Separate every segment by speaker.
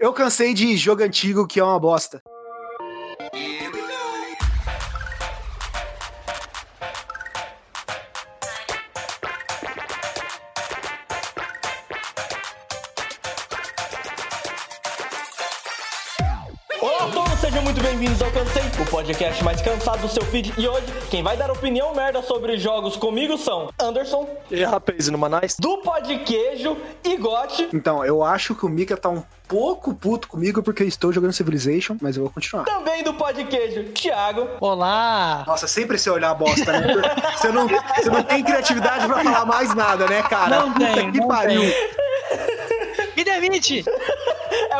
Speaker 1: Eu cansei de jogo antigo que é uma bosta.
Speaker 2: O podcast mais cansado do seu feed. E hoje, quem vai dar opinião merda sobre jogos comigo são Anderson,
Speaker 3: E rapaz, no Manais?
Speaker 2: do Podqueijo e Gotti.
Speaker 1: Então, eu acho que o Mika tá um pouco puto comigo porque eu estou jogando Civilization, mas eu vou continuar.
Speaker 2: Também do Podqueijo, Thiago.
Speaker 4: Olá!
Speaker 1: Nossa, sempre você olhar a bosta, né? Você não, você não tem criatividade pra falar mais nada, né, cara?
Speaker 4: Não tem,
Speaker 1: Puta que
Speaker 4: não
Speaker 1: pariu.
Speaker 4: Me demite!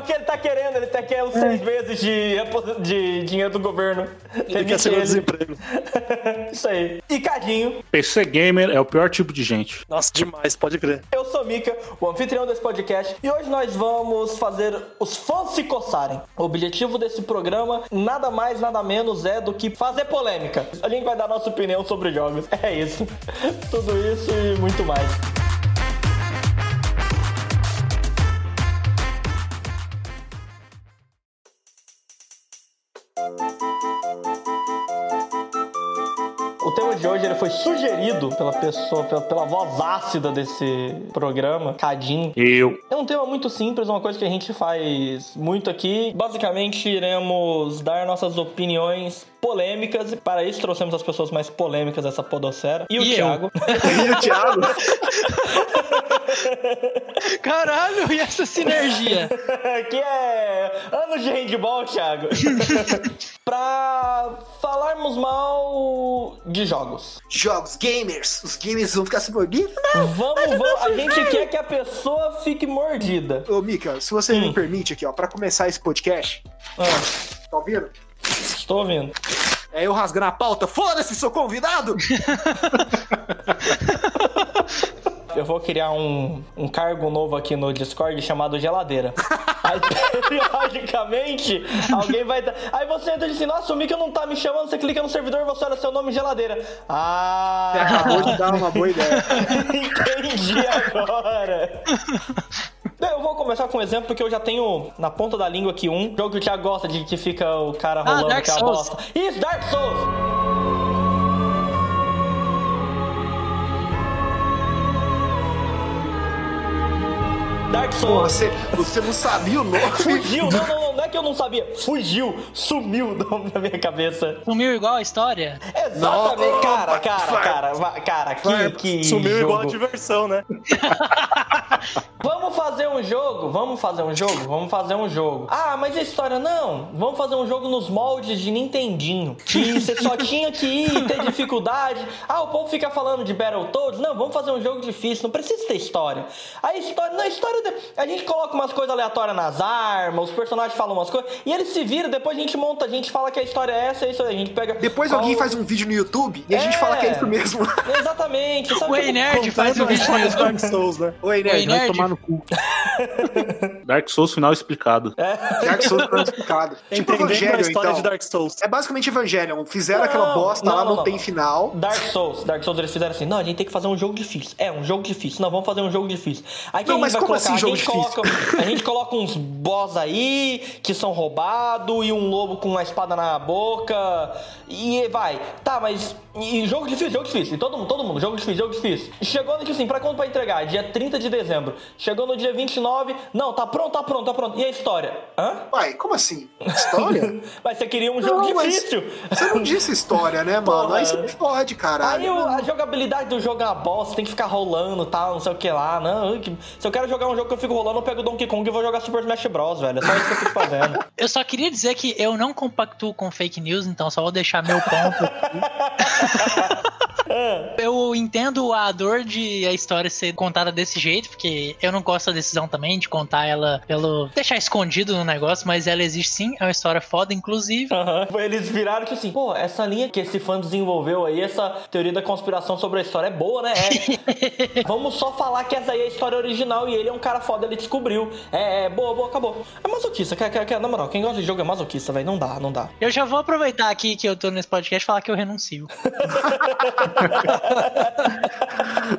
Speaker 2: É o que ele tá querendo, ele tá querendo seis meses de, de dinheiro do governo.
Speaker 3: Ele quer ser desemprego.
Speaker 2: Isso aí. E Cadinho,
Speaker 5: PC Gamer é o pior tipo de gente.
Speaker 3: Nossa, demais, pode crer.
Speaker 2: eu sou Mika, o anfitrião desse podcast, e hoje nós vamos fazer os fãs se coçarem. O objetivo desse programa, nada mais, nada menos é do que fazer polêmica. A gente vai dar nossa opinião sobre jogos. É isso. Tudo isso e muito mais. O tema de hoje ele foi sugerido pela pessoa, pela, pela voz ácida desse programa, Cadinho.
Speaker 5: Eu.
Speaker 2: É um tema muito simples, uma coisa que a gente faz muito aqui. Basicamente, iremos dar nossas opiniões polêmicas. E para isso, trouxemos as pessoas mais polêmicas dessa podocera. E o
Speaker 4: E eu?
Speaker 2: Thiago.
Speaker 1: E o Thiago?
Speaker 4: Caralho, e essa sinergia?
Speaker 2: que é anos de handball, Thiago. pra falarmos mal de jogos.
Speaker 1: Jogos, gamers. Os gamers vão ficar se mordendo. Não.
Speaker 2: Vamos, vamos. A gente quer que a pessoa fique mordida.
Speaker 1: Ô, Mika, se você me permite aqui, ó, pra começar esse podcast,
Speaker 2: Ah,
Speaker 1: tá ouvindo?
Speaker 2: estou ouvindo.
Speaker 1: É eu rasgando a pauta. Foda-se, sou convidado!
Speaker 2: Eu vou criar um, um cargo novo aqui no Discord chamado geladeira. Aí, periodicamente, alguém vai. dar- Aí você entra e diz assim: Nossa, o Mika não tá me chamando. Você clica no servidor, você olha seu nome geladeira.
Speaker 1: Você
Speaker 2: Ah,
Speaker 1: acabou de dar uma boa ideia.
Speaker 2: entendi agora. Eu vou começar com um exemplo porque eu já tenho na ponta da língua aqui um jogo que o Thiago gosta de que fica o cara
Speaker 4: Ah,
Speaker 2: rolando
Speaker 4: Dark
Speaker 2: aquela
Speaker 4: Souls.
Speaker 2: bosta. Isso, Dark Souls! Dark
Speaker 1: Pô,
Speaker 2: Souls.
Speaker 1: você, você não sabia o nome?
Speaker 2: Fugiu, não, não, não, não é que eu não sabia. Fugiu, sumiu do nome da minha cabeça.
Speaker 4: Sumiu igual a história?
Speaker 2: Exatamente,
Speaker 1: Não,
Speaker 2: cara, cara, cara, vai, cara, que, que
Speaker 3: Sumiu
Speaker 2: jogo.
Speaker 3: igual a diversão, né?
Speaker 2: Vamos fazer um jogo, vamos fazer um jogo, vamos fazer um jogo. Ah, mas a história não. Vamos fazer um jogo nos moldes de Nintendinho. Que você só tinha que ir e ter dificuldade. Ah, o povo fica falando de Battletoads. Não, vamos fazer um jogo difícil, não precisa ter história. A história, na história, a gente coloca umas coisas aleatórias nas armas, os personagens falam umas coisas, e eles se viram, depois a gente monta, a gente fala que a história é essa, é isso aí, a gente pega.
Speaker 1: Depois alguém faz um vídeo no YouTube e a gente
Speaker 2: É.
Speaker 1: fala que é isso mesmo.
Speaker 2: Exatamente.
Speaker 4: O
Speaker 2: Sabe,
Speaker 4: Ei
Speaker 2: tipo,
Speaker 4: Nerd faz um vídeo no
Speaker 3: história de
Speaker 4: YouTube.
Speaker 3: Dark Souls, né?
Speaker 1: Oi, Nerd,
Speaker 4: Oi,
Speaker 1: vai
Speaker 4: Nerd.
Speaker 1: tomar no cu.
Speaker 5: Dark Souls final explicado.
Speaker 1: Dark Souls é explicado. Tipo Evangelho,
Speaker 3: história
Speaker 1: então.
Speaker 3: de Dark Souls.
Speaker 1: É basicamente Evangelion. Fizeram
Speaker 2: Não,
Speaker 1: aquela bosta
Speaker 2: não,
Speaker 1: lá, não,
Speaker 2: não,
Speaker 1: tem
Speaker 2: não.
Speaker 1: final.
Speaker 2: Dark Souls, Dark Souls eles fizeram assim, não, a gente tem que fazer um jogo difícil. É, um jogo difícil. Não, vamos fazer um jogo difícil. Aí que
Speaker 1: Não,
Speaker 2: a gente
Speaker 1: mas
Speaker 2: vai
Speaker 1: como
Speaker 2: colocar,
Speaker 1: assim jogo
Speaker 2: a gente
Speaker 1: difícil?
Speaker 2: coloca, a gente coloca uns boss aí que são roubados e um lobo com uma espada na boca e vai. Tá, mas e jogo difícil, jogo difícil. E todo mundo, todo mundo, jogo difícil, jogo difícil. Chegou no dia assim, pra quando pra entregar? Dia 30 de dezembro. Chegou no dia 29, não, tá pronto, tá pronto, tá pronto. E a história? Hã?
Speaker 1: Uai, como assim? História?
Speaker 2: Mas você queria um jogo
Speaker 1: Não,
Speaker 2: difícil.
Speaker 1: Você não disse história, né, mano?
Speaker 2: Porra.
Speaker 1: Aí você me fode,
Speaker 2: Aí
Speaker 1: caralho.
Speaker 2: o- a jogabilidade do jogo é uma bosta, tem que ficar rolando e tal, não sei o que lá. Não, que- se eu quero jogar um jogo que eu fico rolando, eu pego o Donkey Kong e vou jogar Super Smash Bros, velho. É só isso que eu fico fazendo.
Speaker 4: Eu só queria dizer que eu não compactuo com fake news, então só vou deixar meu ponto aqui. Eu entendo a dor de a história ser contada desse jeito, porque eu não gosto da decisão também de contar ela pelo. deixar escondido no negócio, mas ela existe sim, é uma história foda, inclusive.
Speaker 2: Aham. Eles viraram que assim, pô, essa linha que esse fã desenvolveu aí, essa teoria da conspiração sobre a história é boa, né? É. Vamos só falar que essa aí é a história original e ele é um cara foda, ele descobriu. É, é boa, boa, acabou. É masoquista, quer, quer, quer, na moral, quem gosta de jogo é masoquista, velho. Não dá, não dá.
Speaker 4: Eu já vou aproveitar aqui que eu tô nesse podcast e falar que eu renuncio.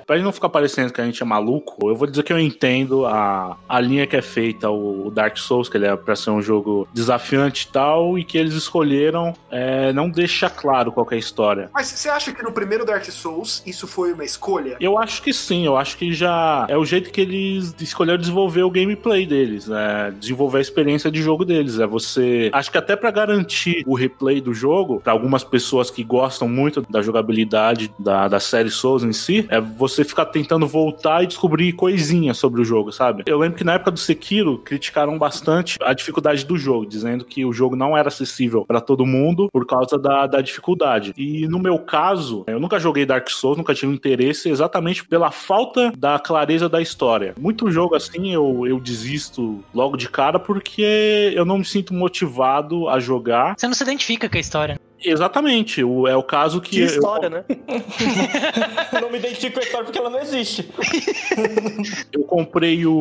Speaker 5: pra gente não ficar parecendo que a gente é maluco, eu vou dizer que eu entendo a, a linha que é feita, o, o Dark Souls, que ele é pra ser um jogo desafiante e tal, e que eles escolheram é, não deixa claro qual que é a história.
Speaker 1: Mas você acha que no primeiro Dark Souls isso foi uma escolha?
Speaker 5: Eu acho que sim, eu acho que já é o jeito que eles escolheram desenvolver o gameplay deles, né? desenvolver a experiência de jogo deles. É você. Acho que até pra garantir o replay do jogo, pra algumas pessoas que gostam muito da jogabilidade da, da série Souls em si, é você ficar tentando voltar e descobrir coisinhas sobre o jogo, sabe? Eu lembro que na época do Sekiro criticaram bastante a dificuldade do jogo, dizendo que o jogo não era acessível pra todo mundo por causa da, da dificuldade. E no meu caso, eu nunca joguei Dark Souls, nunca tive interesse exatamente pela falta da clareza da história. Muito jogo assim eu, eu desisto logo de cara porque eu não me sinto motivado a jogar.
Speaker 4: Você não se identifica com a história.
Speaker 5: Exatamente, o, é o caso que.
Speaker 3: Que história, né?
Speaker 2: Eu não me identifico com a história porque ela não existe.
Speaker 5: Eu, comprei o,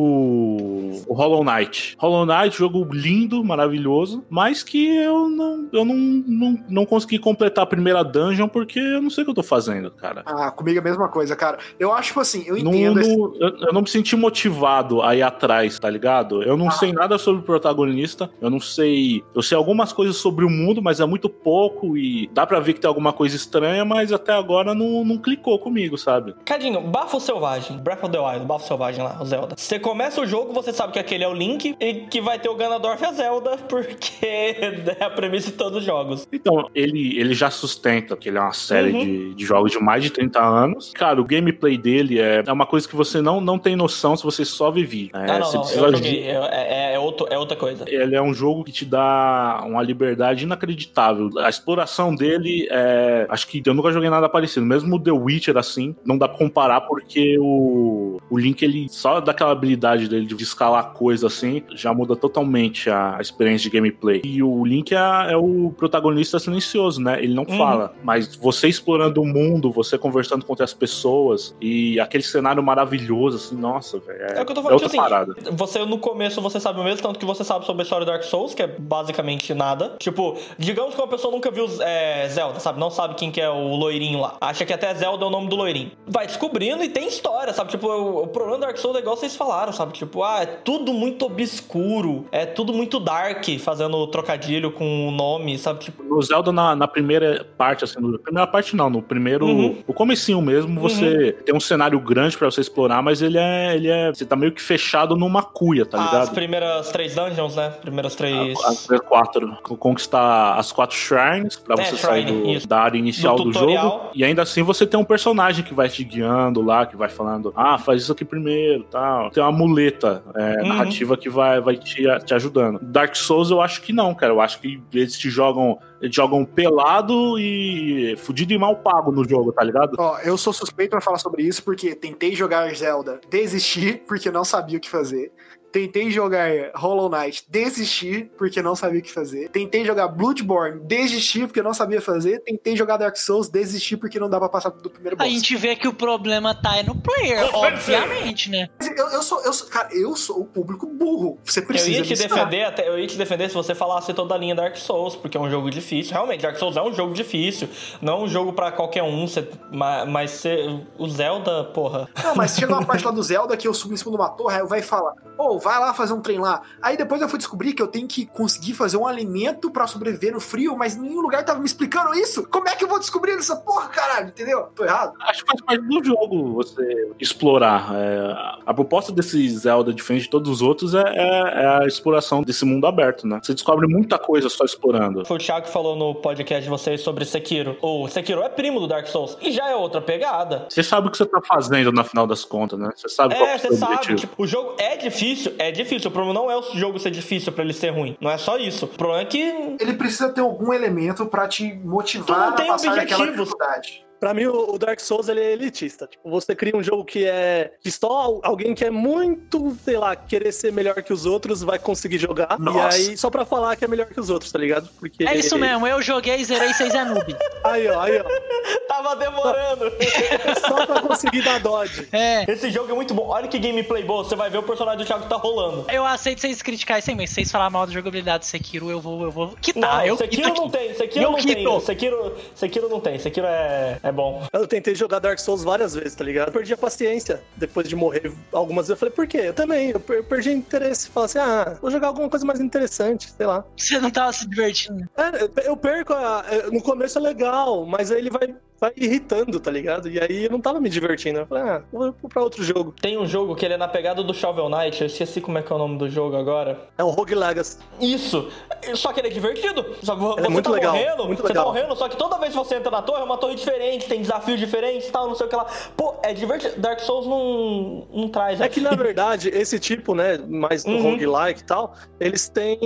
Speaker 5: o Hollow Knight. Hollow Knight, jogo lindo, maravilhoso, mas que eu não, eu não, não, não consegui completar a primeira dungeon porque eu não sei o que eu tô fazendo, cara.
Speaker 1: Ah, comigo é a mesma coisa, cara. Eu acho, tipo assim, eu
Speaker 5: Não-
Speaker 1: entendo. esse-
Speaker 5: não- eu, eu não me senti motivado a ir atrás, tá ligado? Eu não
Speaker 1: Ah.
Speaker 5: sei nada sobre o protagonista, eu não sei. Eu sei algumas coisas sobre o mundo, mas é muito pouco e dá pra ver que tem alguma coisa estranha, mas até agora não, não clicou comigo, sabe?
Speaker 2: Cadinho, Bafo Selvagem, Breath of the Wild, Bafo Selvagem lá, o Zelda. Você começa o jogo, você sabe que aquele é o Link e que vai ter o Ganondorf e a Zelda, porque é a premissa de todos os jogos.
Speaker 5: Então, ele, ele já sustenta que ele é uma série
Speaker 2: Uhum.
Speaker 5: de, de jogos de mais de 30 anos. Cara, o gameplay dele é, é uma coisa que você não, não tem noção se você só vê vídeo. É,
Speaker 2: ah, não,
Speaker 5: você
Speaker 2: não,
Speaker 5: precisa
Speaker 2: eu
Speaker 5: de-
Speaker 2: é, é- é outro, é outra coisa.
Speaker 5: Ele é um jogo que te dá uma liberdade inacreditável. A exploração dele é. Acho que eu nunca joguei nada parecido. Mesmo o The Witcher, assim, não dá pra comparar porque o, o Link, ele só daquela habilidade dele de escalar coisa assim, já muda totalmente a experiência de gameplay. E o Link é, é o protagonista silencioso, né? Ele não
Speaker 2: Uhum.
Speaker 5: fala. Mas você explorando o mundo, você conversando com outras pessoas e aquele cenário maravilhoso, assim, nossa, velho. É,
Speaker 2: É o que eu tô
Speaker 5: é
Speaker 2: falando,
Speaker 5: outra
Speaker 2: tipo assim,
Speaker 5: parada.
Speaker 2: você no começo você sabe o mesmo tanto que você sabe sobre a história do Dark Souls, que é basicamente nada. Tipo, digamos que uma pessoa nunca viu é, Zelda, sabe? Não sabe quem que é o loirinho lá. Acha que até Zelda é o nome do loirinho. Vai descobrindo e tem história, sabe? Tipo, o, o problema do Dark Souls é igual vocês falaram, sabe? Tipo, ah, é tudo muito obscuro, é tudo muito dark, fazendo trocadilho com o nome, sabe? Tipo,
Speaker 5: No Zelda, na, na primeira parte, assim, na primeira parte não, no primeiro.
Speaker 2: Uhum.
Speaker 5: O comecinho mesmo, você tem um cenário grande pra você explorar, mas ele é. ele é. Você tá meio que fechado numa cuia, tá
Speaker 2: as
Speaker 5: ligado?
Speaker 2: primeiras três dungeons, né? Primeiras três.
Speaker 5: As as quatro. Conquistar as quatro shrines pra
Speaker 2: É,
Speaker 5: você sair
Speaker 2: shrine,
Speaker 5: do- da área inicial
Speaker 2: Do
Speaker 5: do, jogo. E ainda assim você tem um personagem que vai te guiando lá, que vai falando, ah, faz isso aqui primeiro tal. Tem uma muleta é,
Speaker 2: Uhum.
Speaker 5: narrativa que vai, vai te, te ajudando. Dark Souls eu acho que não, cara. Eu acho que eles te jogam. Eles jogam pelado e fudido e mal pago no jogo, tá ligado?
Speaker 1: Ó, eu sou suspeito pra falar sobre isso porque tentei jogar Zelda, desisti porque não sabia o que fazer. Tentei jogar Hollow Knight, desisti porque não sabia o que fazer. Tentei jogar Bloodborne, desisti porque não sabia fazer. Tentei jogar Dark Souls, desisti porque não dá pra passar do primeiro
Speaker 4: A
Speaker 1: boss.
Speaker 4: gente vê que o problema tá é no player, obviamente, né?
Speaker 1: Mas Eu, eu sou, eu sou, cara, eu sou o público burro. Você
Speaker 2: Eu
Speaker 1: precisa
Speaker 2: ia te defender, até, eu ia te defender se você falasse toda a linha Dark Souls, porque é um jogo difícil. Realmente, Dark Souls é um jogo difícil. Não é um jogo pra qualquer um, você- ma- mas, você- o Zelda, porra.
Speaker 1: Não, mas chega uma parte lá do Zelda que eu subo em cima de uma torre, aí eu vai falar, ô, vai lá fazer um trem lá. Aí depois eu fui descobrir que eu tenho que conseguir fazer um alimento pra sobreviver no frio, mas nenhum lugar tava me explicando isso. Como é que eu vou descobrir essa porra, caralho? Entendeu? Tô errado?
Speaker 5: Acho que faz parte do jogo você explorar. É, a proposta desse Zelda, diferente de todos os outros, é, é- é a exploração desse mundo aberto, né? Você descobre muita coisa só explorando.
Speaker 2: Foi o Thiago que falou no podcast de vocês sobre Sekiro. O Sekiro é primo do Dark Souls. E já é outra pegada.
Speaker 5: Você sabe o que você tá fazendo no final das contas, né? Você sabe qual que
Speaker 2: É,
Speaker 5: é o
Speaker 2: você
Speaker 5: seu
Speaker 2: sabe,
Speaker 5: objetivo.
Speaker 2: tipo, o jogo é difícil, é difícil. O problema não é o jogo ser difícil pra ele ser ruim. Não é só isso. O problema é que
Speaker 1: Ele precisa ter algum elemento pra te
Speaker 2: Tu
Speaker 1: motivar
Speaker 2: não tem
Speaker 1: a passar daquela
Speaker 2: objetivos.
Speaker 1: dificuldade.
Speaker 3: Pra mim, o Dark Souls ele é elitista. Tipo, você cria um jogo que é. que só al- alguém que é muito, sei lá, querer ser melhor que os outros vai conseguir jogar.
Speaker 1: Nossa.
Speaker 3: E aí, só pra falar que é melhor que os outros, tá ligado? Porque.
Speaker 4: É isso mesmo, eu joguei, zerei, vocês é noob.
Speaker 3: Aí, ó, aí, ó.
Speaker 2: tava demorando.
Speaker 3: Só pra conseguir dar dodge.
Speaker 4: É.
Speaker 2: Esse jogo é muito bom. Olha que gameplay bom. Você vai ver o personagem do Thiago tá rolando.
Speaker 4: Eu aceito vocês criticarem sem, mas se vocês falar mal da jogabilidade do Sekiro, eu vou, eu vou quitar.
Speaker 2: Não,
Speaker 4: eu
Speaker 2: Sekiro não
Speaker 4: aqui.
Speaker 2: tem, Sekiro
Speaker 4: Eu
Speaker 2: não
Speaker 4: quito.
Speaker 2: tem, Sekiro, Sekiro não tem, Sekiro é, é É bom.
Speaker 3: Eu tentei jogar Dark Souls várias vezes, tá ligado? Eu perdi a paciência depois de morrer algumas vezes. Eu falei, por quê? Eu também. Eu per- perdi interesse. Falei assim, ah, vou jogar alguma coisa mais interessante, sei lá.
Speaker 4: Você não tava se divertindo.
Speaker 3: É, eu perco a... No começo é legal, mas aí ele vai, vai irritando, tá ligado? E aí eu não tava me divertindo. Eu falei, ah, vou pra outro jogo.
Speaker 2: Tem um jogo que ele é na pegada do Shovel Knight, eu esqueci como é que é o nome do jogo agora.
Speaker 3: É o Rogue Legacy.
Speaker 2: Isso! Só que ele é divertido. Só que
Speaker 3: é
Speaker 2: você
Speaker 3: muito
Speaker 2: tá
Speaker 3: legal,
Speaker 2: morrendo,
Speaker 3: muito
Speaker 2: você
Speaker 3: legal.
Speaker 2: tá morrendo, só que toda vez que você entra na torre é uma torre diferente, tem desafios diferentes e tal, não sei o que lá. Pô, é divertido. Dark Souls não, não traz.
Speaker 3: É que, na verdade, esse tipo, né, mais do
Speaker 2: Uhum.
Speaker 3: roguelike e tal, eles têm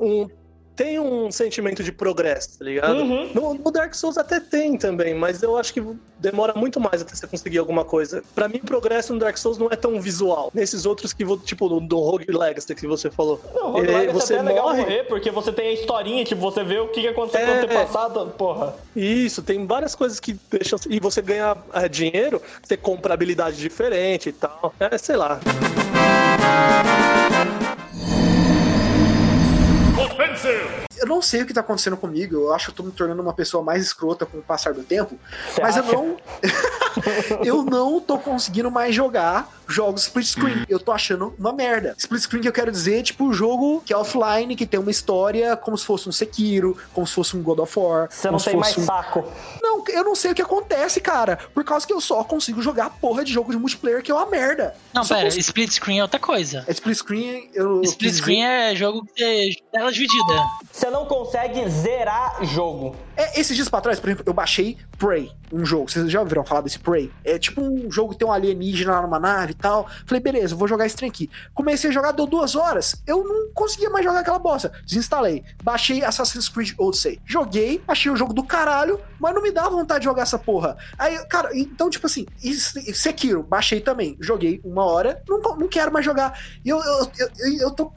Speaker 3: um... Tem um sentimento de progresso, tá ligado?
Speaker 2: Uhum.
Speaker 3: No, no Dark Souls até tem também, mas eu acho que demora muito mais até você conseguir alguma coisa. Pra mim, progresso no Dark Souls não é tão visual. Nesses outros que, tipo, do, do Rogue Legacy que você falou.
Speaker 2: Não, Rogue
Speaker 3: É,
Speaker 2: Legacy
Speaker 3: você
Speaker 2: até é legal
Speaker 3: morre-
Speaker 2: morrer, porque você tem a historinha, tipo, você vê o que aconteceu no
Speaker 3: É.
Speaker 2: antepassado, porra.
Speaker 3: Isso, tem várias coisas que deixam. E você ganha é, dinheiro, você compra habilidade diferente e tal. É, sei lá. offensive.
Speaker 1: Eu não sei o que tá acontecendo comigo, eu acho que eu tô me tornando uma pessoa mais escrota com o passar do tempo,
Speaker 2: Você
Speaker 1: mas
Speaker 2: acha?
Speaker 1: eu não. eu não tô conseguindo mais jogar jogos split screen. Eu tô achando uma merda. Split screen que eu quero dizer, tipo, um jogo que é offline, que tem uma história como se fosse um Sekiro, como se fosse um God of War.
Speaker 2: Você não tem mais
Speaker 1: um-
Speaker 2: saco.
Speaker 1: Não, eu não sei o que acontece, cara. Por causa que eu só consigo jogar porra de jogo de multiplayer, que é uma merda.
Speaker 4: Não,
Speaker 1: Só
Speaker 4: pera,
Speaker 1: consigo-
Speaker 4: split screen é outra coisa.
Speaker 1: É split screen, eu.
Speaker 4: Split screen é jogo que é tela dividida.
Speaker 2: Você não consegue zerar jogo.
Speaker 1: É, esses dias pra trás, por exemplo, eu baixei Prey, um jogo. Vocês já ouviram falar desse Prey? É tipo um jogo que tem um alienígena lá numa nave e tal. Falei, beleza, vou jogar esse trem aqui. Comecei a jogar, deu duas horas. Eu não conseguia mais jogar aquela bosta. Desinstalei. Baixei Assassin's Creed Odyssey. Joguei, achei o jogo do caralho, mas não me dá vontade de jogar essa porra. Aí, cara, então, tipo assim, Sekiro, baixei também. Joguei uma hora, não, não quero mais jogar. E eu, eu, eu, eu, tô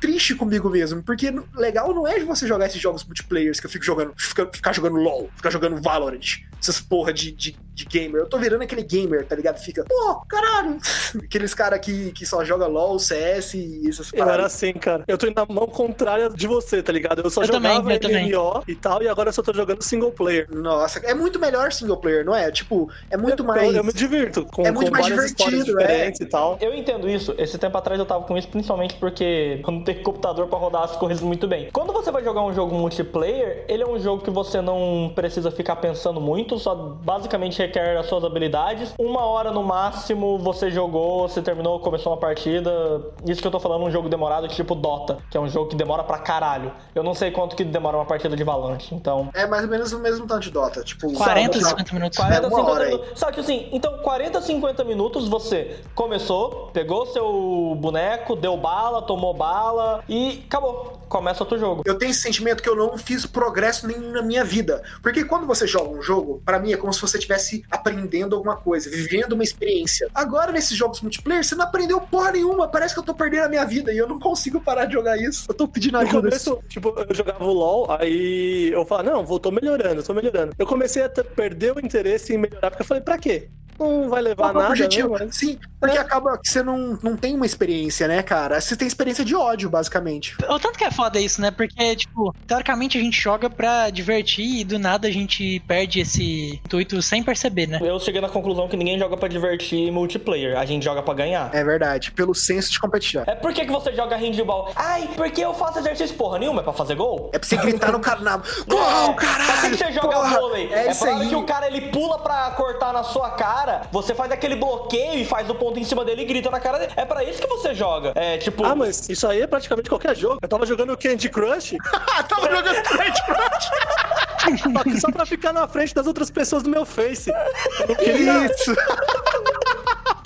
Speaker 1: triste comigo mesmo, porque legal não é de você jogar esses jogos multiplayers que eu fico jogando, fica- ficar jogando LOL, ficar jogando Valorant, essas porra de, de, de gamer. Eu tô virando aquele gamer, tá ligado? Fica, pô, caralho. Aqueles caras que, que só joga LOL, CS e essas
Speaker 3: Eu era assim, cara. Eu tô indo na mão contrária de você, tá ligado? Eu só
Speaker 4: Eu também,
Speaker 3: jogava
Speaker 4: também.
Speaker 3: MMO e tal, e agora eu só tô jogando single player.
Speaker 1: Nossa, é muito melhor single player, não é? Tipo, é muito
Speaker 3: eu,
Speaker 1: mais.
Speaker 3: Eu, eu me divirto com,
Speaker 1: É muito
Speaker 3: com
Speaker 1: mais divertido, é.
Speaker 3: e tal.
Speaker 2: Eu entendo isso. Esse tempo atrás eu tava com isso principalmente porque eu não tenho computador pra rodar as coisas muito bem. Quando você vai jogar um jogo multiplayer, ele é um jogo que você não precisa ficar pensando muito, só basicamente requer as suas habilidades. Uma hora no máximo você jogou, você terminou, começou uma partida. Isso que eu tô falando, um jogo demorado tipo Dota, que é um jogo que demora pra caralho. Eu não sei quanto que demora uma partida de Valorant, então.
Speaker 1: É mais ou menos o mesmo tanto de Dota. Tipo,
Speaker 4: 40,
Speaker 1: sabe?
Speaker 4: 50 minutos.
Speaker 2: 40,
Speaker 1: É, uma
Speaker 2: 50
Speaker 1: hora aí.
Speaker 2: minutos. Só que assim, então 40, 50 minutos você começou, pegou seu boneco, deu bala, tomou bala e acabou. Começa outro jogo.
Speaker 1: Eu tenho esse sentimento que eu não fiz progresso nenhum na minha vida. Porque quando você joga um jogo, pra mim é como se você estivesse aprendendo alguma coisa, vivendo uma experiência. Agora, nesses jogos multiplayer, você não aprendeu porra nenhuma. Parece que eu tô perdendo a minha vida e eu não consigo parar de jogar isso. Eu tô pedindo
Speaker 3: No
Speaker 1: ajuda.
Speaker 3: começo, tipo, eu jogava o LoL, aí eu falava, não, vou, tô melhorando, tô melhorando. Eu comecei a ter- perder o interesse em melhorar, porque eu falei, pra quê? Não vai levar
Speaker 1: é
Speaker 3: nada,
Speaker 1: objetivo?
Speaker 3: né? Mas-
Speaker 1: Sim, porque acaba que você não, não tem uma experiência, né, cara? Você tem experiência de ódio, basicamente.
Speaker 4: O tanto que é foda isso, né? Porque, tipo, teoricamente a gente joga pra divertir e do nada a gente perde esse intuito sem perceber, né?
Speaker 2: Eu cheguei na conclusão que ninguém joga pra divertir multiplayer, a gente joga pra ganhar.
Speaker 1: É verdade, pelo senso de competição.
Speaker 2: É por que, que você joga handball? Ai, porque eu faço exercício porra nenhuma, é pra fazer gol?
Speaker 1: É pra você gritar no carnaval.
Speaker 2: É,
Speaker 1: Gol,
Speaker 2: Pra que
Speaker 1: caralho!
Speaker 2: que você joga
Speaker 1: porra!
Speaker 2: vôlei?
Speaker 1: É
Speaker 2: É, pra
Speaker 1: aí.
Speaker 2: que o cara ele pula pra cortar na sua cara, você faz aquele bloqueio e faz o ponto em cima dele e grita na cara dele. É pra isso que você joga. É tipo.
Speaker 3: Ah, mas isso aí é praticamente qualquer jogo. Eu tava jogando Candy Crush,
Speaker 1: Ah, tava jogando Candy Crush.
Speaker 3: só, pra ficar na frente das outras pessoas do meu Face. Eu não queria.
Speaker 1: Isso.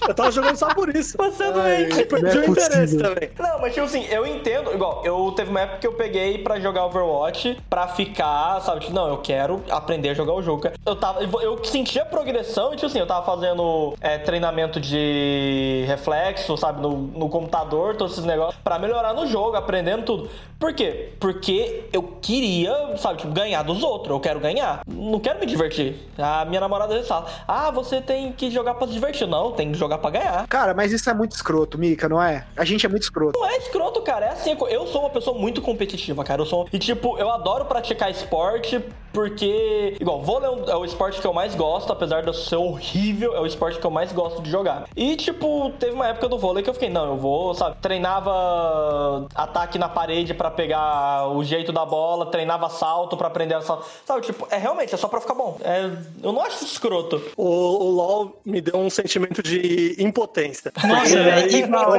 Speaker 3: Eu tava jogando só por isso.
Speaker 2: Você é doente.
Speaker 3: Aí perdi
Speaker 1: Não é
Speaker 3: o interesse
Speaker 1: possível.
Speaker 3: também.
Speaker 2: Não, mas tipo assim, eu entendo. Igual, eu teve uma época que eu peguei pra jogar Overwatch pra ficar, sabe? Tipo, não, eu quero aprender a jogar o jogo. Eu tava. Eu sentia progressão e, tipo assim, eu tava fazendo é, treinamento de reflexo, sabe? No, no computador, todos esses negócios, pra melhorar no jogo, aprendendo tudo. Por quê? Porque eu queria, sabe, tipo, ganhar dos outros. Eu quero ganhar. Não quero me divertir. A minha namorada fala: Ah, você tem que jogar pra se divertir. Não, tem que jogar pra ganhar.
Speaker 1: Cara, mas isso é muito escroto, Mika, não é? A gente é muito escroto.
Speaker 2: Não é escroto, cara. É assim, eu sou uma pessoa muito competitiva, cara. Eu sou. E tipo, eu adoro praticar esporte Porque, igual, vôlei é, é o esporte que eu mais gosto, apesar de eu ser horrível, é o esporte que eu mais gosto de jogar. E, tipo, teve uma época do vôlei que eu fiquei, não, eu vou, sabe, treinava ataque na parede pra pegar o jeito da bola, treinava salto pra aprender a salto. Sabe, tipo, é realmente, é só pra ficar bom. É, eu não acho escroto.
Speaker 3: O, o LoL me deu um sentimento de impotência.
Speaker 4: Nossa, velho,
Speaker 3: aí-
Speaker 4: igual,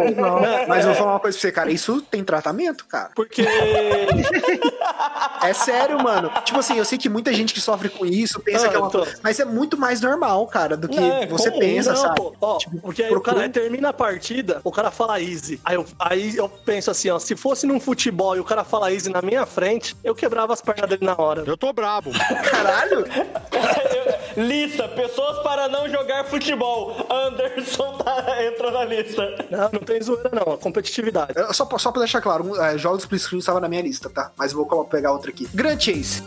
Speaker 1: Mas eu vou falar uma coisa pra você, cara. Isso tem tratamento, cara.
Speaker 3: Porque
Speaker 1: É sério, mano. Tipo assim, eu sei que muita gente que sofre com isso pensa
Speaker 3: Ah,
Speaker 1: que é uma
Speaker 3: tô.
Speaker 1: Mas é muito mais normal, cara, do que
Speaker 2: Não, é
Speaker 1: você
Speaker 2: comum,
Speaker 1: pensa,
Speaker 3: Não,
Speaker 1: sabe?
Speaker 3: pô, ó,
Speaker 1: Tipo,
Speaker 3: porque aí
Speaker 1: procura-
Speaker 3: o cara termina a partida, o cara fala easy. Aí eu, aí eu penso assim, ó, se fosse num futebol e o cara fala easy na minha frente, eu quebrava as pernas dele na hora.
Speaker 6: Eu tô brabo.
Speaker 1: Caralho!
Speaker 2: Lista, pessoas para não jogar futebol. Anderson tá, entra na lista.
Speaker 3: Não, não tem zoeira não, é competitividade.
Speaker 1: Eu- Só, pra- só pra deixar claro, um, é, jogos split screen estava na minha lista, tá? Mas eu vou pegar outra aqui. Grand Chase.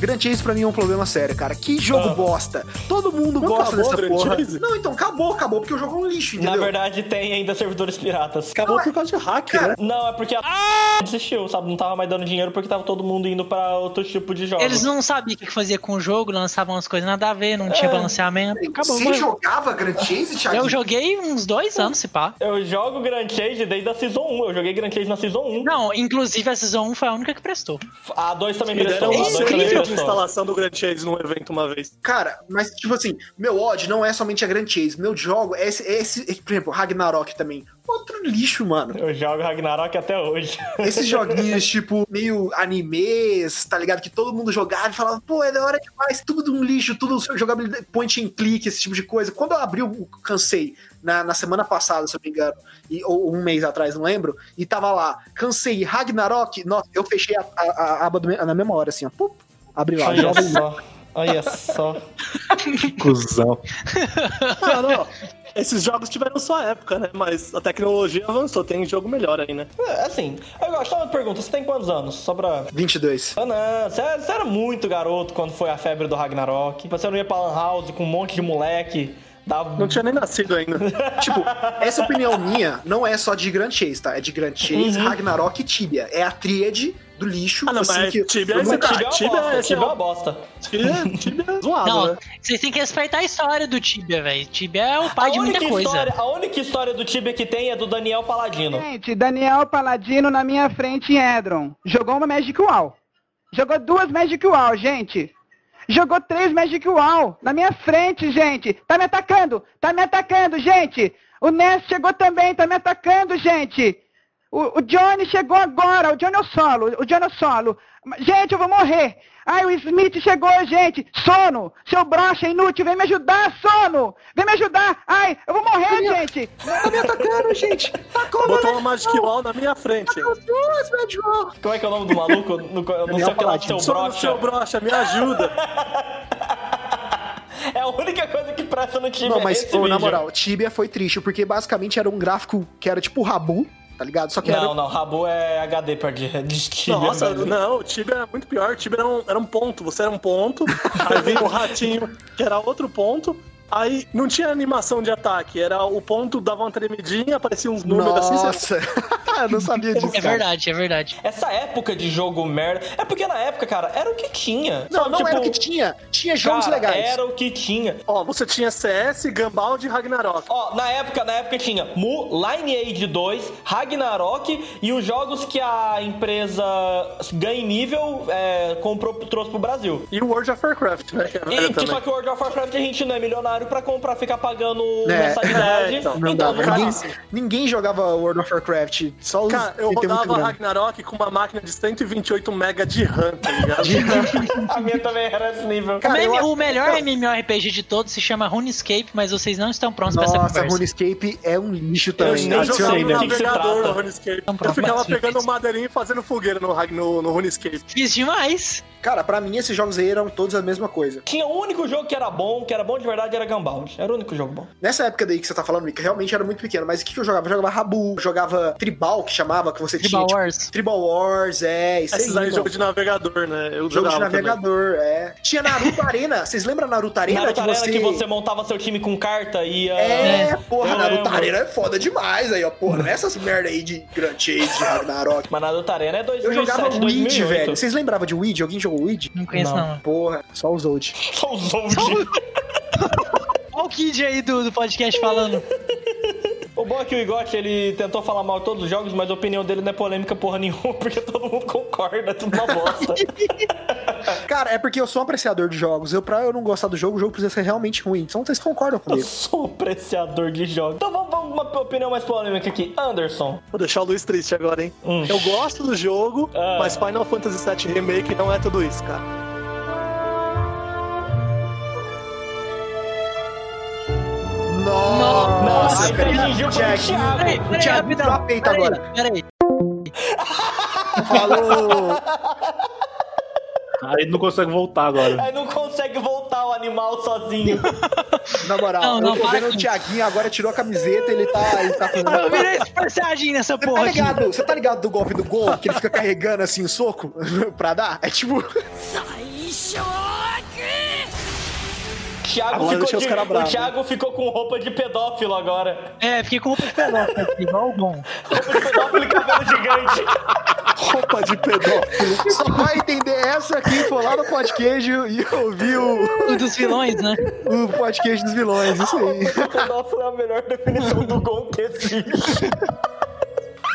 Speaker 1: Grand Chase pra mim é um problema sério, cara. Que jogo
Speaker 2: Ah.
Speaker 1: bosta. Todo mundo
Speaker 3: Não
Speaker 1: gosta dessa
Speaker 3: Grand
Speaker 1: porra.
Speaker 3: Chase?
Speaker 1: Não, então acabou, acabou, porque o jogo é um lixo, entendeu?
Speaker 2: Na verdade, tem ainda servidores piratas.
Speaker 3: Acabou
Speaker 1: Não, é-
Speaker 3: por causa de hack,
Speaker 1: Cara,
Speaker 3: né?
Speaker 2: Não, é porque a desistiu, sabe? Não tava mais dando dinheiro porque tava todo mundo indo pra outro tipo de jogos.
Speaker 4: Eles não sabiam o que fazer com o jogo, lançavam as coisas nada a ver, não tinha
Speaker 2: É.
Speaker 4: balanceamento. Acabou.
Speaker 1: Você
Speaker 4: morreu.
Speaker 1: jogava Grand Chase, Thiago?
Speaker 4: Eu joguei uns dois anos, se pá.
Speaker 2: Eu jogo Grand Chase desde a Season 1. Eu joguei Grand Chase na Season 1.
Speaker 4: Não, inclusive a Season 1 foi a única que prestou.
Speaker 2: A 2 também
Speaker 3: Me
Speaker 2: prestou.
Speaker 3: deram
Speaker 2: A 2 também
Speaker 3: serviço de instalação do Grand Chase num evento uma vez.
Speaker 1: Cara, mas tipo assim, meu ódio não é somente a Grand Chase. Meu jogo é esse, é esse por exemplo, Ragnarok também. Outro lixo, mano.
Speaker 2: Eu jogo Ragnarok até hoje.
Speaker 1: Esses joguinhos, tipo, meio animes, tá ligado? Que todo mundo jogava e falava, pô, é da hora demais. Tudo um lixo, tudo jogabilidade, point and click, esse tipo de coisa. Quando eu abri o Cansei na, na semana passada, se eu não me engano, e, ou um mês atrás, não lembro, e tava lá, Cansei Ragnarok, nossa, eu fechei a, a- a aba do na mesma hora, assim, ó. Pum, abri lá,
Speaker 2: Olha
Speaker 1: joga
Speaker 2: só. Olha só.
Speaker 5: Cusão.
Speaker 3: Ah, não. Esses jogos tiveram sua época, né? Mas a tecnologia avançou, tem jogo melhor aí, né?
Speaker 2: É, Assim, eu gosto. Só uma pergunta: você tem quantos anos? Só pra.
Speaker 1: 22.
Speaker 2: Ah, não. Você, você era muito garoto quando foi a febre do Ragnarok. Você não ia pra Lan House com um monte de moleque. Dava...
Speaker 3: Não tinha nem nascido ainda.
Speaker 1: Tipo, essa opinião minha não é só de Grand Chase, tá? É de Grand Chase,
Speaker 2: Uhum.
Speaker 1: Ragnarok e Tibia. É a tríade do lixo.
Speaker 3: Ah, não,
Speaker 1: assim,
Speaker 3: mas
Speaker 1: que...
Speaker 3: Tibia é
Speaker 2: Tibia é uma
Speaker 3: Tibia
Speaker 2: bosta.
Speaker 3: é-
Speaker 2: Tibia é uma bosta.
Speaker 3: Tibia, Tibia é zoado,
Speaker 4: Não,
Speaker 3: né?
Speaker 4: vocês têm que respeitar a história do Tibia, velho. Tibia é o pai
Speaker 2: a
Speaker 4: de muita
Speaker 2: única
Speaker 4: coisa.
Speaker 2: História, a única história do Tibia que tem é do Daniel Paladino.
Speaker 7: Gente, Daniel Paladino na minha frente em Edron. Jogou uma Magic Wall. Jogou duas Magic Wall, gente. Jogou três Magic Wall. Na minha frente, gente. Tá me atacando. Tá me atacando, gente. O Ness chegou também. Tá me atacando, gente. O, o Johnny chegou agora. O Johnny é o solo. O Johnny é o solo. Gente, eu vou morrer. Ai, o Smith chegou, gente. Sono. Seu brocha inútil. Vem me ajudar, sono. Vem me ajudar. Ai, eu vou morrer, gente.
Speaker 1: Tá me atacando, gente. Tacou,
Speaker 3: Botou uma Magic Wall na minha frente.
Speaker 1: duas Magic Wall.
Speaker 2: Como é que é o nome do maluco? No, eu não sei o que lá, seu
Speaker 3: Só no
Speaker 2: brocha.
Speaker 3: seu brocha, me ajuda.
Speaker 2: É a única coisa que presta no Tibia.
Speaker 1: Não, mas,
Speaker 2: esse
Speaker 1: ô, na moral, Tibia foi triste, porque basicamente era um gráfico que era tipo Rabu, tá ligado? Só que
Speaker 2: Não,
Speaker 1: era.
Speaker 2: não, Rabu é HD pra de, de Tibia.
Speaker 3: Nossa,
Speaker 2: velho.
Speaker 3: não, o Tibia era muito pior. O Tibia era um, era um ponto. Você era um ponto, aí vinha o ratinho, que era outro ponto. Aí não tinha animação de ataque, era o ponto dava uma tremidinha, aparecia uns números assim. você-
Speaker 1: Nossa, eu não sabia disso.
Speaker 4: É
Speaker 1: cara.
Speaker 4: verdade, é verdade.
Speaker 2: Essa época de jogo merda. É porque na época, cara, era o que tinha.
Speaker 1: Não,
Speaker 2: Sabe,
Speaker 1: não
Speaker 2: tipo,
Speaker 1: era o que tinha. Tinha jogos
Speaker 2: cara,
Speaker 1: legais.
Speaker 2: Era o que tinha.
Speaker 3: Ó, você tinha CS, Gambald e Ragnarok.
Speaker 2: Ó, na época, na época tinha Mu, Lineage 2, Ragnarok e os jogos que a empresa ganha nível é, comprou, trouxe pro Brasil.
Speaker 3: E o World of Warcraft, né? Que
Speaker 2: E só que o World of Warcraft a gente não é milionário pra comprar, ficar pagando
Speaker 1: É,
Speaker 2: mensalidade.
Speaker 3: é, então.
Speaker 1: Não
Speaker 2: então,
Speaker 1: dava. Ninguém, ninguém jogava World of Warcraft. Só os
Speaker 3: Cara, eu rodava. Ragnarok com uma máquina de 128 MB de RAM, tá ligado?
Speaker 2: A minha também era esse nível.
Speaker 1: Cara,
Speaker 4: o,
Speaker 1: eu-
Speaker 4: o melhor MMORPG de todos se chama RuneScape, mas vocês não estão prontos pra essa
Speaker 1: Nossa,
Speaker 4: conversa.
Speaker 1: RuneScape é um lixo também.
Speaker 3: eu
Speaker 2: não
Speaker 3: jogava no?
Speaker 2: Do
Speaker 3: navegador no RuneScape. Eu ficava pegando madeirinha e fazendo fogueira no, no, no RuneScape.
Speaker 4: Fiz demais.
Speaker 1: Cara, pra mim esses jogos aí eram todos a mesma coisa.
Speaker 2: Tinha o único jogo que era bom, que era bom de verdade, era Gunbound. Era o único jogo bom.
Speaker 1: Nessa época daí que você tá falando, Mika, realmente era muito pequeno. Mas o que, que eu jogava? Eu jogava Rabu, jogava Tribal, que chamava, que você
Speaker 4: Tribal
Speaker 1: tinha.
Speaker 4: Wars.
Speaker 1: Tipo, Tribal Wars, é, isso
Speaker 3: Esses
Speaker 1: aí.
Speaker 3: aí, jogo de navegador, né? Eu
Speaker 1: Jogo de
Speaker 3: jogava também.
Speaker 1: navegador, é. Tinha Naruto Arena. Vocês lembram Naruto Arena?
Speaker 2: Naruto
Speaker 1: que,
Speaker 2: Arena
Speaker 1: você...
Speaker 2: que você montava seu time com carta e ia...
Speaker 1: É, porra,
Speaker 2: Eu
Speaker 1: Naruto
Speaker 2: lembro.
Speaker 1: Arena é foda demais aí, ó. Porra, não é essas merda aí de Grand Chase, de Ragnarok.
Speaker 2: Mas Naruto Arena é
Speaker 1: Eu
Speaker 2: 2007,
Speaker 1: jogava Weed,
Speaker 2: 2008.
Speaker 1: velho. Vocês lembravam de Weed? Alguém jogou Weed?
Speaker 4: Não conheço,
Speaker 2: Não.
Speaker 4: não.
Speaker 1: Porra, só os old.
Speaker 2: Só os old.
Speaker 4: Olha o Kid aí do, do podcast falando.
Speaker 2: O bom é que o Igote, ele tentou falar mal de todos os jogos, mas a opinião dele não é polêmica porra nenhuma, porque todo mundo concorda, é tudo uma bosta.
Speaker 1: Cara, é porque eu sou um apreciador de jogos. Eu, pra eu não gostar do jogo, o jogo precisa ser realmente ruim. Então vocês concordam
Speaker 2: Eu
Speaker 1: comigo.
Speaker 2: sou um apreciador de jogos. Então vamos, vamos uma opinião mais polêmica aqui. Anderson.
Speaker 3: Vou deixar o Luiz triste agora, hein?
Speaker 2: Hum.
Speaker 3: Eu gosto do jogo,
Speaker 2: Ah.
Speaker 3: mas Final Fantasy VII Remake não é tudo isso, cara.
Speaker 1: Nossa, Thiago,
Speaker 2: Thiago.
Speaker 4: Peraí, peraí,
Speaker 1: Thiago
Speaker 4: rapidão.
Speaker 1: tirou a peita
Speaker 4: Peraí,
Speaker 1: agora.
Speaker 4: Peraí.
Speaker 1: Falou.
Speaker 5: Aí não consegue voltar agora.
Speaker 2: Aí não consegue voltar o animal sozinho.
Speaker 1: Na moral,
Speaker 4: Não, não,
Speaker 1: eu tô vendo o Thiaguinho agora tirou a camiseta, ele tá, ele tá fazendo.
Speaker 4: Eu virei Super Saiyajin nessa
Speaker 1: Você tá
Speaker 4: porra aqui.
Speaker 1: ligado? Você tá ligado do golpe do gol que ele fica carregando assim o soco pra dar? É tipo.
Speaker 2: Thiago ficou de-
Speaker 3: cara
Speaker 2: o. Thiago ficou com roupa de pedófilo agora.
Speaker 4: É, fiquei com roupa de pedófilo aqui, igual o bom.
Speaker 2: Roupa de pedófilo e cabelo gigante.
Speaker 3: Roupa de pedófilo.
Speaker 1: Só vai entender essa quem for lá no podcast e ouvir o,
Speaker 4: dos vilões, né?
Speaker 1: o podcast dos vilões. Isso aí.
Speaker 2: Pedófilo é a melhor definição do Gon que existe.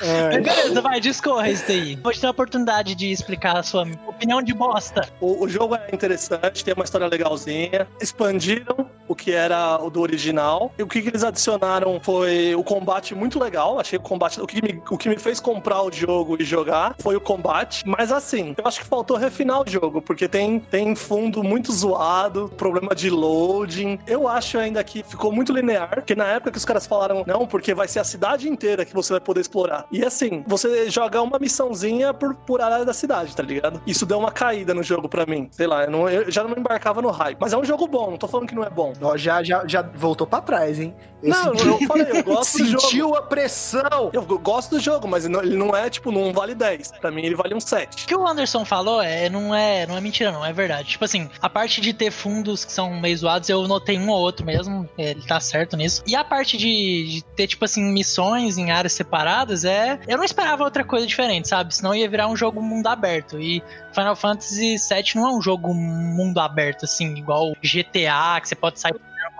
Speaker 4: Mas beleza, vai, discorra isso daí. Vou te dar a oportunidade de explicar a sua opinião de bosta.
Speaker 3: O, o jogo é interessante, tem uma história legalzinha. Expandiram o que era o do original. E o que, que eles adicionaram foi o combate muito legal. Achei o combate. O que, me, o que me fez comprar o jogo e jogar foi o combate. Mas assim, eu acho que faltou refinar o jogo, porque tem, tem fundo muito zoado, problema de loading. Eu acho ainda que ficou muito linear, porque na época que os caras falaram, não, porque vai ser a cidade inteira que você vai poder explorar. E assim, você joga uma missãozinha por, por área da cidade, tá ligado? Isso deu uma caída no jogo pra mim. Sei lá, eu, não- eu já não embarcava no hype. Mas é um jogo bom, não tô falando que não é bom.
Speaker 1: Ó, já, já, já voltou pra trás, hein? Eu
Speaker 3: Não,
Speaker 1: senti-
Speaker 3: eu falei, eu gosto do jogo.
Speaker 1: Sentiu a pressão.
Speaker 3: Eu gosto do jogo, mas ele não- ele não é, tipo, não vale 10. Pra mim, ele vale um 7.
Speaker 4: O que o Anderson falou é, não, é, não é mentira, não, é verdade. Tipo assim, a parte de ter fundos que são meio zoados, eu notei um ou outro mesmo, é, ele tá certo nisso. E a parte de, de ter, tipo assim, missões em áreas separadas, é. Eu não esperava outra coisa diferente, sabe? Senão ia virar um jogo mundo aberto. E Final Fantasy VII não é um jogo mundo aberto, assim, igual GTA, que você pode sair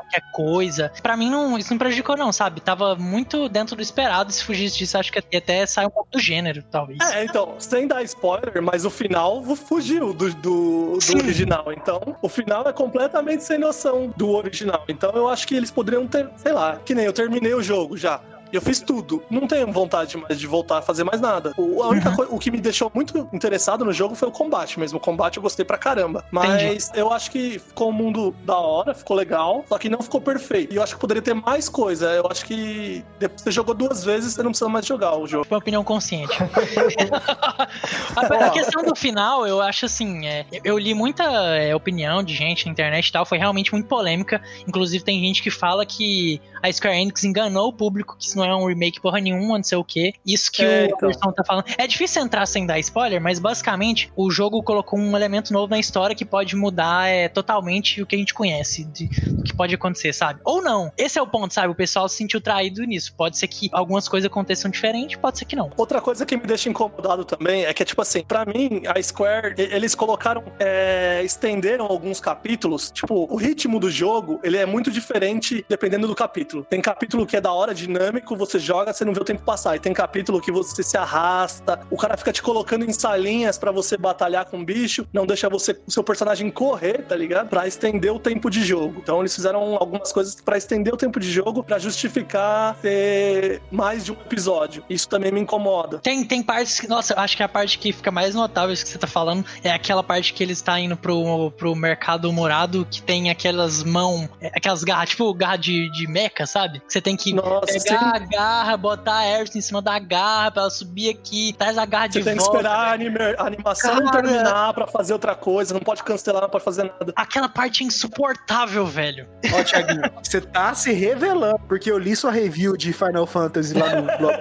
Speaker 4: qualquer coisa. Pra mim, não, isso não prejudicou, não, sabe? Tava muito dentro do esperado. Se fugisse disso, acho que ia até sair um pouco do gênero, talvez.
Speaker 3: É, então, sem dar spoiler, mas o final fugiu do, do, do original. Então, o final é completamente sem noção do original. Então, eu acho que eles poderiam ter, sei lá, que nem eu terminei o jogo já. Eu fiz tudo. Não tenho vontade mais de voltar a fazer mais nada. O, a única
Speaker 4: Uhum.
Speaker 3: coi- o que me deixou muito interessado no jogo foi o combate mesmo. O combate eu gostei pra caramba. Mas eu acho que ficou um mundo da hora, ficou legal, só que não ficou perfeito. E eu acho que poderia ter mais coisa. Eu acho que depois que você jogou duas vezes, você não precisa mais jogar o jogo.
Speaker 4: Foi uma opinião consciente. a, a questão do final, eu acho assim, é, eu li muita é, opinião de gente na internet e tal, foi realmente muito polêmica. Inclusive tem gente que fala que a Square Enix enganou o público, que isso não é um remake porra nenhuma, não sei o quê. Isso que
Speaker 3: É,
Speaker 4: o
Speaker 3: então.
Speaker 4: Anderson tá falando. É difícil entrar sem dar spoiler, mas basicamente o jogo colocou um elemento novo na história que pode mudar é, totalmente o que a gente conhece, de, do que pode acontecer, sabe? Ou não. Esse é o ponto, sabe? O pessoal se sentiu traído nisso. Pode ser que algumas coisas aconteçam diferente, pode ser que não.
Speaker 3: Outra coisa que me deixa incomodado também é que, tipo assim, pra mim, a Square, eles colocaram, é, estenderam alguns capítulos. Tipo, o ritmo do jogo, ele é muito diferente dependendo do capítulo. Tem capítulo que é da hora, dinâmico, você joga, você não vê o tempo passar. E tem capítulo que você se arrasta, o cara fica te colocando em salinhas pra você batalhar com o bicho, não deixa você, o seu personagem correr, tá ligado? Pra estender o tempo de jogo. Então eles fizeram algumas coisas pra estender o tempo de jogo, pra justificar ter mais de um episódio. Isso também me incomoda.
Speaker 4: Tem, tem partes que, nossa, acho que a parte que fica mais notável isso que você tá falando é aquela parte que ele está indo pro, pro mercado morado que tem aquelas mãos, é, aquelas garras, tipo garra de, de meca, sabe? Que você tem que
Speaker 3: Nossa,
Speaker 4: pegar a garra, botar a Aerith em cima da garra pra ela subir aqui, traz a garra
Speaker 3: Você
Speaker 4: de
Speaker 3: tem que
Speaker 4: volta.
Speaker 3: esperar a, anime- a animação
Speaker 4: Cara.
Speaker 3: terminar pra fazer outra coisa, não pode cancelar, não pode fazer nada.
Speaker 4: Aquela parte é insuportável, velho.
Speaker 1: Ó, Thiaguinho, você tá se revelando, porque eu li sua review de Final Fantasy lá no blog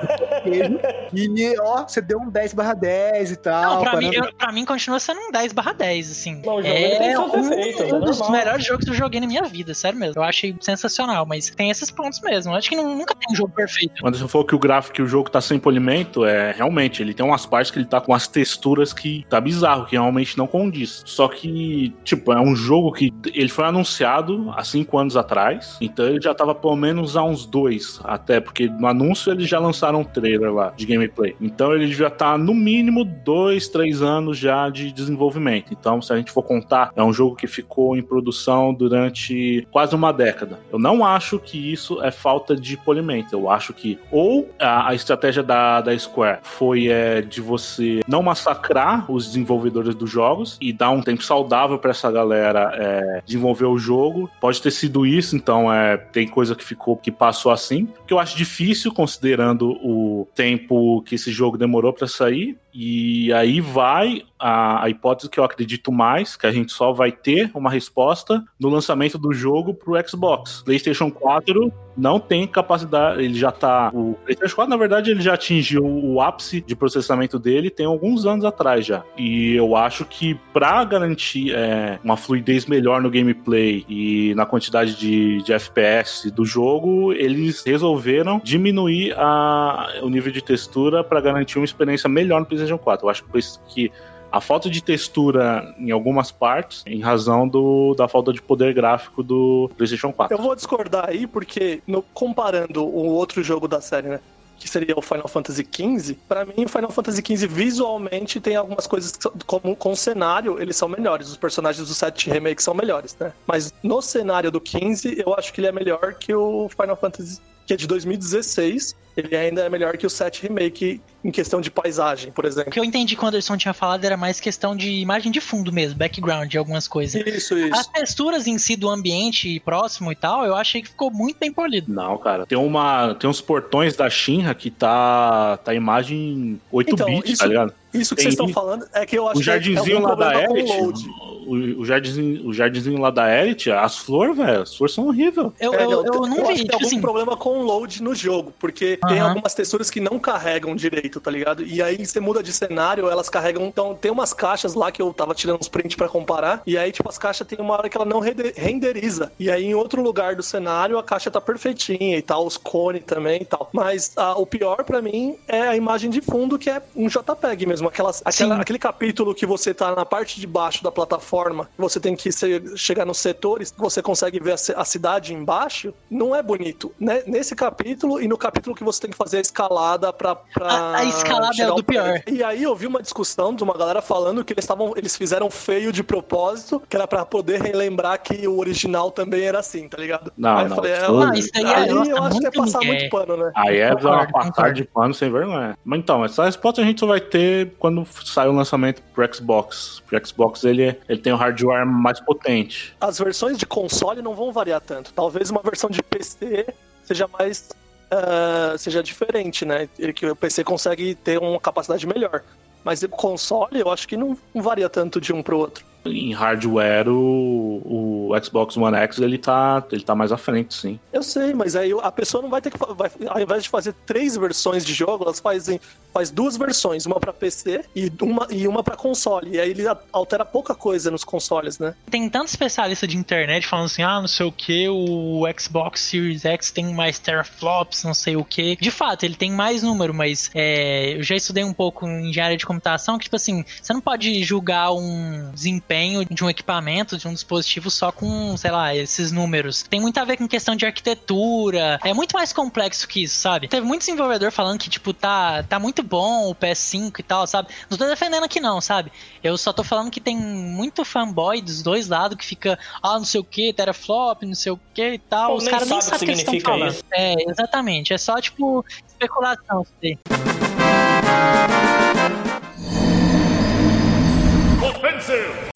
Speaker 1: e, ó, você deu um 10 barra 10 e tal.
Speaker 4: Não, pra mim, eu- pra mim continua sendo um 10 barra 10, assim.
Speaker 2: Não, o jogo ele tem
Speaker 4: é
Speaker 2: seus
Speaker 4: um,
Speaker 2: defeitos, é
Speaker 4: um dos melhores jogos que eu joguei na minha vida, sério mesmo. Eu achei sensacional, mas tem esses pontos mesmo. Eu acho que nu- nunca tem um jogo perfeito.
Speaker 5: Quando você falou que o gráfico e o jogo tá sem polimento, é realmente, ele tem umas partes que ele tá com as texturas que tá bizarro, que realmente não condiz. Só que, tipo, é um jogo que ele foi anunciado há cinco anos atrás, então ele já tava pelo menos há uns dois, até, porque no anúncio eles já lançaram um trailer lá de gameplay. Então ele já tá no mínimo dois, três anos já de desenvolvimento. Então, se a gente for contar, é um jogo que ficou em produção durante quase uma década. Eu não acho que isso é falta de polimento. Eu acho que ou a, a estratégia da, da Square foi é, de você não massacrar os desenvolvedores dos jogos e dar um tempo saudável para essa galera é, desenvolver o jogo. Pode ter sido isso, então é, tem coisa que ficou que passou assim, que eu acho difícil considerando o tempo que esse jogo demorou para sair. E aí vai a, a hipótese que eu acredito mais, que a gente só vai ter uma resposta no lançamento do jogo pro Xbox. PlayStation 4 não tem capacidade, ele já tá. O PlayStation 4, na verdade, ele já atingiu o ápice de processamento dele tem alguns anos atrás já. E eu acho que para garantir é, uma fluidez melhor no gameplay e na quantidade de, de FPS do jogo, eles resolveram diminuir a, o nível de textura para garantir uma experiência melhor no PlayStation 4. Eu acho que a falta de textura em algumas partes, em razão do, da falta de poder gráfico do PlayStation 4.
Speaker 3: Eu vou discordar aí, porque no- comparando o outro jogo da série, né? Que seria o Final Fantasy XV, pra mim o Final Fantasy XV visualmente tem algumas coisas que como com o cenário, eles são melhores. Os personagens do 7 Remake são melhores, né? Mas no cenário do 15, eu acho que ele é melhor que o Final Fantasy que é de 2016. Ele ainda é melhor que o 7 Remake em questão de paisagem, por
Speaker 4: O
Speaker 3: exemplo.
Speaker 4: que eu entendi quando o Anderson tinha falado era mais questão de imagem de fundo mesmo, background de algumas coisas.
Speaker 3: Isso,
Speaker 4: As
Speaker 3: isso.
Speaker 4: texturas em si do ambiente próximo e tal, eu achei que ficou muito bem polido.
Speaker 5: Não, cara. Tem uma. Tem uns portões da Shinra que tá. tá imagem 8
Speaker 3: Então,
Speaker 5: bits,
Speaker 3: isso-
Speaker 5: tá ligado?
Speaker 3: Isso que
Speaker 5: Tem-
Speaker 3: vocês estão falando é que eu acho
Speaker 5: O jardinzinho
Speaker 3: que é
Speaker 5: lá da Elite.
Speaker 3: load.
Speaker 5: O, o, jardinzinho, o jardinzinho lá da Elite, as flores, velho, as flores são horríveis.
Speaker 4: Eu,
Speaker 3: É,
Speaker 4: eu, eu não
Speaker 3: acho
Speaker 4: vi,
Speaker 3: que
Speaker 4: tipo
Speaker 3: tem algum
Speaker 4: assim,
Speaker 3: problema com o load no jogo, porque tem algumas texturas que não carregam direito, tá ligado? E aí você muda de cenário, elas carregam. Então tem umas caixas lá que eu tava tirando uns prints pra comparar, e aí, tipo, as caixas tem uma hora que ela não rende- renderiza. E aí, em outro lugar do cenário, a caixa tá perfeitinha e tal, os cones também e tal. Mas ah, o pior pra mim é a imagem de fundo, que é um JPEG mesmo. Aquelas, aquela- aquele capítulo que você tá na parte de baixo da plataforma, você tem que se- chegar nos setores, você consegue ver a, a cidade embaixo, não é bonito. Né? Nesse capítulo e no capítulo que você tem que fazer a escalada pra. pra
Speaker 4: A- a escalada é do pior.
Speaker 3: E aí eu vi uma discussão de uma galera falando que eles estavam. Eles fizeram feio de propósito, que era pra poder relembrar que o original também era assim, tá ligado?
Speaker 5: Não,
Speaker 3: aí eu
Speaker 5: não,
Speaker 3: falei,
Speaker 5: isso-
Speaker 3: é,
Speaker 4: Ah, isso daí é-
Speaker 3: aí
Speaker 4: nossa,
Speaker 3: eu acho que é passar
Speaker 4: migué.
Speaker 3: muito pano, né?
Speaker 5: Aí é uma passar de pano sem vergonha. Mas então, essa resposta a gente só vai ter quando sair o lançamento pro Xbox. Pro Xbox ele, ele tem o hardware mais potente.
Speaker 3: as versões de console não vão variar tanto. Talvez uma versão de PC seja mais. ah, seja diferente, né? Que o PC consegue ter uma capacidade melhor. Mas o console eu acho que não, não varia tanto de um pro outro.
Speaker 5: Em hardware, o, o Xbox One X ele tá, ele tá mais à frente, sim.
Speaker 3: Eu sei, mas aí a pessoa não vai ter que. Vai, ao invés de fazer três versões de jogo, elas fazem faz duas versões, uma pra PC e uma, e uma pra console. E aí ele altera pouca coisa nos consoles, né?
Speaker 4: tem tanto especialista de internet falando assim, ah, não sei o que, o Xbox Series X tem mais teraflops, não sei o que. De fato, ele tem mais número, mas é, eu já estudei um pouco em engenharia de computação, que tipo assim, você não pode julgar um desempenho de um equipamento, de um dispositivo só com, sei lá, esses números. Tem muito a ver com questão de arquitetura, é muito mais complexo que isso, sabe? Teve muito desenvolvedor falando que, tipo, tá, tá muito bom o PS5 e tal, sabe? Não tô defendendo aqui não, sabe? Eu só tô falando que tem muito fanboy dos dois lados que fica, ah, não sei o que, teraflop, não sei o que e tal.
Speaker 2: Pô,
Speaker 4: Os caras nem sabem o que eles estão
Speaker 2: significa
Speaker 4: falando.
Speaker 2: isso.
Speaker 4: É, exatamente. É só, tipo, especulação. aí.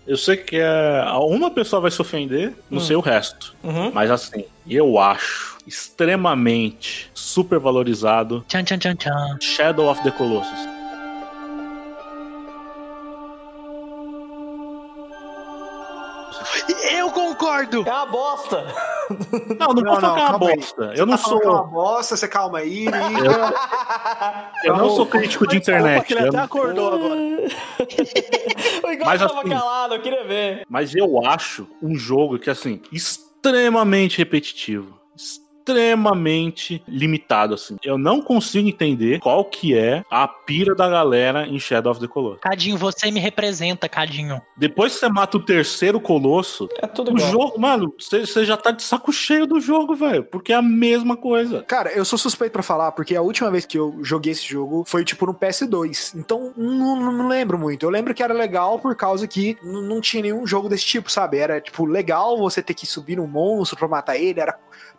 Speaker 5: Eu sei que é, uma pessoa vai se ofender, não sei o resto.
Speaker 2: Uhum.
Speaker 5: Mas assim, eu acho extremamente supervalorizado
Speaker 4: Tchan, tchan, tchan, tchan.
Speaker 5: Shadow of the Colossus.
Speaker 4: Concordo!
Speaker 2: É uma bosta.
Speaker 5: Não, não, posso falar que é uma
Speaker 1: aí.
Speaker 5: bosta.
Speaker 1: Você
Speaker 5: Eu não
Speaker 1: tá falando que é uma
Speaker 5: sou,
Speaker 1: bosta, você calma aí. né?
Speaker 5: eu não sou crítico de internet.
Speaker 3: ele
Speaker 5: eu
Speaker 3: até
Speaker 5: não-
Speaker 3: acordou agora.
Speaker 2: o Igor
Speaker 5: Mas
Speaker 2: tava
Speaker 5: assim-
Speaker 2: calado, eu queria ver.
Speaker 5: Mas eu acho um jogo que, assim, extremamente repetitivo. Extremamente limitado, assim. Eu não consigo entender qual que é a pira da galera em Shadow of the Colossus.
Speaker 4: Cadinho, você me representa, Cadinho.
Speaker 5: Depois que você mata o terceiro Colosso,
Speaker 2: É tudo
Speaker 5: o jogo, mano, você já tá de saco cheio do jogo, velho. Porque é a mesma coisa.
Speaker 1: Cara, eu sou suspeito pra falar, porque a última vez que eu joguei esse jogo foi, tipo, no PS2. Então, não, não lembro muito. Eu lembro que era legal por causa que não tinha nenhum jogo desse tipo, sabe? Era, tipo, legal você ter que subir num monstro pra matar ele. Era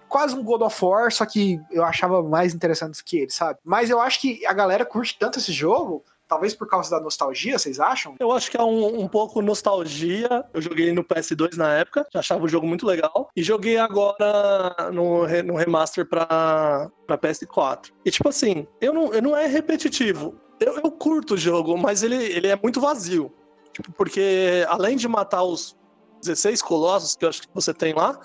Speaker 1: quase um God of War, só que eu achava mais interessante que ele, sabe? Mas eu acho que a galera curte tanto esse jogo, talvez por causa da nostalgia, vocês acham?
Speaker 3: Eu acho que é um, um pouco nostalgia. Eu joguei no PS2 na época, achava o jogo muito legal. E joguei agora no, no remaster pra, pra PS4. E tipo assim, eu não, eu não é repetitivo. Eu, eu curto o jogo, mas ele, ele é muito vazio. Tipo, porque além de matar os 16 colossos que eu acho que você tem lá,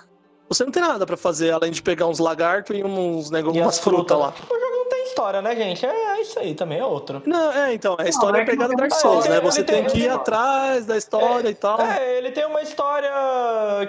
Speaker 3: você não tem nada pra fazer além de pegar uns lagartos e uns negócios,
Speaker 2: E
Speaker 3: umas
Speaker 2: as frutas
Speaker 3: frutas
Speaker 2: lá.
Speaker 3: lá.
Speaker 2: O jogo não história, né, gente? É, é isso aí também, é outro.
Speaker 3: Não, é, então, a história
Speaker 1: é
Speaker 3: é pegada
Speaker 1: não
Speaker 3: Dark
Speaker 1: tem
Speaker 3: Souls, né? Você
Speaker 2: Ele tem-
Speaker 3: tem que ir
Speaker 2: ele-
Speaker 3: atrás da história e tal.
Speaker 2: É, ele tem uma história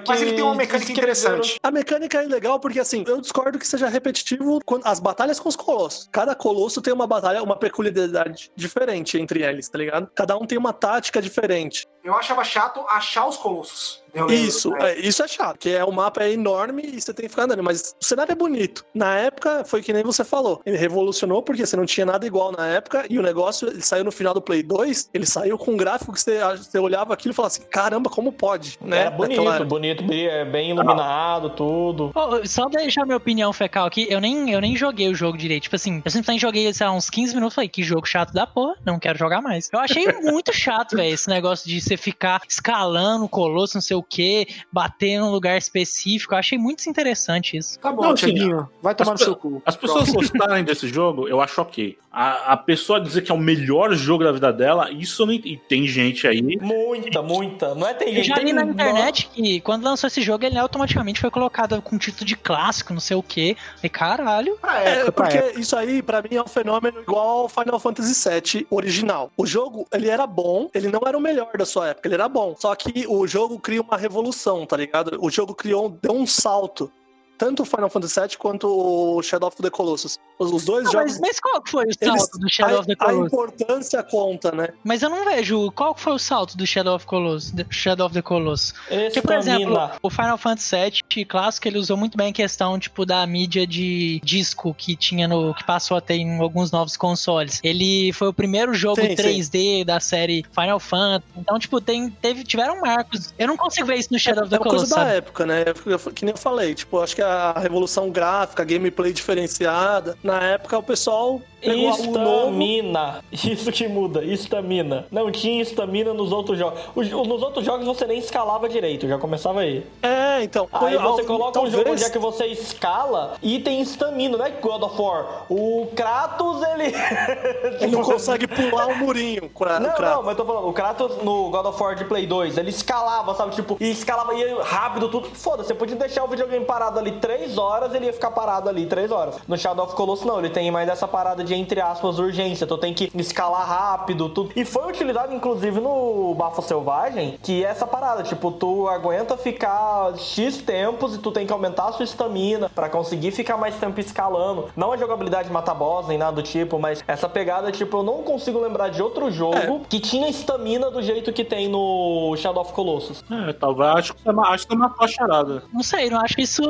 Speaker 2: que.
Speaker 1: Mas ele tem uma mecânica interessante.
Speaker 3: A mecânica é legal porque, assim, eu discordo que seja repetitivo quando- as batalhas com os colossos. Cada colosso tem uma batalha, uma peculiaridade diferente entre eles, tá ligado? Cada um tem uma tática diferente.
Speaker 1: Eu achava chato achar os colossos. Lembro,
Speaker 3: Isso,
Speaker 1: né?
Speaker 3: é, isso é chato, que é o mapa é enorme e você tem que ficar andando, mas o cenário é bonito. Na época, foi que nem você falou, ele revolucionou porque você não tinha nada igual na época e o negócio, ele saiu no final do Play 2, ele saiu com um gráfico que você, você olhava aquilo e falava assim, caramba, como pode, né?
Speaker 2: Era bonito,
Speaker 3: Naquela época.
Speaker 2: bonito, bem- é, bem iluminado, tudo.
Speaker 4: Ô, só deixar minha opinião fecal aqui, eu nem, eu nem joguei o jogo direito. Tipo assim, eu simplesmente joguei, sei lá, uns 15 minutos falei, que jogo chato da porra, não quero jogar mais. Eu achei muito chato, velho, esse negócio de você ficar escalando o colosso, não sei o que, bater num lugar específico. Eu achei muito interessante isso.
Speaker 1: Tá bom,
Speaker 5: Não,
Speaker 1: vai tomar no
Speaker 5: as pe-
Speaker 1: seu cu.
Speaker 5: As pessoas gostarem desse jogo, eu acho ok. A, a pessoa dizer que é o melhor jogo da vida dela, isso eu não ent- E tem gente aí.
Speaker 2: Muita, muita. Não é tem
Speaker 4: Eu
Speaker 2: gente.
Speaker 4: já
Speaker 2: tem
Speaker 4: li na
Speaker 2: no-
Speaker 4: internet que quando lançou esse jogo, ele automaticamente foi colocado com título de clássico, não sei o que. E caralho.
Speaker 1: Pra
Speaker 3: É,
Speaker 1: época, pra
Speaker 3: porque
Speaker 1: época.
Speaker 3: isso aí, pra mim, é um fenômeno igual ao Final Fantasy VII original. O jogo, ele era bom, ele não era o melhor da sua época, ele era bom. Só que o jogo cria uma revolução, tá ligado? O jogo criou, deu um salto. Tanto o Final Fantasy VII quanto o Shadow of the Colossus. Os, os dois
Speaker 4: Ah,
Speaker 3: jogos.
Speaker 4: mas, mas qual que foi o
Speaker 3: eles-
Speaker 4: salto do Shadow
Speaker 3: a,
Speaker 4: of the
Speaker 3: a
Speaker 4: Colossus?
Speaker 3: importância conta, né?
Speaker 4: Mas eu não vejo qual que foi o salto do Shadow of Colossus, do Shadow of the Colossus. Porque, por exemplo, o Final Fantasy VII clássico, ele usou muito bem a questão, tipo, da mídia de disco que tinha no. que passou a ter em alguns novos consoles. Ele foi o primeiro jogo
Speaker 3: Sim, sim.
Speaker 4: 3D da série Final Fantasy. Então, tipo, tem, teve, tiveram marcos. Eu não consigo ver isso no Shadow of
Speaker 3: É
Speaker 4: the
Speaker 3: uma coisa
Speaker 4: Colossus.
Speaker 3: da
Speaker 4: sabe?
Speaker 3: época, né? Eu- Que nem eu falei, tipo, acho que a revolução gráfica, gameplay diferenciada, na época o pessoal pegou.
Speaker 2: Estamina. Isso que muda, estamina. Não tinha estamina nos outros jogos. Os- Nos outros jogos você nem escalava direito, já começava aí.
Speaker 3: É, então.
Speaker 2: Aí você coloca um
Speaker 3: talvez-
Speaker 2: jogo onde é que você escala e tem estamina, não é God of War. O Kratos, ele.
Speaker 3: Ele não consegue pular um murinho. o Kra- o
Speaker 2: Não, não, mas eu tô falando, o Kratos no God of War de Play 2, ele escalava, sabe? Tipo, e escalava ia rápido, tudo. Foda-se, você podia deixar o videogame parado ali 3 horas, ele ia ficar parado ali 3 horas. No Shadow of Colossus, não, ele tem mais essa parada de, entre aspas, urgência. Tu tem que escalar rápido, tudo. E foi utilizado, inclusive, no Bafo Selvagem, que é essa parada, tipo, tu aguenta ficar X tempos e tu tem que aumentar a sua estamina pra conseguir ficar mais tempo escalando. Não a jogabilidade mata boss nem nada do tipo, mas essa pegada, tipo, eu não consigo lembrar de outro jogo que tinha estamina do jeito que tem no Shadow of Colossus.
Speaker 5: É, talvez. Acho que você ma- acho que você matou a charada.
Speaker 4: Não sei, não acho isso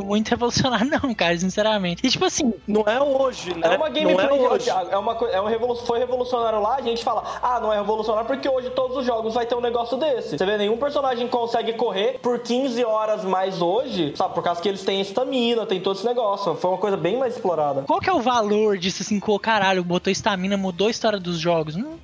Speaker 4: muito revolucionário, não, cara, sinceramente. E tipo assim,
Speaker 3: Não é hoje, né?
Speaker 2: É uma gameplay,
Speaker 3: não é hoje.
Speaker 2: é uma é um revolu- foi revolucionário lá, a gente fala, ah, não é revolucionário porque hoje todos os jogos vai ter um negócio desse. Você vê, nenhum personagem consegue correr por 15 horas mais hoje, sabe, por causa que eles têm estamina, tem todo esse negócio. Foi uma coisa bem mais explorada.
Speaker 4: qual que é o valor disso assim, pô, caralho, botou estamina, mudou a história dos jogos? Não,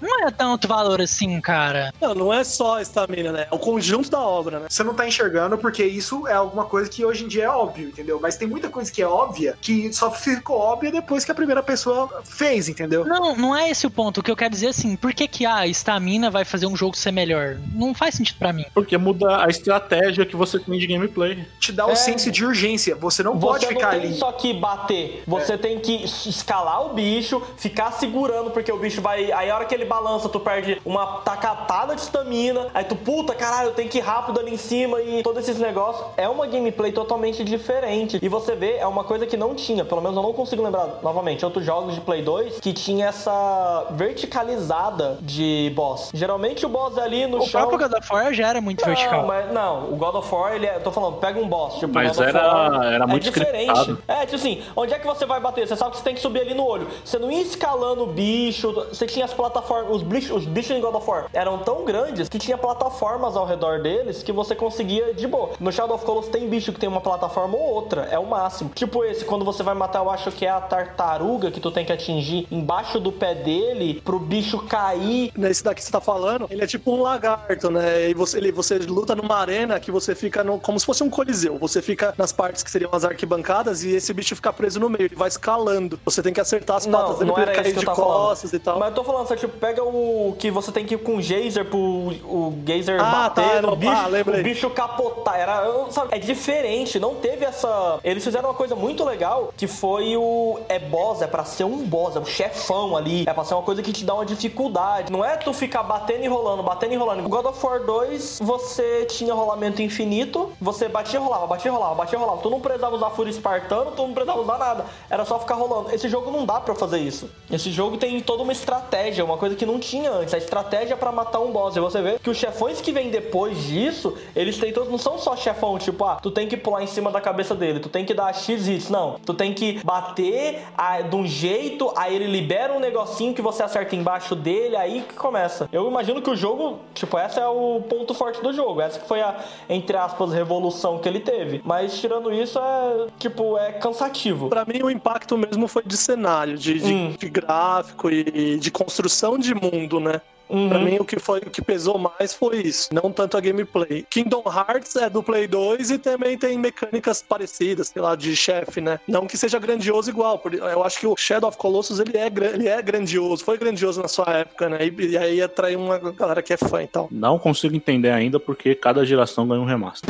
Speaker 4: Não é tanto valor assim, cara.
Speaker 3: Não, não é só a estamina, né? É o conjunto da obra, né?
Speaker 1: Você não tá enxergando porque isso é alguma coisa que hoje em dia é óbvio, entendeu? Mas tem muita coisa que é óbvia que só ficou óbvia depois que a primeira pessoa fez, entendeu?
Speaker 4: Não, não é esse o ponto. O que eu quero dizer assim, por que que a estamina vai fazer um jogo ser melhor? Não faz sentido pra mim.
Speaker 5: Porque muda a estratégia que você tem de gameplay.
Speaker 1: Te dá o
Speaker 2: É.
Speaker 1: senso de urgência. Você não
Speaker 2: Você
Speaker 1: pode
Speaker 2: não
Speaker 1: ficar
Speaker 2: tem
Speaker 1: ali.
Speaker 2: só que bater. Você tem que escalar o bicho, ficar segurando, porque o bicho vai. Aí a hora que ele balança, tu perde uma tacatada de estamina. Aí tu, puta, caralho, eu tenho que ir rápido ali em cima e todos esses negócios. É uma gameplay totalmente diferente. E você vê, é uma coisa que não tinha. Pelo menos eu não consigo lembrar novamente. Outros jogos de Play 2 que tinha essa verticalizada de boss. Geralmente o boss é ali no
Speaker 4: O
Speaker 2: chão.
Speaker 4: próprio God of War já era muito
Speaker 2: Não,
Speaker 4: vertical.
Speaker 2: mas não, o God of War, ele é, eu tô falando, pega um boss, tipo,
Speaker 5: Mas
Speaker 2: God
Speaker 5: era-
Speaker 2: War
Speaker 5: era muito
Speaker 2: é diferente. É, tipo assim, onde é que você vai bater? Você sabe que você tem que subir ali no olho. Você não ia escalando o bicho, você tinha as plataformas, os bichos, os bichos em God of War eram tão grandes que tinha plataformas ao redor deles que você conseguia de boa. No Shadow of Colossus tem bicho que tem uma plataforma ou outra, é o máximo. Tipo esse, quando você vai matar, eu acho que é a tartaruga que tu tem que atingir embaixo do pé dele pro bicho cair.
Speaker 3: Nesse daqui que você tá falando, ele é tipo um lagarto, né? E você, ele, você luta numa arena que você fica no, como se fosse um coliseu. Você fica nas partes que seriam as arquibancadas e esse bicho fica preso no meio. Ele vai escalando. Você tem que acertar as patas
Speaker 2: Não,
Speaker 3: dele
Speaker 2: não
Speaker 3: pra ele cair de
Speaker 2: tava falando.
Speaker 3: costas e tal.
Speaker 2: Mas eu tô falando, você tipo, pega o que você tem que ir com o geyser pro o geyser
Speaker 3: Ah,
Speaker 2: bater
Speaker 3: tá,
Speaker 2: no bicho,
Speaker 3: ah,
Speaker 2: o bicho capotar. Era, sabe, é diferente, não teve essa. Eles fizeram uma coisa muito legal que foi o. É boss, é pra ser um boss, é um chefão ali. É pra ser uma coisa que te dá uma dificuldade. Não é tu ficar batendo e rolando, batendo e rolando. God of War 2, você tinha rolamento infinito, você batia e rolava, batia e rolava, batia e rolava. Tu não precisava usar fúria espartano, tu não precisava usar nada. Era só ficar rolando. Esse jogo não dá pra fazer isso. Esse jogo tem toda uma estratégia, uma coisa que não tinha antes. A estratégia pra matar um boss. E você vê que os chefões que vêm depois disso, eles têm todos. Não são só chefão, tipo, ah, tu tem que pular em cima da cabeça dele, tu tem que dar X hits. Não. Tu tem que bater ah, de um jeito, aí ele libera um negocinho que você acerta embaixo dele, aí que começa. Eu imagino que o jogo, tipo, essa é o ponto forte do jogo. Essa que foi a, entre aspas, revolução que ele teve. Mas tirando isso, é, tipo, é cansativo.
Speaker 3: Pra mim, o impacto mesmo foi de cenário, de, de-
Speaker 2: Hum.
Speaker 3: de gráfico e de construção de mundo, né?
Speaker 2: Uhum.
Speaker 3: Pra mim, o que, foi, o que pesou mais foi isso, não tanto a gameplay. Kingdom Hearts é do Play 2 e também tem mecânicas parecidas, sei lá, de chefe, né? Não que seja grandioso igual, por- eu acho que o Shadow of Colossus, ele é, ele é grandioso, foi grandioso na sua época, né? E, e aí atrai uma galera que é fã e tal.
Speaker 5: Não consigo entender ainda porque cada geração ganha um remaster.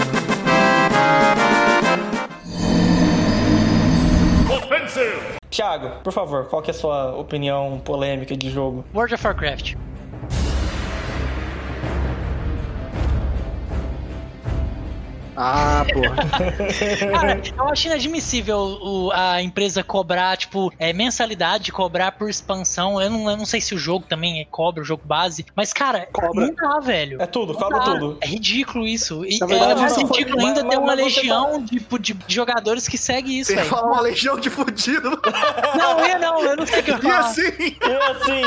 Speaker 2: Thiago, por favor, qual que é a sua opinião polêmica de jogo?
Speaker 4: World of Warcraft.
Speaker 1: Ah, porra.
Speaker 4: Cara, eu acho inadmissível o- a empresa cobrar, tipo, é, mensalidade, cobrar por expansão. Eu não, eu não sei se o jogo também é cobra, o jogo base. Mas, cara,
Speaker 3: Cobra.
Speaker 4: não dá, velho.
Speaker 2: É tudo,
Speaker 4: Não
Speaker 2: cobra
Speaker 4: dá.
Speaker 2: tudo.
Speaker 4: É ridículo isso. E é
Speaker 3: verdade,
Speaker 4: mais
Speaker 3: não,
Speaker 4: ridículo ainda
Speaker 2: mas-
Speaker 4: ter uma legião de, de- de jogadores que segue isso,
Speaker 1: Você ia
Speaker 4: velho.
Speaker 1: falar uma legião de fudido.
Speaker 4: Não, eu não, eu não sei o que eu
Speaker 1: E
Speaker 4: falo.
Speaker 1: assim.
Speaker 2: E assim,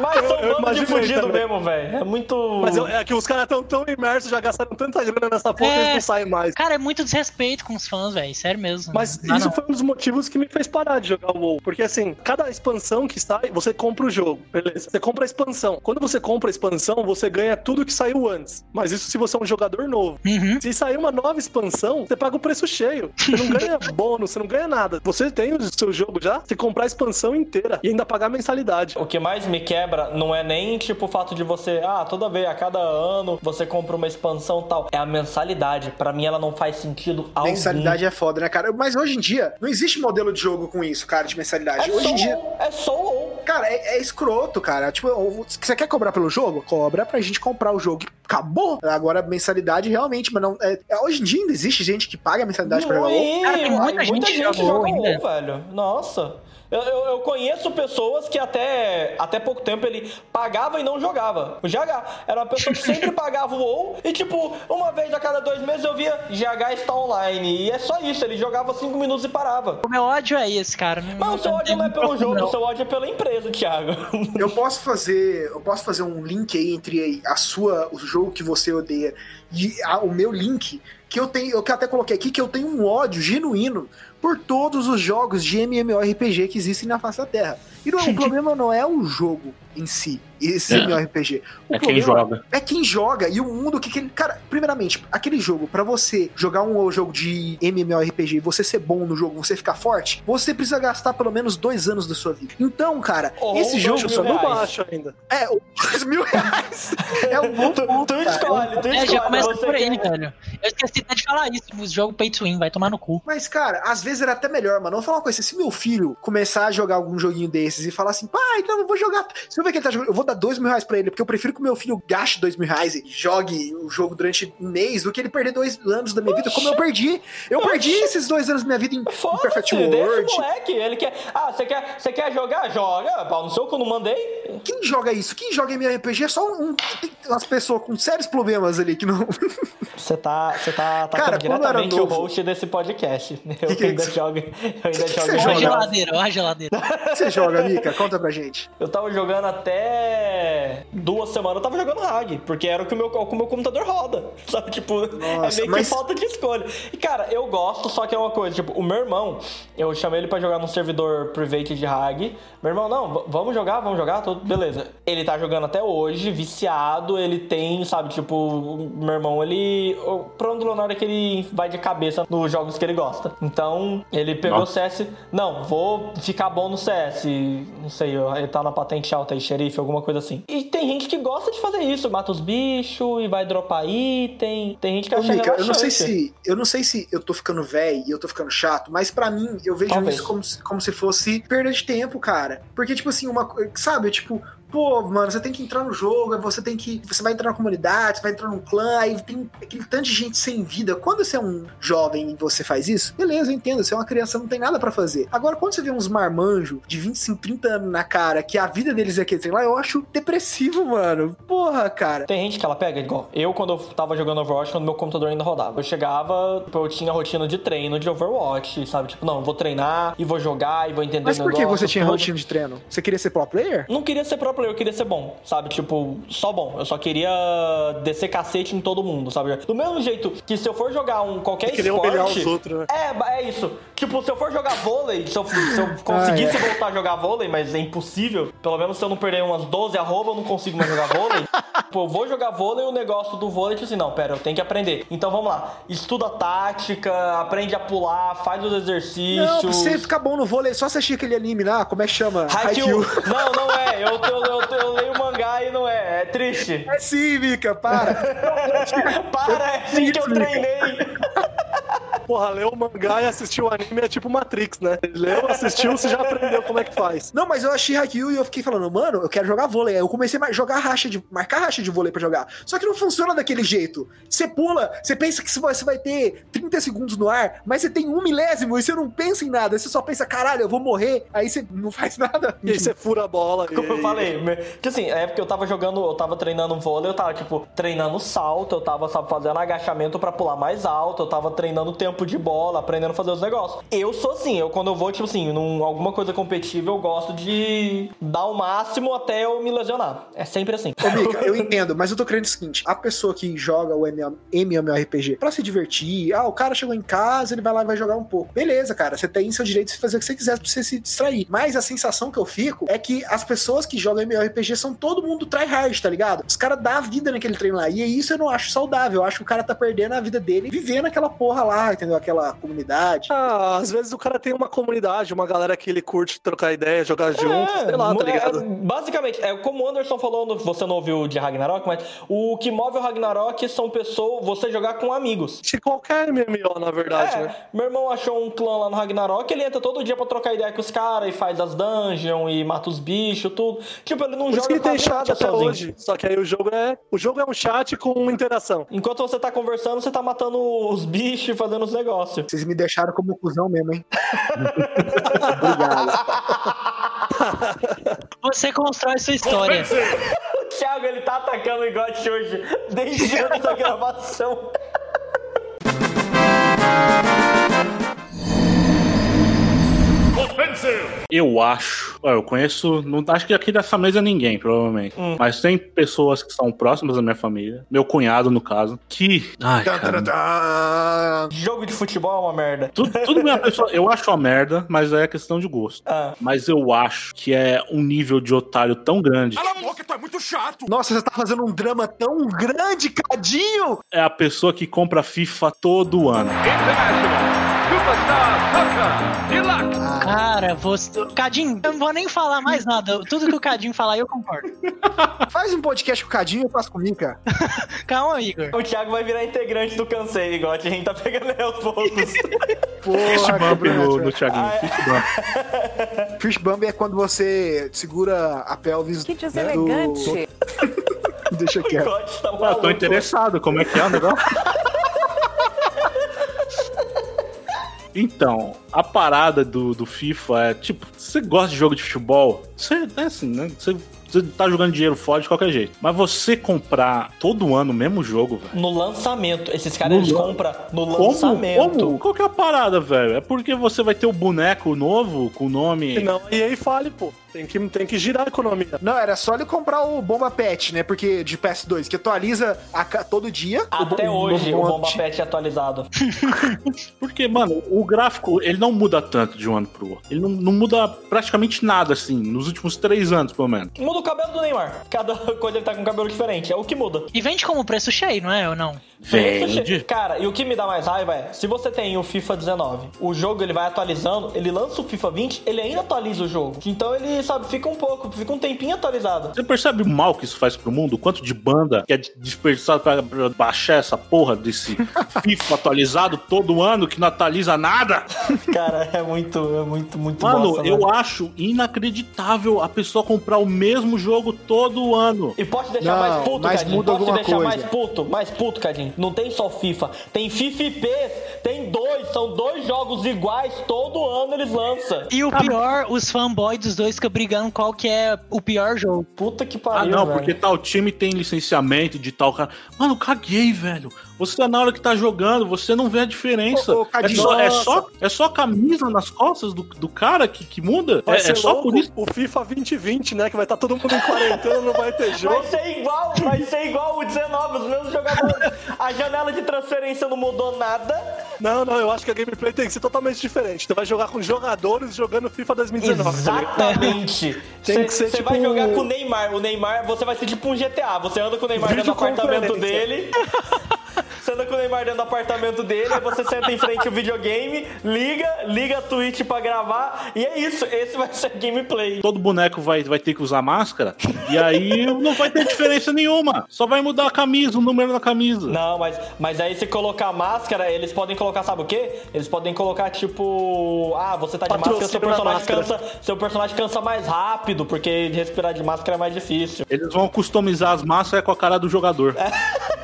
Speaker 2: mas são
Speaker 3: eu
Speaker 2: bando de
Speaker 3: também.
Speaker 2: mesmo, velho. É muito.
Speaker 3: Mas eu- é que os caras estão tão imersos, já gastaram tanta grana nessa porra que
Speaker 4: É.
Speaker 3: eles não saem mais.
Speaker 4: Cara, é muito desrespeito com os fãs, velho. Sério mesmo.
Speaker 3: Mas
Speaker 4: dá,
Speaker 3: isso
Speaker 4: não.
Speaker 3: foi um dos motivos que me fez parar de jogar o WoW. Porque assim, cada expansão que sai, você compra o jogo, beleza? Você compra a expansão. Quando você compra a expansão, você ganha tudo que saiu antes. Mas isso se você é um jogador novo.
Speaker 4: Uhum.
Speaker 3: Se sair uma nova expansão, você paga o preço cheio. Você não ganha bônus, você não ganha nada. Você tem o seu jogo já, você comprar a expansão inteira e ainda pagar mensalidade.
Speaker 2: O que mais me quebra não é nem tipo o fato de você, ah, toda vez, a cada ano, você compra uma expansão tal. É a mensalidade. Pra mim ela não faz sentido algum.
Speaker 1: Mensalidade é foda, né, cara? Mas hoje em dia, não existe modelo de jogo com isso, cara, de mensalidade.
Speaker 2: É
Speaker 1: hoje
Speaker 2: só,
Speaker 1: em dia.
Speaker 2: é só o WoW.
Speaker 1: Cara, é, é escroto, cara. Tipo, você quer cobrar pelo jogo? Cobra pra gente comprar o jogo. Acabou. Agora, mensalidade realmente, mas não. é- é- hoje em dia ainda existe gente que paga mensalidade pra jogar WoW.
Speaker 2: Ih,
Speaker 4: Cara, tem muita
Speaker 2: ai,
Speaker 4: gente que joga WoW
Speaker 2: velho. Nossa. Eu, eu, eu conheço pessoas que até, até pouco tempo ele pagava e não jogava. O GH era uma pessoa que sempre pagava o WoW e, tipo, uma vez a cada dois meses eu via GH está online. E é só isso, ele jogava cinco minutos e parava.
Speaker 4: O meu ódio é esse, cara. Não-
Speaker 2: Mas o seu ódio não é pelo jogo,
Speaker 4: não.
Speaker 2: o seu ódio é pela empresa, Thiago.
Speaker 1: Eu posso fazer. Eu posso fazer um link aí entre a sua, o jogo que você odeia e a- o meu link. Que eu tenho, eu que até coloquei aqui, que eu tenho um ódio genuíno por todos os jogos de MMORPG que existem na face da Terra. E não, o problema não é o jogo em si, esse
Speaker 5: É.
Speaker 1: MMORPG. O
Speaker 5: É quem joga.
Speaker 1: É quem joga e o mundo que, que ele. Cara, primeiramente, aquele jogo, pra você jogar um jogo de MMORPG e você ser bom no jogo, você ficar forte, você precisa gastar pelo menos dois anos da sua vida. Então, cara,
Speaker 2: Ou
Speaker 1: esse
Speaker 2: dois
Speaker 1: jogo
Speaker 3: Só
Speaker 2: reais.
Speaker 3: baixo ainda.
Speaker 1: é o dois mil reais. É um bom ponto.
Speaker 2: tu escolhe, tu
Speaker 4: É, já começa por aí,
Speaker 2: quer-
Speaker 4: velho. Eu esqueci até de falar isso. O jogo pay to win, vai tomar no cu.
Speaker 1: Mas, cara, às vezes era até melhor, mano. Vou falar uma coisa: se meu filho começar a jogar algum joguinho desses e falar assim, pai, então eu vou jogar. Se eu ver que ele tá jogando, eu vou dar dois mil reais pra ele, porque eu prefiro que o meu filho gaste dois mil reais e jogue o jogo durante um mês do que ele perder dois anos da minha vida, como eu perdi. Eu perdi esses dois anos da minha vida em, em Perfect
Speaker 2: deixa o
Speaker 1: World.
Speaker 2: moleque. Ele quer. Ah, você quer, você quer jogar? Joga. Pau no seu não mandei.
Speaker 1: Quem joga isso? Quem joga MMORPG é só um. Tem umas pessoas com sérios problemas ali que não.
Speaker 2: Você tá, você tá atacando diretamente o host desse podcast. Eu
Speaker 1: Que que é
Speaker 2: ainda
Speaker 1: isso?
Speaker 2: jogo. Eu ainda
Speaker 1: que
Speaker 2: jogo.
Speaker 1: você
Speaker 4: Ó a
Speaker 1: joga?
Speaker 4: geladeira, a geladeira.
Speaker 1: Que você joga, Mika? Conta pra gente.
Speaker 2: Eu tava jogando até duas semanas, eu tava jogando RAG, porque era o que o meu, o que o meu computador roda. Sabe, tipo, é
Speaker 1: Nossa,
Speaker 2: meio
Speaker 1: mas-
Speaker 2: que falta de escolha. E cara, eu gosto, só que é uma coisa, tipo, o meu irmão, eu chamei ele pra jogar num servidor private de RAG. Meu irmão, não, vamos jogar, vamos jogar, tudo, beleza. Ele tá jogando até hoje, viciado, ele tem, sabe, tipo, meu irmão, ele. O do Leonardo é que ele vai de cabeça nos jogos que ele gosta. Então, ele pegou o
Speaker 5: Nossa.
Speaker 2: CS. Não, vou ficar bom no CS. Não sei, ele tá na patente alta aí, xerife, alguma coisa assim. E tem gente que gosta de fazer isso, mata os bichos e vai dropar item. Tem gente que acha
Speaker 1: Mika, eu não sei se eu não sei se eu tô ficando velho e eu tô ficando chato, mas pra mim eu vejo
Speaker 2: Talvez.
Speaker 1: isso como, se- como se fosse perda de tempo, cara. Porque tipo assim, uma sabe, tipo, pô, mano, você tem que entrar no jogo, você tem que, você vai entrar na comunidade, você vai entrar num clã, aí tem aquele tanto de gente sem vida. Quando você é um jovem e você faz isso, beleza, eu entendo, você é uma criança, não tem nada pra fazer. Agora quando você vê uns marmanjos de 25, 30 anos na cara, que a vida deles é aquele, sei lá, eu acho depressivo, mano. Porra, cara.
Speaker 2: Tem gente que ela pega, igual eu quando eu tava jogando Overwatch, quando meu computador ainda rodava. Eu chegava, tipo, eu tinha rotina de treino de Overwatch, sabe? Tipo, não, vou treinar e vou jogar e vou entender
Speaker 1: Mas por que
Speaker 2: negócio
Speaker 1: você tinha
Speaker 2: todo.
Speaker 1: rotina de treino? Você queria ser pro player?
Speaker 2: Não queria ser pro eu queria ser bom, sabe? Tipo, só bom. Eu só queria descer cacete em todo mundo, sabe? Do mesmo jeito que se eu for jogar um qualquer
Speaker 3: Queria humilhar
Speaker 2: esporte...
Speaker 3: os outros, né?
Speaker 2: É, é isso. Tipo, se eu for jogar vôlei, se eu, se eu conseguisse
Speaker 1: Ah, é.
Speaker 2: voltar a jogar vôlei, mas é impossível. Pelo menos se eu não perder umas 12 arroba, eu não consigo mais jogar vôlei. Pô, eu vou jogar vôlei o negócio do vôlei, tipo assim, não, pera, eu tenho que aprender. Então vamos lá. Estuda tática, aprende a pular, faz os exercícios.
Speaker 1: Não, você ficar bom no vôlei, é só você assistir aquele anime lá, como é que chama?
Speaker 2: Haikyuu. Não, não é. Eu, eu, eu, eu leio mangá e não é. É triste.
Speaker 1: É sim, Mika, para.
Speaker 2: Para, é assim que eu treinei.
Speaker 3: Porra, leu o mangá e assistiu o anime é tipo Matrix, né? Leu, assistiu, você já aprendeu como é que faz.
Speaker 1: Não, mas eu achei Haikyuu e eu fiquei falando, mano, eu quero jogar vôlei. Aí eu comecei a jogar racha de. marcar racha de vôlei pra jogar. Só que não funciona daquele jeito. Você pula, você pensa que você vai ter 30 segundos no ar, mas você tem um milésimo e você não pensa em nada. Você só pensa, caralho, eu vou morrer. Aí você não faz nada.
Speaker 3: E aí você fura a bola.
Speaker 2: Como eu
Speaker 3: e-
Speaker 2: falei, me- que assim, é porque eu tava jogando, eu tava treinando vôlei, eu tava, tipo, treinando salto, eu tava, sabe, fazendo agachamento pra pular mais alto, eu tava treinando tempo de bola, aprendendo a fazer os negócios. Eu sou assim, eu quando eu vou, tipo assim, num alguma coisa competitiva, eu gosto de dar o máximo até eu me lesionar. É sempre assim.
Speaker 1: Ô, eu entendo, mas eu tô querendo o seguinte: a pessoa que joga o MM MMORPG pra se divertir, ah, o cara chegou em casa, ele vai lá e vai jogar um pouco. Beleza, cara, você tem seu direito de fazer o que você quiser pra você se distrair. Mas a sensação que eu fico é que as pessoas que jogam MMORPG são todo mundo tryhard, tá ligado? Os caras dão a vida naquele treino lá. E isso eu não acho saudável. Eu acho que o cara tá perdendo a vida dele vivendo aquela porra lá, entendeu? Aquela comunidade.
Speaker 3: Ah, às vezes o cara tem uma comunidade, uma galera que ele curte trocar ideia, jogar junto, sei lá, tá
Speaker 2: é,
Speaker 3: ligado?
Speaker 2: basicamente, é como o Anderson falou, no- você não ouviu de Ragnarok, mas o que move o Ragnarok são pessoas, você jogar com amigos.
Speaker 3: De qualquer MMO, na verdade,
Speaker 2: É,
Speaker 3: né?
Speaker 2: meu irmão achou um clã lá no Ragnarok, ele entra todo dia pra trocar ideia com os caras e faz as dungeons e mata os bichos, tudo. Tipo, ele não
Speaker 3: Por
Speaker 2: joga
Speaker 3: que tem chat
Speaker 2: nada
Speaker 3: até
Speaker 2: sozinho.
Speaker 3: hoje. Só que aí o jogo é. O jogo é um chat com interação.
Speaker 2: Enquanto você tá conversando, você tá matando os bichos e fazendo os negócios.
Speaker 1: Vocês me deixaram como cuzão mesmo, hein? Obrigado.
Speaker 4: Você constrói sua história.
Speaker 2: O Thiago, ele tá atacando o God hoje, desde antes da gravação.
Speaker 5: Eu acho. Eu conheço. Não, acho que aqui dessa mesa ninguém, provavelmente.
Speaker 2: Hum.
Speaker 5: Mas tem pessoas que são próximas da minha família. Meu cunhado, no caso. Que. Ai, cara.
Speaker 2: Jogo de futebol é uma merda.
Speaker 5: Tudo, tudo minha pessoa. Eu acho uma merda, mas é questão de gosto.
Speaker 2: Ah,
Speaker 5: Mas eu acho que é um nível de otário tão grande.
Speaker 1: Nossa, você tá fazendo um drama tão grande, Cadinho!
Speaker 5: É a pessoa que compra FIFA todo ano.
Speaker 4: Cara, você. Cadinho, eu não vou nem falar mais nada. Tudo que o Cadinho falar, eu concordo.
Speaker 1: Faz um podcast com o Cadinho e eu faço comigo, cara.
Speaker 4: Calma, Igor.
Speaker 2: o Thiago vai virar integrante do Cansei, igual a gente tá pegando ele aos poucos.
Speaker 1: Porra,
Speaker 5: bump no, no Thiaguinho.
Speaker 2: Ah, é.
Speaker 5: Fist bump.
Speaker 1: Fish Bump é quando você segura a pelvis.
Speaker 6: Que
Speaker 1: né,
Speaker 6: deselegante.
Speaker 1: do- Deixa quieto.
Speaker 2: Tá
Speaker 5: Ah, tô interessado. Como é que é o negócio? Então, a parada do, do FIFA é tipo, você gosta de jogo de futebol, você é assim, né? Você, você tá jogando dinheiro fora de qualquer jeito. Mas você comprar todo ano o mesmo jogo, velho.
Speaker 2: No lançamento. Esses caras
Speaker 5: No
Speaker 2: eles
Speaker 5: lan-
Speaker 2: compram no
Speaker 5: Como?
Speaker 2: lançamento.
Speaker 5: Como? Qual que é a parada, velho? É porque você vai ter o boneco novo com o nome.
Speaker 3: Não, e aí fale, pô. Tem que, tem que girar a economia.
Speaker 1: Não, era só ele comprar o Bomba Pet, né? Porque de PS2, que atualiza a todo dia.
Speaker 2: Até
Speaker 1: O
Speaker 2: hoje o Bomba Pet é atualizado.
Speaker 5: Porque, mano, o gráfico, ele não muda tanto de um ano pro outro. Ele não, não muda praticamente nada, assim, nos últimos três anos, pelo menos.
Speaker 2: Muda o cabelo do Neymar. Cada coisa ele tá com um cabelo diferente. É o que muda.
Speaker 4: E vende como preço cheio, não é? Ou não?
Speaker 5: Vende.
Speaker 2: Cara, e o que me dá mais raiva é, se você tem o FIFA 19, o jogo ele vai atualizando, ele lança o FIFA 20, ele ainda atualiza o jogo. Então ele, sabe, fica um pouco, fica um tempinho atualizado.
Speaker 5: Você percebe o mal que isso faz pro mundo? O quanto de banda que é desperdiçado pra, pra baixar essa porra desse FIFA atualizado todo ano que não atualiza nada?
Speaker 2: Cara, é muito, é muito, muito
Speaker 5: Mano,
Speaker 2: bosta,
Speaker 5: eu
Speaker 2: mano.
Speaker 5: acho inacreditável a pessoa comprar o mesmo jogo todo ano.
Speaker 2: E pode deixar
Speaker 1: Não,
Speaker 2: mais puto,
Speaker 1: mas
Speaker 2: Cadinho?
Speaker 1: muda
Speaker 2: Pode deixar
Speaker 1: coisa.
Speaker 2: mais puto? Mais puto, Cadinho? Não tem só FIFA. Tem FIFA e PES. Tem dois. São dois jogos iguais. Todo ano eles lançam.
Speaker 4: E o pior, os fanboys dos dois ficam brigando qual que é o pior jogo.
Speaker 2: Puta que
Speaker 5: Ah,
Speaker 2: pariu,
Speaker 5: não,
Speaker 2: velho.
Speaker 5: porque tal time tem licenciamento de tal cara. Mano, caguei, velho. Você, na hora que tá jogando, você não vê a diferença.
Speaker 1: Ô, ô,
Speaker 5: é, só, é, só, é só a camisa nas costas do, do cara que, que muda?
Speaker 3: Vai
Speaker 5: É, é só
Speaker 3: louco
Speaker 5: por isso.
Speaker 3: o FIFA 2020, né? Que vai estar todo mundo em quarentena, não vai ter jogo.
Speaker 2: Vai ser igual, vai ser igual o 19, os mesmos jogadores. A janela de transferência não mudou nada.
Speaker 3: Não, não, eu acho que a gameplay tem que ser totalmente diferente. Tu vai jogar com jogadores jogando FIFA 2019. tá?
Speaker 2: Exatamente.
Speaker 3: Tem que ser
Speaker 2: Você
Speaker 3: tipo
Speaker 2: vai jogar com o Neymar. O Neymar, você vai ser tipo um GTA. Você anda com o Neymar do apartamento dele. Você anda com o Neymar dentro do apartamento dele, aí você senta em frente ao videogame, liga, liga a Twitch pra gravar, e é isso, esse vai ser gameplay.
Speaker 5: Todo boneco vai, vai ter que usar máscara. E aí não vai ter diferença nenhuma. Só vai mudar a camisa, o número na camisa.
Speaker 2: Não, mas, mas aí se colocar máscara, eles podem colocar, sabe o quê? Eles podem colocar tipo. Ah, você tá de máscara, seu personagem
Speaker 3: máscara.
Speaker 2: cansa. Seu personagem cansa mais rápido, porque respirar de máscara é mais difícil.
Speaker 5: Eles vão customizar as máscaras com a cara do jogador.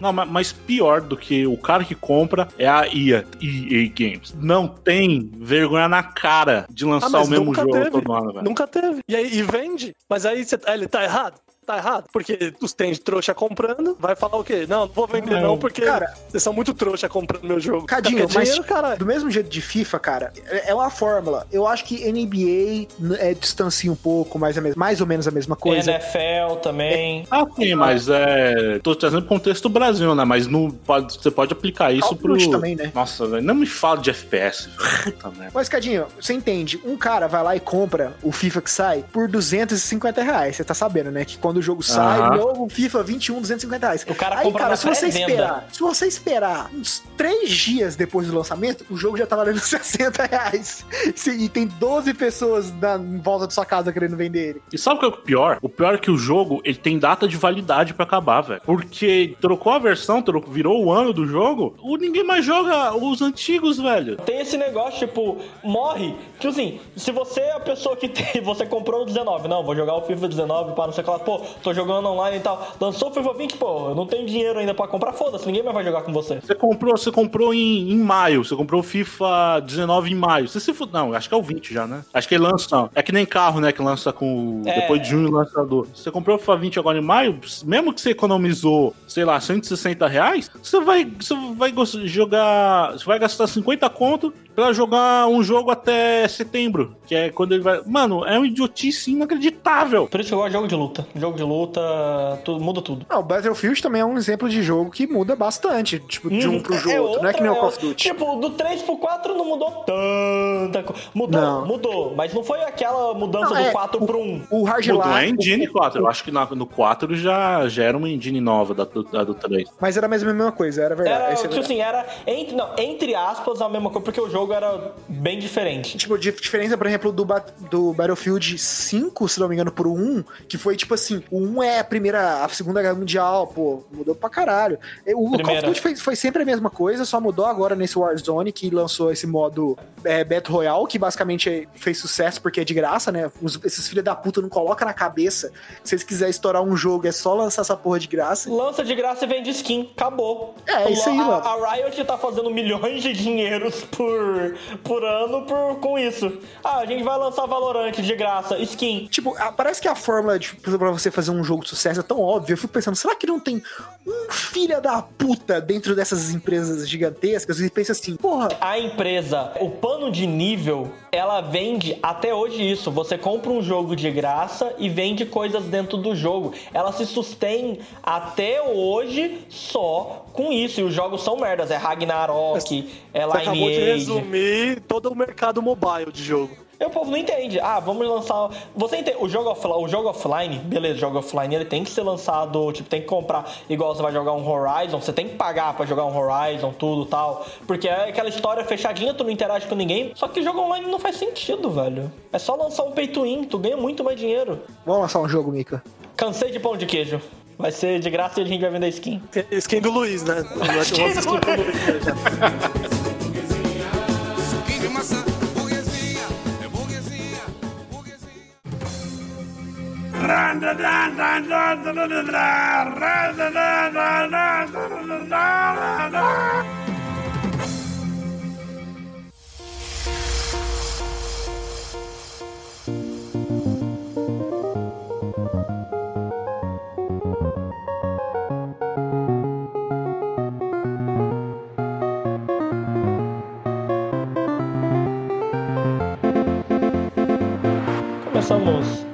Speaker 5: Não, ma- mas pior do que o cara que compra é a EA, EA Games. Não tem vergonha na cara de
Speaker 3: Ah,
Speaker 5: lançar
Speaker 3: mas
Speaker 5: o mesmo jogo
Speaker 3: teve.
Speaker 5: todo ano, velho.
Speaker 3: Nunca teve. E aí e vende. Mas aí você- ele tá errado? Tá errado. Porque os tem de trouxa comprando, vai falar o quê? Não, não vou vender não, porque
Speaker 1: Cara-
Speaker 3: vocês são muito trouxa comprando meu jogo.
Speaker 1: Cadinho,
Speaker 3: Quer dinheiro,
Speaker 1: mas
Speaker 3: caralho.
Speaker 1: do mesmo jeito de FIFA, cara, é é uma fórmula. Eu acho que NBA é, distancia um pouco, mais, a mes- mais ou menos a mesma coisa.
Speaker 2: NFL também.
Speaker 5: Ah, sim, mas é. Tô trazendo pro contexto do Brasil, né? Mas não pode, você pode aplicar isso
Speaker 1: Call of
Speaker 5: pro.
Speaker 1: Também, né?
Speaker 5: Nossa, velho. Não me fala de FPS, velho. Puta merda.
Speaker 1: Mas, Cadinho, você entende? Um cara vai lá e compra o FIFA que sai por 250 reais. Você tá sabendo, né? Que quando o jogo sai,
Speaker 5: Aham.
Speaker 1: novo FIFA 21, 250 reais.
Speaker 2: O cara
Speaker 1: Aí, cara, se você esperar, se você esperar uns três dias depois do lançamento, o jogo já tá valendo 60 reais. E tem 12 pessoas na, em volta da sua casa querendo vender ele.
Speaker 5: E sabe o que é o pior? O pior é que o jogo ele tem data de validade pra acabar, velho. Porque trocou a versão, trocou, virou o ano do jogo, o ninguém mais joga os antigos, velho.
Speaker 2: Tem esse negócio, tipo, morre. Tipo assim, se você é a pessoa que tem. Você comprou o 19, não, vou jogar o FIFA 19 para não sei o que lá, pô, tô jogando online e tal. Lançou o FIFA 20, pô, eu não tenho dinheiro ainda pra comprar, foda-se, ninguém mais vai jogar com você.
Speaker 5: Você comprou, você comprou em, em maio, você comprou o FIFA 19 em maio. Você se Não, acho que é o 20 já, né? Acho que ele lança. Não. É que nem carro, né? Que lança com.
Speaker 2: É.
Speaker 5: Depois de junho lança do. Você comprou o FIFA 20 agora em maio, mesmo que você economizou, sei lá, 160 reais, você vai, você vai jogar. Você vai gastar 50 conto pra jogar um jogo até setembro, que é quando ele vai. Mano, é uma idiotice inacreditável.
Speaker 2: Por isso que eu gosto de jogo de luta. Jogo de luta, tudo, muda tudo.
Speaker 1: Não, o Battlefield também é um exemplo de jogo que muda bastante, tipo, de um
Speaker 2: Uhum.
Speaker 1: pro
Speaker 2: É
Speaker 1: outro, não é que nem o
Speaker 2: outra,
Speaker 1: Call of Duty.
Speaker 2: Tipo, do 3 pro 4 não mudou tanta coisa. Mudou,
Speaker 1: Não.
Speaker 2: mudou. Mas não foi aquela mudança
Speaker 1: Não, é,
Speaker 2: do 4 pro 1.
Speaker 1: O Hard
Speaker 5: Mudou a
Speaker 1: Life,
Speaker 5: engine 4. Eu acho que no 4 já, já era uma engine nova da, do- da do 3.
Speaker 1: mas era a mesma, coisa, era verdade.
Speaker 2: Era,
Speaker 1: é
Speaker 2: tipo assim, era entre, não, entre aspas a mesma coisa, porque o jogo era bem diferente.
Speaker 1: Tipo, de diferença, por exemplo, do, do Battlefield 5, se não me engano, pro 1, que foi tipo assim, o 1 é a primeira, a Segunda Guerra Mundial, pô, mudou pra caralho. O Call of
Speaker 2: Primeira.
Speaker 1: Duty foi, foi sempre a mesma coisa, só mudou agora nesse Warzone, que lançou esse modo é, Battle Royale, que basicamente fez sucesso porque é de graça, né? Os- esses filhos da puta não colocam na cabeça se eles quiserem estourar um jogo, é só lançar essa porra de graça.
Speaker 2: Lança de graça e vende skin. Acabou.
Speaker 1: É, isso aí,
Speaker 2: a,
Speaker 1: mano.
Speaker 2: a Riot tá fazendo milhões de dinheiros por, por ano por, com isso. Ah, a gente vai lançar Valorant de graça, skin.
Speaker 1: Tipo, a- parece que a fórmula de, pra você fazer um jogo de sucesso é tão óbvia. Eu fico pensando, será que não tem um filho da puta dentro dessas empresas gigantescas? E pensa assim, porra,
Speaker 2: A empresa, o pano de nível, ela vende até hoje isso. Você compra um jogo de graça e vende coisas dentro do jogo. Ela se sustém até hoje só com isso. E os jogos são merdas. É Ragnarok, é
Speaker 3: Você acabou de
Speaker 2: Lineage.
Speaker 3: resumir todo o mercado mobile de jogo.
Speaker 2: E o povo não entende. Ah, vamos lançar. Você entende? O jogo, offline, o jogo offline, beleza, o jogo offline ele tem que ser lançado, tipo, tem que comprar. Igual você vai jogar um Horizon, você tem que pagar pra jogar um Horizon, tudo tal. Porque é aquela história fechadinha, tu não interage com ninguém. Só que jogo online não faz sentido, velho. É só lançar um pay to win, tu ganha muito mais dinheiro.
Speaker 1: vamos lançar um jogo, Mika.
Speaker 2: Cansei de pão de queijo. Vai ser de graça e a gente vai vender skin.
Speaker 3: Skin do Luiz, né? Skin do Luiz,
Speaker 2: Começamos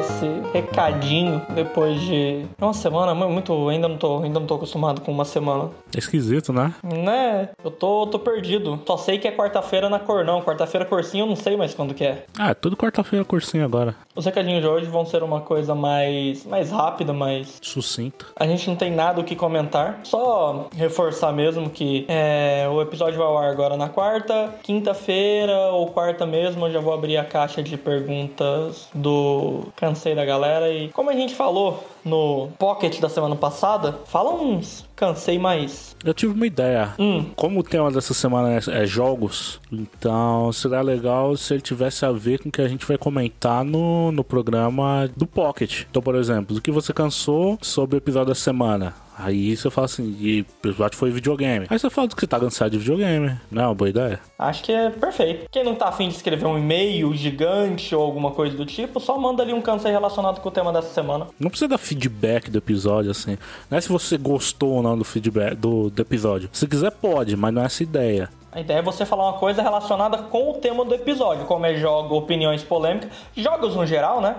Speaker 2: esse recadinho depois de uma semana, mu- muito, ainda não tô, ainda não tô acostumado com uma semana.
Speaker 5: É esquisito, né?
Speaker 2: Né? Eu tô, tô perdido. Só sei que é quarta-feira na cor, não. Quarta-feira cursinho eu não sei mais quando que é.
Speaker 5: Ah, é tudo quarta-feira cursinho agora.
Speaker 2: Os recadinhos de hoje vão ser uma coisa mais, mais rápida, mas
Speaker 5: Sucinto.
Speaker 2: a gente não tem nada o que comentar. Só reforçar mesmo que é, o episódio vai ao ar agora na quarta, quinta-feira ou quarta mesmo. Eu já vou abrir a caixa de perguntas do Cansei da Galera. E como a gente falou no Pocket da semana passada, fala uns cansei mais.
Speaker 5: Eu tive uma ideia.
Speaker 2: Hum.
Speaker 5: Como o tema dessa semana é, é jogos, então seria legal se ele tivesse a ver com o que a gente vai comentar no, no programa do Pocket. Então, por exemplo, o que você cansou sobre o episódio da semana. Aí você fala assim, e o episódio foi videogame. Aí você fala do que você tá cansado de videogame. Não é uma boa ideia?
Speaker 2: Acho que é perfeito. Quem não tá afim de escrever um e-mail gigante ou alguma coisa do tipo, só manda ali um cansei relacionado com o tema dessa semana.
Speaker 5: Não precisa dar feedback do episódio, assim. Não é se você gostou ou não do feedback do, do episódio. Se quiser, pode, mas não é essa ideia.
Speaker 2: A ideia é você falar uma coisa relacionada com o tema do episódio, como é jogo, opiniões polêmicas, jogos no geral, né?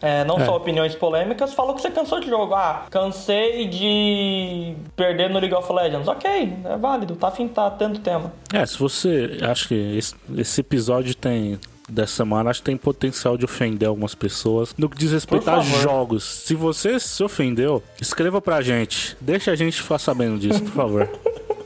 Speaker 2: É, não
Speaker 5: É.
Speaker 2: só opiniões polêmicas, falou que você cansou de jogo. Ah, cansei de perder no League of Legends. Ok, é válido, tá afim, tá tendo tema.
Speaker 5: É, se você. Acho que esse, esse episódio tem. Dessa semana, acho que tem potencial de ofender algumas pessoas. No que diz respeito a jogos, se você se ofendeu, escreva pra gente. Deixa a gente ficar sabendo disso, por favor.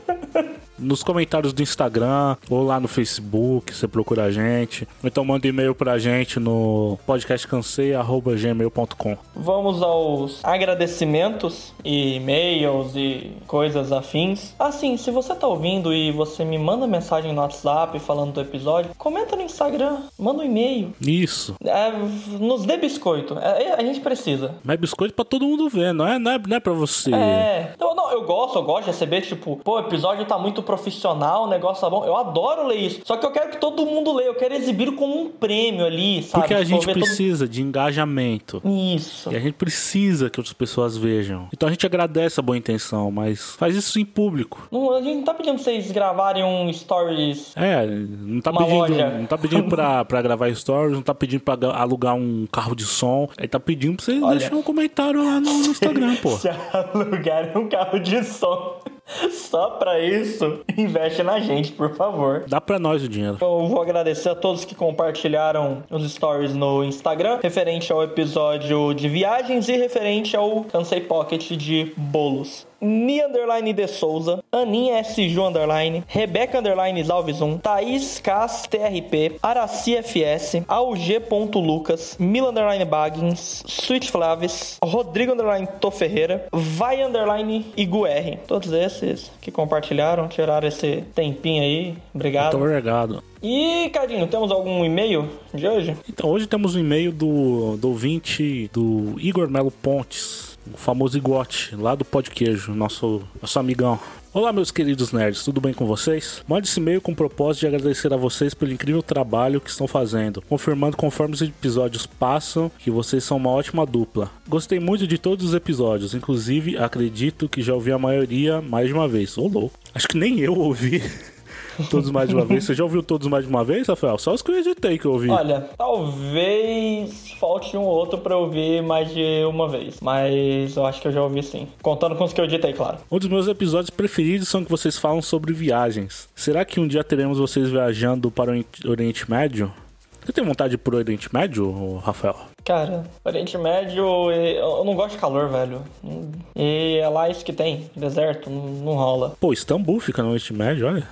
Speaker 5: Nos comentários do Instagram ou lá no Facebook, você procura a gente. Ou então manda e-mail pra gente no podcastcansei.gmail.com.
Speaker 2: Vamos aos agradecimentos e e-mails e coisas afins. Assim, se você tá ouvindo e você me manda mensagem no WhatsApp falando do episódio, comenta no Instagram, manda um e-mail.
Speaker 5: Isso.
Speaker 2: É, nos dê biscoito. É, a gente precisa.
Speaker 5: Mas biscoito pra todo mundo ver, não é, não é, não é pra você.
Speaker 2: É. Eu, não, eu gosto, eu gosto de receber, tipo, pô, o episódio tá muito profissional, o negócio tá bom. Eu adoro ler isso. Só que eu quero que todo mundo leia. Eu quero exibir como um prêmio ali, sabe?
Speaker 5: Porque a
Speaker 2: Tipo,
Speaker 5: gente
Speaker 2: ver todo-
Speaker 5: precisa de engajamento.
Speaker 2: Isso.
Speaker 5: E a gente precisa que outras pessoas vejam. Então a gente agradece a boa intenção, mas faz isso em público.
Speaker 2: Não, a gente não tá pedindo pra vocês gravarem um stories.
Speaker 5: É, não tá pedindo,
Speaker 2: loja.
Speaker 5: não tá pedindo pra, pra gravar stories, não tá pedindo pra ga- alugar um carro de som. Ele tá pedindo pra você
Speaker 2: Olha.
Speaker 5: deixar um comentário lá no, no Instagram, pô.
Speaker 2: Se alugarem um carro de som só pra isso, investe na gente, por favor.
Speaker 5: Dá pra nós o dinheiro.
Speaker 2: Eu vou agradecer a todos que compartilharam os stories no Instagram, referente ao episódio de viagens e referente ao Cansei Pocket de bolos. Ni underline de Souza, Aninha SJ underline, Rebeca underline Alves 1, Thaís Cas TRP, Araci FS, AUG.Lucas, Mila underline Baggins, Sweet Flaves, Rodrigo underline Tô Ferreira, Vai underline IguR. Todos esses que compartilharam, tiraram esse tempinho aí. Obrigado.
Speaker 5: Muito obrigado.
Speaker 2: E, Cadinho, temos algum e-mail de hoje?
Speaker 5: Então, hoje temos um e-mail do, do ouvinte do Igor Melo Pontes, o famoso Igote, lá do Pó de Queijo, nosso, nosso amigão. Olá, meus queridos nerds, tudo bem com vocês? Mande esse e-mail com o propósito de agradecer a vocês pelo incrível trabalho que estão fazendo, confirmando conforme os episódios passam que vocês são uma ótima dupla. Gostei muito de todos os episódios, inclusive acredito que já ouvi a maioria mais de uma vez. Ô, louco. Acho que nem eu ouvi todos mais de uma vez. Você já ouviu todos mais de uma vez, Rafael? Só os que eu editei que eu ouvi.
Speaker 2: Olha, talvez falte um ou outro pra eu ouvir mais de uma vez, mas eu acho que eu já ouvi sim. Contando com os que eu editei, claro.
Speaker 5: Um dos meus episódios preferidos são que vocês falam sobre viagens. Será que um dia teremos vocês viajando para o Ori- Oriente Médio? Você tem vontade de ir pro Oriente Médio, Rafael?
Speaker 2: Cara, Oriente Médio, eu não gosto de calor, velho. E é lá isso que tem, deserto, não, não rola.
Speaker 5: Pô, Istambul fica no Oriente Médio, olha.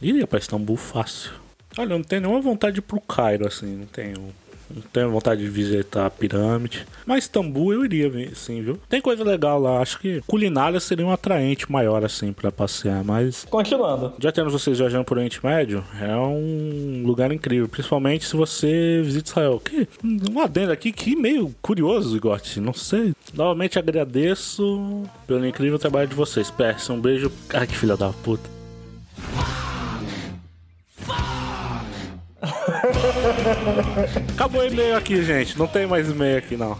Speaker 5: Iria pra Istambul fácil. Olha, eu não tenho nenhuma vontade de ir pro Cairo, assim, não tenho. Não tenho vontade de visitar a pirâmide. Mas Istambul eu iria, sim, viu? Tem coisa legal lá. Acho que culinária seria um atraente maior, assim, pra passear. Mas
Speaker 2: Continuando.
Speaker 5: Já tendo vocês viajando por Oriente Médio, é um lugar incrível, principalmente se você visita Israel. Que, um adendo aqui que meio curioso, Igote, não sei. Novamente agradeço pelo incrível trabalho de vocês. Peço um beijo. Ai, que filha da puta. Acabou o e-mail aqui, gente. Não tem mais e-mail aqui, não.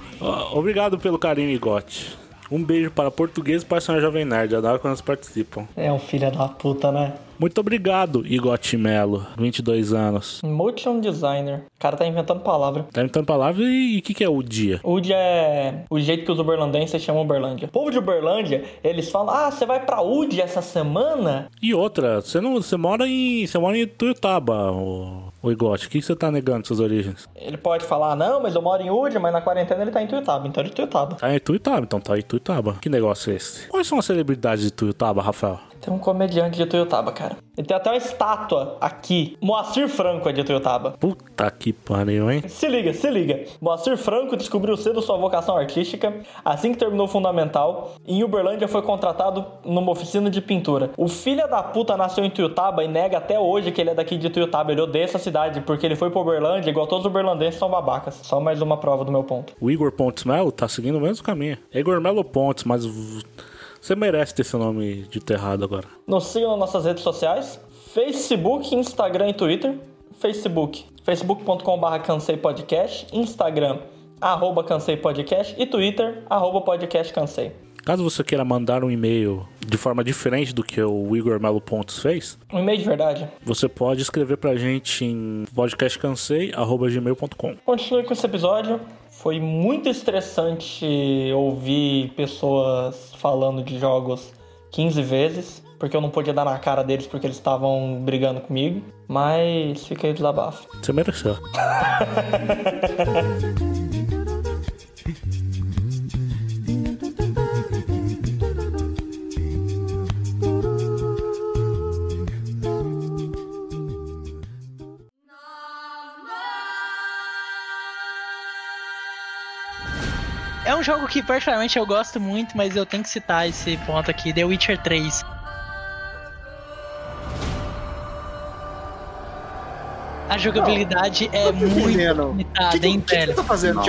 Speaker 5: Obrigado pelo carinho, Igote. Um beijo para português e para a senhora Jovem Nerd. Adoro quando eles participam.
Speaker 2: É um filho da puta, né?
Speaker 5: Muito obrigado, Igote Melo, 22 anos.
Speaker 2: Motion designer. O cara tá inventando palavra.
Speaker 5: Tá imitando palavra e o que, que é o dia?
Speaker 2: UD é o jeito que os uberlandenses chamam Uberlândia. O povo de Uberlândia, eles falam: Ah, você vai pra UD essa semana?
Speaker 5: E outra, você não, você mora em, você mora em Tuiutaba, o, o Igote. O que você tá negando suas origens?
Speaker 2: Ele pode falar: Não, mas eu moro em UD, mas na quarentena ele tá em Tuiutaba. Então é de Tuiutaba.
Speaker 5: Tá em Tuiutaba, então tá em Tuiutaba. Que negócio é esse? Quais são as celebridades de Tuiutaba, Rafael?
Speaker 2: Tem um comediante de Tuiutaba, cara. Ele tem até uma estátua aqui. Moacir Franco é de Tuiutaba.
Speaker 5: Puta que pariu, hein?
Speaker 2: Se liga, se liga. Moacir Franco descobriu cedo sua vocação artística assim que terminou o fundamental. e Em Uberlândia foi contratado numa oficina de pintura. O filho da puta nasceu em Tuiutaba e nega até hoje que ele é daqui de Tuiutaba. Ele odeia essa cidade porque ele foi pra Uberlândia, igual todos os uberlandenses são babacas. Só mais uma prova do meu ponto.
Speaker 5: O Igor Pontes Melo tá seguindo o mesmo caminho. É Igor Melo Pontes, mas você merece ter seu nome dito errado agora.
Speaker 2: Nos sigam nas nossas redes sociais: Facebook, Instagram e Twitter. Facebook, facebook.com.br cansei podcast. Instagram, arroba cansei podcast. E Twitter, arroba podcast cansei.
Speaker 5: Caso você queira mandar um e-mail de forma diferente do que o Igor Melo Pontes fez,
Speaker 2: Um e-mail de verdade.
Speaker 5: você pode escrever pra gente em podcastcansei.gmail.com.
Speaker 2: Continue com esse episódio. Foi muito estressante ouvir pessoas falando de jogos 15 vezes, porque eu não podia dar na cara deles porque eles estavam brigando comigo. Mas o desabafo.
Speaker 5: Você mereceu.
Speaker 4: um jogo que particularmente eu gosto muito, mas eu tenho que citar esse ponto aqui, The Witcher 3. A jogabilidade é muito.
Speaker 1: O
Speaker 4: limitada,
Speaker 1: que, que,
Speaker 4: hein,
Speaker 1: que, que
Speaker 4: velho?
Speaker 1: você tá fazendo,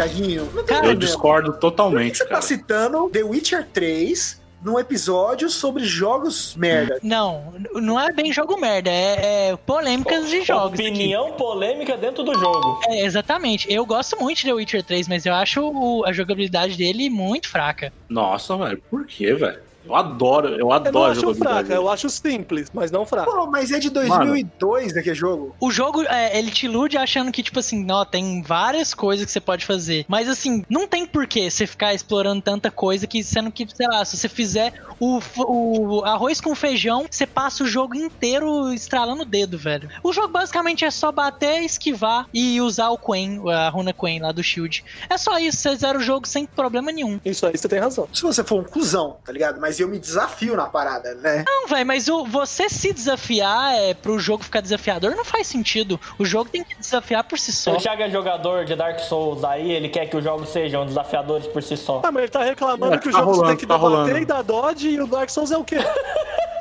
Speaker 4: Cara,
Speaker 5: Eu discordo
Speaker 1: Por que
Speaker 5: totalmente,
Speaker 1: você tá citando The Witcher 3 num episódio sobre jogos merda.
Speaker 4: Não, não é bem jogo merda, é, é polêmicas de jogos. aqui.
Speaker 2: Opinião polêmica dentro do jogo.
Speaker 4: É, exatamente. Eu gosto muito de The Witcher 3, mas eu acho o- a jogabilidade dele muito fraca.
Speaker 5: Nossa, velho, por quê, velho? Eu adoro, eu
Speaker 3: Eu não
Speaker 5: adoro
Speaker 3: acho fraca, eu acho simples, mas não fraca.
Speaker 1: Pô, mas é de 2002 aquele jogo.
Speaker 4: O jogo, é, ele te ilude achando que, tipo assim, ó, tem várias coisas que você pode fazer. Mas, assim, não tem porquê você ficar explorando tanta coisa que, sendo que, sei lá, se você fizer o, o arroz com feijão, você passa o jogo inteiro estralando o dedo, velho. O jogo basicamente é só bater, esquivar e usar o Quen, a runa Quen lá do Shield. É só isso, você zera o jogo sem problema nenhum.
Speaker 3: Isso aí você tem razão.
Speaker 1: Se você for um cuzão, tá ligado? Mas eu me desafio na parada, né?
Speaker 4: Não, velho, mas o, você se desafiar é, pro jogo ficar desafiador não faz sentido. O jogo tem que desafiar por si só.
Speaker 2: O Thiago é jogador de Dark Souls, aí ele quer que os jogos sejam desafiadores por si só.
Speaker 3: Ah, mas ele tá reclamando
Speaker 5: É,
Speaker 3: que o
Speaker 5: tá
Speaker 3: jogo você
Speaker 5: rolando,
Speaker 3: tem que
Speaker 5: tá
Speaker 3: debater
Speaker 5: rolando.
Speaker 3: e dar dodge e o Dark Souls é o quê?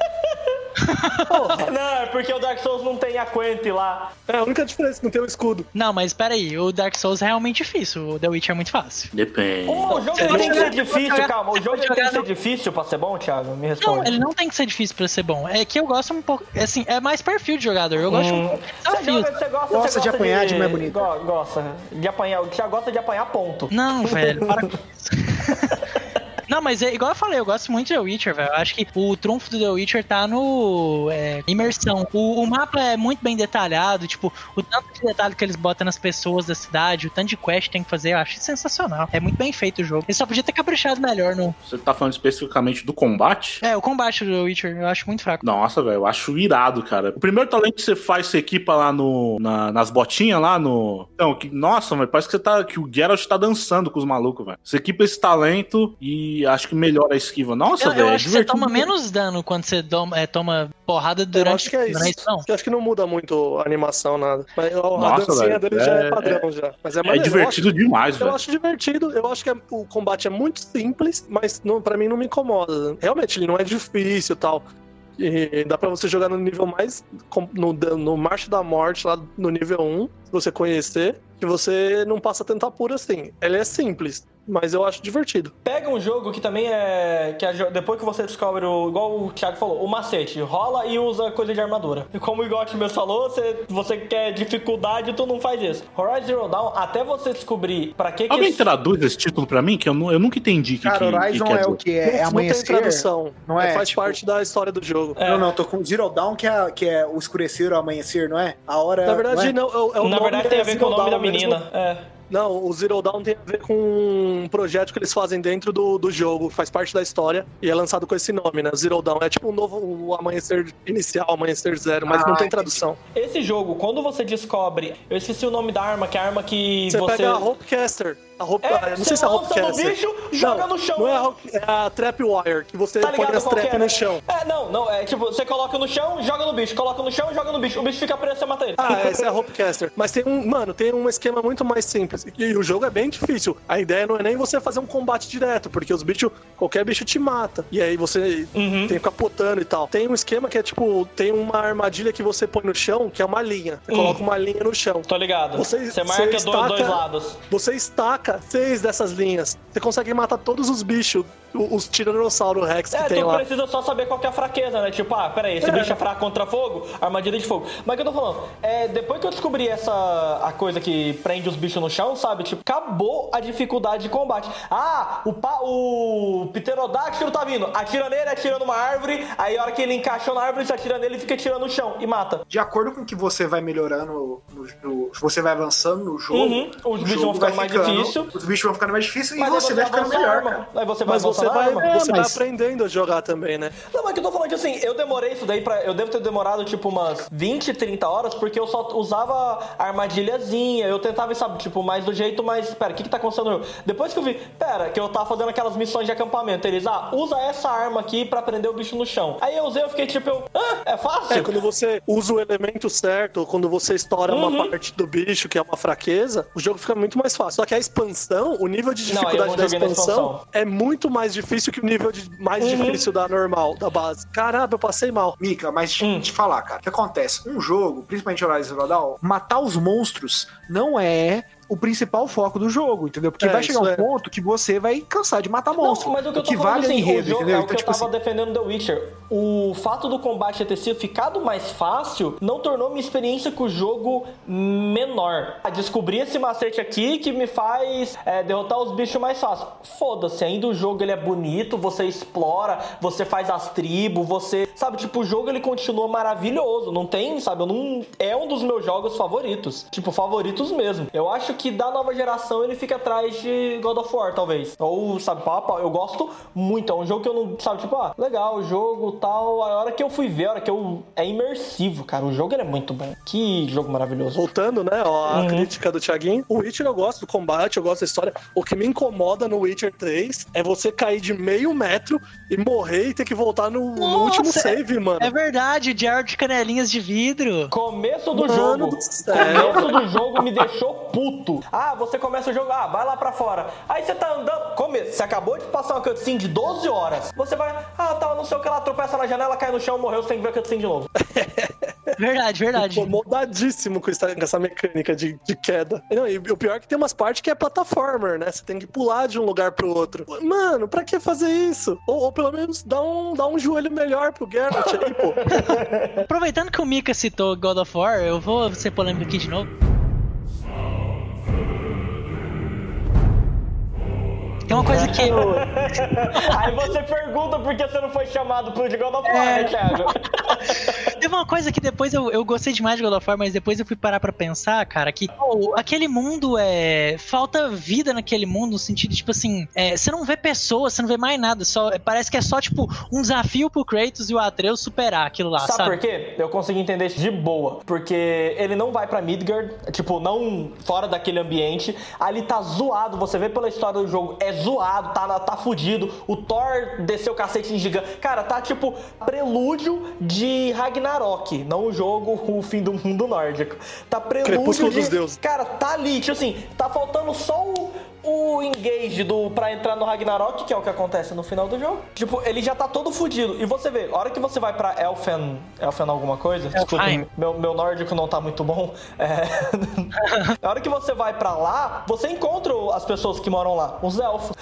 Speaker 3: Porra,
Speaker 2: Não, é porque o Dark Souls não tem a Quente lá.
Speaker 3: é a única diferença, não tem o escudo.
Speaker 4: Não, mas peraí, o Dark Souls é realmente difícil, o The Witcher é muito fácil.
Speaker 5: Depende.
Speaker 2: O jogo
Speaker 4: Você
Speaker 2: tem que ser difícil,
Speaker 4: jogar-
Speaker 2: calma. O jogo tem que
Speaker 4: jogar
Speaker 2: ser difícil pra ser bom, Thiago? Me
Speaker 4: Não,
Speaker 2: responde.
Speaker 4: ele não tem que ser difícil pra ser bom. É que eu gosto um pouco. Assim, é mais perfil de jogador. Eu gosto de um
Speaker 2: Hum.
Speaker 4: pouco de
Speaker 2: Você, joga, você gosta,
Speaker 1: Gosta
Speaker 2: você
Speaker 1: de apanhar de mais bonito.
Speaker 2: Go- Gosta de apanhar. O Thiago gosta de apanhar ponto.
Speaker 4: Não, velho, para com isso. Não, mas é igual eu falei, eu gosto muito de The Witcher, velho. Eu acho que o trunfo do The Witcher tá no é, imersão. O, o mapa é muito bem detalhado, tipo, o tanto de detalhe que eles botam nas pessoas da cidade, o tanto de quest que tem que fazer, eu acho sensacional. É muito bem feito o jogo. Ele só podia ter caprichado melhor no.
Speaker 5: Você tá falando especificamente do combate?
Speaker 4: É, o combate do The Witcher eu acho muito fraco.
Speaker 5: Nossa, velho, eu acho irado, cara. O primeiro talento que você faz, você equipa lá no, na- nas botinhas lá no. Não, que, nossa, velho, parece que você tá. Que o Geralt tá dançando com os malucos, velho. Você equipa esse talento e acho que melhora a esquiva. Nossa,
Speaker 4: Eu,
Speaker 5: velho.
Speaker 4: eu
Speaker 5: é
Speaker 4: acho que você toma menos dano quando você doma, é, toma porrada
Speaker 3: eu
Speaker 4: durante
Speaker 3: acho que é isso.
Speaker 4: não isso, não?
Speaker 3: Eu acho que não muda muito a animação, nada. Mas a
Speaker 5: Nossa,
Speaker 3: dancinha
Speaker 5: velho,
Speaker 3: dele já é
Speaker 5: é-
Speaker 3: padrão já. Mas é,
Speaker 5: É
Speaker 3: eu
Speaker 5: divertido demais,
Speaker 3: acho- Eu
Speaker 5: velho.
Speaker 3: acho divertido, eu acho que é- o combate é muito simples, mas não, pra mim não me incomoda. Realmente, ele não é difícil e tal. E dá pra você jogar no nível mais. no, no Marcha da Morte, lá no nível 1, se você conhecer, que você não passa tanto apuro assim. Ele é simples, mas eu acho divertido.
Speaker 2: Pega um jogo que também é. que é depois que você descobre o. igual o Thiago falou, o macete. Rola e usa coisa de armadura. E como o Igote mesmo falou, você, você quer dificuldade, tu não faz isso. Horizon Zero Dawn, até você descobrir pra que que.
Speaker 5: Alguém
Speaker 2: esse-
Speaker 5: traduz esse título pra mim? Que eu, nu- eu nunca entendi o que,
Speaker 1: Cara,
Speaker 5: que, que
Speaker 1: Horizon
Speaker 5: quer
Speaker 1: é o que? É,
Speaker 3: não,
Speaker 1: é
Speaker 3: não tem
Speaker 1: amanhecer?
Speaker 3: tradução.
Speaker 1: Não é,
Speaker 3: faz
Speaker 1: tipo-
Speaker 3: parte da história do jogo.
Speaker 2: É.
Speaker 1: Não, não, tô com Zero Dawn, que é, que é o escurecer, o amanhecer, não é? A hora.
Speaker 3: Na verdade,
Speaker 1: não. é?
Speaker 3: não. é o- é o
Speaker 2: Na
Speaker 3: nome
Speaker 2: verdade, tem a
Speaker 3: é
Speaker 2: ver com o nome da
Speaker 3: Dawn mesmo.
Speaker 2: menina. É.
Speaker 3: Não, o Zero Dawn tem a ver com um projeto que eles fazem dentro do, do jogo, faz parte da história e é lançado com esse nome, né? Zero Dawn. É tipo um novo o amanhecer inicial, amanhecer zero, mas
Speaker 1: Ah,
Speaker 3: não tem tradução.
Speaker 2: Esse jogo, quando você descobre. Eu esqueci o nome da arma, que é a arma que
Speaker 3: Você,
Speaker 2: você.
Speaker 3: pega a Hopecaster. A Hope,
Speaker 2: É,
Speaker 3: não sei se é a
Speaker 2: lança no
Speaker 3: Hopecaster.
Speaker 2: bicho, joga no chão.
Speaker 3: Não é a, Hope- é a Trapwire, que você
Speaker 2: Tá
Speaker 3: põe as
Speaker 2: que
Speaker 3: trap
Speaker 2: é,
Speaker 3: no
Speaker 2: né?
Speaker 3: chão.
Speaker 2: É, não, não, é tipo, você coloca no chão, joga no bicho, coloca no chão, joga no bicho. O bicho fica preso, você mata ele.
Speaker 3: Ah, essa é a Hopecaster. Mas tem um, mano, tem um esquema muito mais simples. E o jogo é bem difícil. A ideia não é nem você fazer um combate direto, porque os bichos, qualquer bicho te mata. E aí você
Speaker 2: Uhum.
Speaker 3: tem que ficar potando e tal. Tem um esquema que é tipo, tem uma armadilha que você põe no chão, que é uma linha. Você
Speaker 2: Hum.
Speaker 3: coloca uma linha no chão.
Speaker 2: Tô ligado.
Speaker 3: Você-
Speaker 2: Você, marca
Speaker 3: você estaca-
Speaker 2: dois lados.
Speaker 3: Você estaca seis dessas linhas. Você consegue matar todos os bichos, os Tiranossauro Rex que
Speaker 2: É,
Speaker 3: tem
Speaker 2: tu
Speaker 3: lá.
Speaker 2: precisa só saber qual que é a fraqueza, né? Tipo, ah, peraí, esse
Speaker 3: É.
Speaker 2: bicho é fraco contra fogo, armadilha de fogo. Mas o que eu tô falando? É, depois que eu descobri essa a coisa que prende os bichos no chão, sabe? Tipo, acabou a dificuldade de combate. Ah, o, pa, o pterodáctilo tá vindo. Atira nele, atira numa árvore. Aí a hora que ele encaixou na árvore, você atira nele e fica tirando no chão e mata.
Speaker 1: De acordo com que você vai melhorando, no, no- você vai avançando no jogo,
Speaker 2: Uhum, os bichos vão ficando mais
Speaker 1: ficando-
Speaker 2: difícil.
Speaker 1: Os bichos vão ficando mais difíceis e
Speaker 2: Mas aí
Speaker 1: você vai ficando melhor.
Speaker 2: Aí você vai
Speaker 3: Mas você vai, você
Speaker 1: mas-
Speaker 3: vai aprendendo a jogar também, né?
Speaker 2: Não, mas que eu tô falando que assim, eu demorei isso daí pra. Eu devo ter demorado tipo umas 20, 30 horas, porque eu só usava armadilhazinha. Eu tentava, sabe, tipo, mais do jeito, mas. Pera, o que que tá acontecendo? Depois que eu vi, pera, que eu tava fazendo aquelas missões de acampamento, eles, ah, usa essa arma aqui pra prender o bicho no chão. Aí eu usei, eu fiquei tipo, eu, ah, é fácil?
Speaker 3: É, quando você usa o elemento certo, quando você estoura
Speaker 2: Uhum.
Speaker 3: uma parte do bicho, que é uma fraqueza, o jogo fica muito mais fácil. Só que a expansão, o nível de dificuldade
Speaker 2: não
Speaker 3: da expansão,
Speaker 2: expansão.
Speaker 3: é muito mais difícil que o nível de- mais
Speaker 2: Uhum.
Speaker 3: difícil da normal, da base. Caramba, eu passei mal.
Speaker 1: Mica, mas deixa
Speaker 2: Hum.
Speaker 1: eu te falar, cara. O que acontece? Um jogo, principalmente Horizon Zero Dawn, matar os monstros não é o principal foco do jogo, entendeu? Porque
Speaker 3: É,
Speaker 1: vai chegar um
Speaker 3: é.
Speaker 1: ponto que você vai cansar de matar monstros.
Speaker 2: Não, mas o que eu tô
Speaker 1: que
Speaker 2: falando
Speaker 1: vale
Speaker 2: assim,
Speaker 1: é o enredo,
Speaker 2: o jogo,
Speaker 1: entendeu?
Speaker 2: é o
Speaker 1: Então,
Speaker 2: que
Speaker 1: tipo
Speaker 2: eu tava
Speaker 1: assim,
Speaker 2: defendendo The Witcher. O fato do combate ter sido ficado mais fácil não tornou minha experiência com o jogo menor. Ah, Descobri esse macete aqui que me faz é, derrotar os bichos mais fácil. Foda-se, ainda o jogo ele é bonito, você explora, você faz as tribos, você. Sabe, tipo, o jogo ele continua maravilhoso. Não tem, sabe? Eu não. É um dos meus jogos favoritos. Tipo, favoritos mesmo. Eu acho que da nova geração ele fica atrás de God of War, talvez. Ou, sabe, pau a pau. Eu gosto muito. É um jogo que eu não. Sabe, tipo, ah, legal, o jogo tal. A hora que eu fui ver, a hora que eu. É imersivo, cara. O jogo ele é muito bom. Que jogo maravilhoso.
Speaker 3: Voltando, né, ó, a
Speaker 2: Uhum.
Speaker 3: crítica do Thiaguinho. O Witcher eu gosto do combate, eu gosto da história. O que me incomoda no Witcher 3 é você cair de meio metro e morrer e ter que voltar no, no
Speaker 4: Nossa,
Speaker 3: último save, mano.
Speaker 4: É verdade, o Jared de canelinhas de vidro.
Speaker 2: Começo do
Speaker 3: Mano
Speaker 2: jogo.
Speaker 3: do céu.
Speaker 2: Começo do jogo me deixou puto. Ah, você começa o jogo, ah, vai lá pra fora. Aí você tá andando. Começo, você acabou de passar uma cutscene de 12 horas. Você vai, ah, tá, não sei o que lá, tropeça na janela, cai no chão, morreu, você tem que ver a cutscene de novo.
Speaker 4: Verdade, verdade.
Speaker 3: Incomodadíssimo com essa, com essa mecânica de, de queda. Não, e o pior é que tem umas partes que é plataformer, né? Você tem que pular de um lugar pro outro. Mano, pra que fazer isso? Ou, ou pelo menos dá um, dá um joelho melhor pro Geralt aí, pô.
Speaker 4: Aproveitando que o Mika citou God of War, eu vou ser polêmico aqui de novo. Tem uma coisa que eu.
Speaker 2: Aí você pergunta por que você não foi chamado pro de God of War,
Speaker 4: É.
Speaker 2: né, Thiago?
Speaker 4: Teve uma coisa que depois eu, eu gostei demais de God of War, mas depois eu fui parar pra pensar, cara, que aquele mundo é. Falta vida naquele mundo, no sentido, tipo assim, é, você não vê pessoas, você não vê mais nada, só, parece que é só, tipo, um desafio pro Kratos e o Atreus superar aquilo lá,
Speaker 2: Sabe,
Speaker 4: sabe?
Speaker 2: por quê? Eu consegui entender isso de boa. Porque ele não vai pra Midgard, tipo, não fora daquele ambiente. Ali tá zoado, você vê pela história do jogo, é zoado, tá, tá fudido. O Thor desceu o cacete em gigante. Cara, tá tipo prelúdio de Ragnarok, não o jogo O Fim do Mundo Nórdico. Tá prelúdio
Speaker 3: Crepúsculo
Speaker 2: de...
Speaker 3: dos deuses.
Speaker 2: Cara, tá ali, tipo assim, tá faltando só o, o engage do, pra entrar no Ragnarok, que é o que acontece no final do jogo. Tipo, ele já tá todo fudido. E você vê, a hora que você vai pra Elfen. Elfen alguma coisa? Desculpa, meu, meu nórdico não tá muito bom. É... a hora que você vai pra lá, você encontra as pessoas que moram lá, os elfos.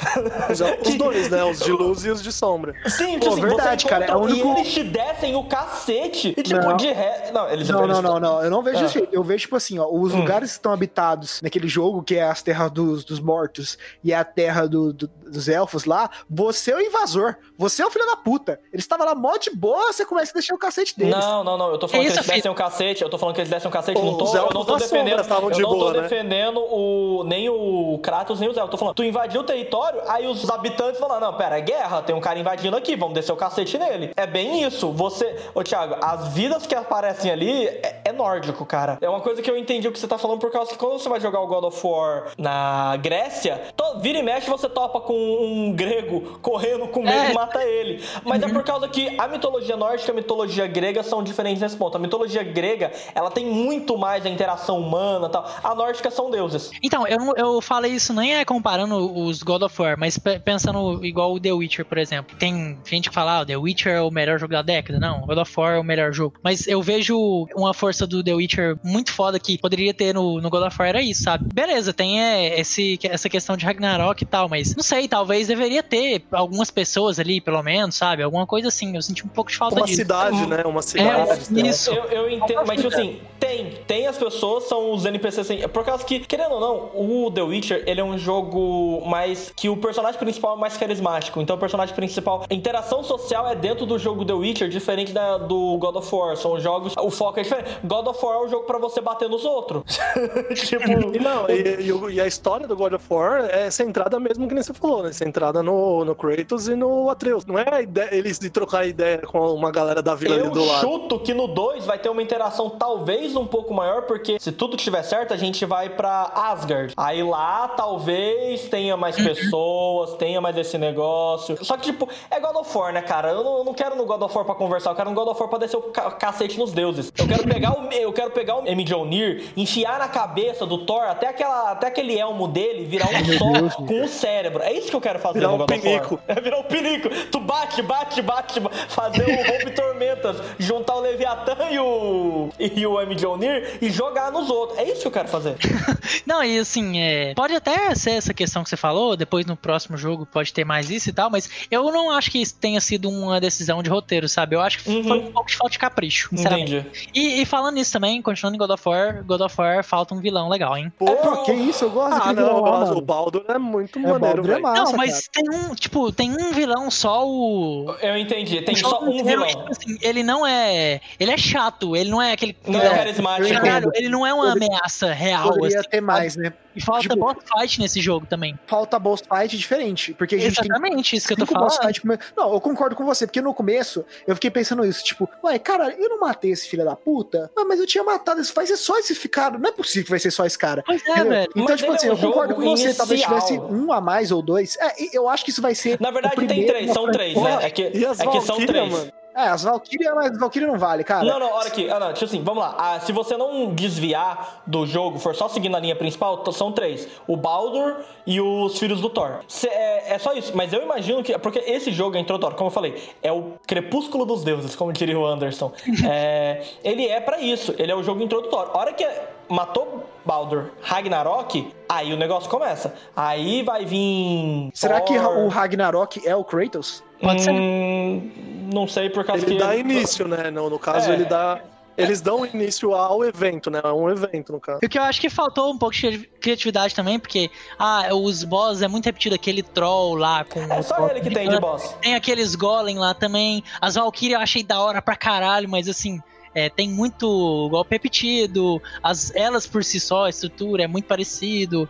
Speaker 3: Os, os dois, né? Os de luz e os de sombra.
Speaker 2: Sim,
Speaker 1: Pô,
Speaker 2: tipo assim,
Speaker 1: verdade, cara, é único-
Speaker 2: E eles te descem o cacete. E tipo,
Speaker 1: Não.
Speaker 2: de ré. Não, eles
Speaker 1: Não,
Speaker 2: eles
Speaker 1: não, não, não. Eu não vejo isso. Eu vejo, tipo assim, ó, os
Speaker 2: Hum.
Speaker 1: lugares que estão habitados naquele jogo, que é as terras dos, dos mortos e é a terra do- do- dos elfos lá, você é o invasor. Você é o filho da puta. Eles estavam lá mó de boa, você começa a deixar o cacete deles.
Speaker 2: Não, não, não. Eu tô falando
Speaker 4: Que
Speaker 2: que,
Speaker 4: isso,
Speaker 2: eles dessem um cacete. Eu tô falando que eles dessem um cacete. não tô,
Speaker 3: Os
Speaker 2: eu não tô defendendo.
Speaker 3: sombra estavam
Speaker 2: Eu
Speaker 3: de
Speaker 2: não tô
Speaker 3: boa, né?
Speaker 2: defendendo o, nem o Kratos, nem o Zé. Eu tô falando, tu invadiu o território, aí os habitantes falam: não, pera, é guerra, tem um cara invadindo aqui, vamos descer o cacete nele. É bem isso. Você. Ô, Thiago, as vidas que aparecem ali é, é nórdico, cara. É uma coisa que eu entendi o que você tá falando, por causa que quando você vai jogar o God of War na Grécia, to- vira e mexe você topa com um grego correndo com medo
Speaker 4: É.
Speaker 2: e mata ele. Mas é por causa que a mitologia nórdica e a mitologia grega são diferentes nesse ponto. A mitologia grega, ela tem muito mais a interação humana e tal. A nórdica são deuses.
Speaker 4: Então, eu, eu falei isso nem é comparando os God of War, mas pe- pensando igual o The Witcher, por exemplo. Tem gente que fala, ah, o The Witcher é o melhor jogo da década. Não, God of War é o melhor jogo. Mas eu vejo uma força do The Witcher muito foda que poderia ter no, no God of War, era isso, sabe? Beleza, tem é, esse, essa questão de Ragnarok e tal, mas não sei, talvez deveria ter algumas pessoas ali, pelo menos, sabe? Alguma coisa assim. Eu senti um pouco de falta
Speaker 3: Uma
Speaker 4: disso.
Speaker 3: cidade, né? Uma cidade.
Speaker 4: É, isso.
Speaker 2: Eu, eu entendo, mas tipo assim, tem. Tem as pessoas, são os NPCs. Assim, por causa que, querendo ou não, o The Witcher, ele é um jogo mais. que o personagem principal é mais carismático. Então o personagem principal. A interação social é dentro do jogo The Witcher, diferente da, do God of War. São jogos. O foco é diferente. God of War é um jogo pra você bater nos outros. tipo.
Speaker 3: E não, e, e e a história do God of War é centrada mesmo que nem você falou, né? Centrada no, no Kratos e no Atreus. Não é a ideia, eles de trocar ideia com uma galera da vila ali
Speaker 2: Eu
Speaker 3: do lado.
Speaker 2: chuto que no 2 vai ter uma interação talvez um pouco maior, porque se tudo estiver certo, a gente vai pra Asgard. Aí lá talvez tenha mais pessoas, tenha mais esse negócio. Só que, tipo, é God of War, né, cara? Eu não, eu não quero no God of War pra conversar, eu quero no God of War pra descer o ca- cacete nos deuses. Eu quero pegar o, eu quero pegar o Mjolnir, enfiar na cabeça do Thor até, aquela, até aquele elmo dele virar um só com o cérebro. É isso que eu quero fazer
Speaker 3: Virar
Speaker 2: no
Speaker 3: um
Speaker 2: God
Speaker 3: pinico.
Speaker 2: É virar um pinico. Tu bate, bate, bate, ba- fazer o Rompe Tormentas, juntar o Leviatã e o, e o M. John Neer e jogar nos outros. É isso que eu quero fazer.
Speaker 4: Não, e assim, é, pode até ser essa questão que você falou, depois no próximo jogo pode ter mais isso e tal, mas eu não acho que isso tenha sido uma decisão de roteiro, sabe? Eu acho que
Speaker 2: Uhum.
Speaker 4: foi um pouco de falta de capricho, sinceramente.
Speaker 2: Entendi.
Speaker 4: E, e falando nisso também, continuando em God of War, God of War falta um vilão legal, hein?
Speaker 1: Pô, que isso, eu gosto
Speaker 3: Ah,
Speaker 1: daquele
Speaker 3: não,
Speaker 1: vilão
Speaker 3: o. Baldur é muito
Speaker 1: É,
Speaker 3: maneiro,
Speaker 1: Baldur é
Speaker 4: não,
Speaker 1: cara.
Speaker 4: mas tem um, tipo, tem um vilão só, o.
Speaker 2: Eu entendi. Tem só um vilão.
Speaker 4: tipo assim, ele não é. Ele é chato, ele não é aquele.
Speaker 2: Não é carismático.
Speaker 1: eu
Speaker 4: Caralho,
Speaker 1: entendo.
Speaker 4: ele não é uma ameaça real.
Speaker 1: Poderia
Speaker 4: assim,
Speaker 1: ter mais, né?
Speaker 4: E falta
Speaker 1: Tipo-
Speaker 4: boss fight nesse jogo também.
Speaker 1: Falta boss fight diferente, porque a gente tem
Speaker 4: Exatamente, isso que eu tô falando.
Speaker 1: fight come- Não, eu concordo com você, porque no começo eu fiquei pensando isso, tipo, ué, cara, eu não matei esse filho da puta, ah, mas eu tinha matado esse, vai ser só esse cara, não é possível que vai ser só esse cara.
Speaker 4: Pois é, velho.
Speaker 1: Então,
Speaker 2: Mas
Speaker 1: tipo
Speaker 2: ele
Speaker 1: assim,
Speaker 2: é um
Speaker 1: eu concordo com você, talvez tivesse um a mais ou dois. É, e eu acho que isso vai ser.
Speaker 2: Na verdade, tem três, são três, né? É que, é que são três.
Speaker 3: mano?
Speaker 1: É, as Valkyria, mas as Valkyria não vale, cara.
Speaker 2: Não, não, olha aqui. Ah, não, tipo assim, vamos lá. Ah, se você não desviar do jogo, for só seguindo a linha principal, são três: o Baldur e os filhos do Thor. Cê- é, é só isso. Mas eu imagino que. Porque esse jogo é introdutório, como eu falei, é o crepúsculo dos deuses, como diria o Anderson. É, ele é pra isso. Ele é o jogo introdutório. A hora que matou Baldur Ragnarok, aí o negócio começa. Aí vai vir.
Speaker 1: Será que
Speaker 2: Thor.
Speaker 1: o Ragnarok é o Kratos?
Speaker 4: Pode ser.
Speaker 2: Hum, não sei por causa
Speaker 3: Ele
Speaker 2: que.
Speaker 3: dá início, né? No, no caso,
Speaker 2: É.
Speaker 3: ele dá. Eles dão início ao evento, né? É um evento, no caso.
Speaker 4: E o que eu acho que faltou um pouco de criatividade também, porque ah, os boss é muito repetido, aquele troll lá com.
Speaker 2: É só ele que tem de boss.
Speaker 4: Tem aqueles golem lá também. As Valkyria eu achei da hora pra caralho, mas assim. é, tem muito golpe repetido, as, elas por si só, a estrutura é muito parecido.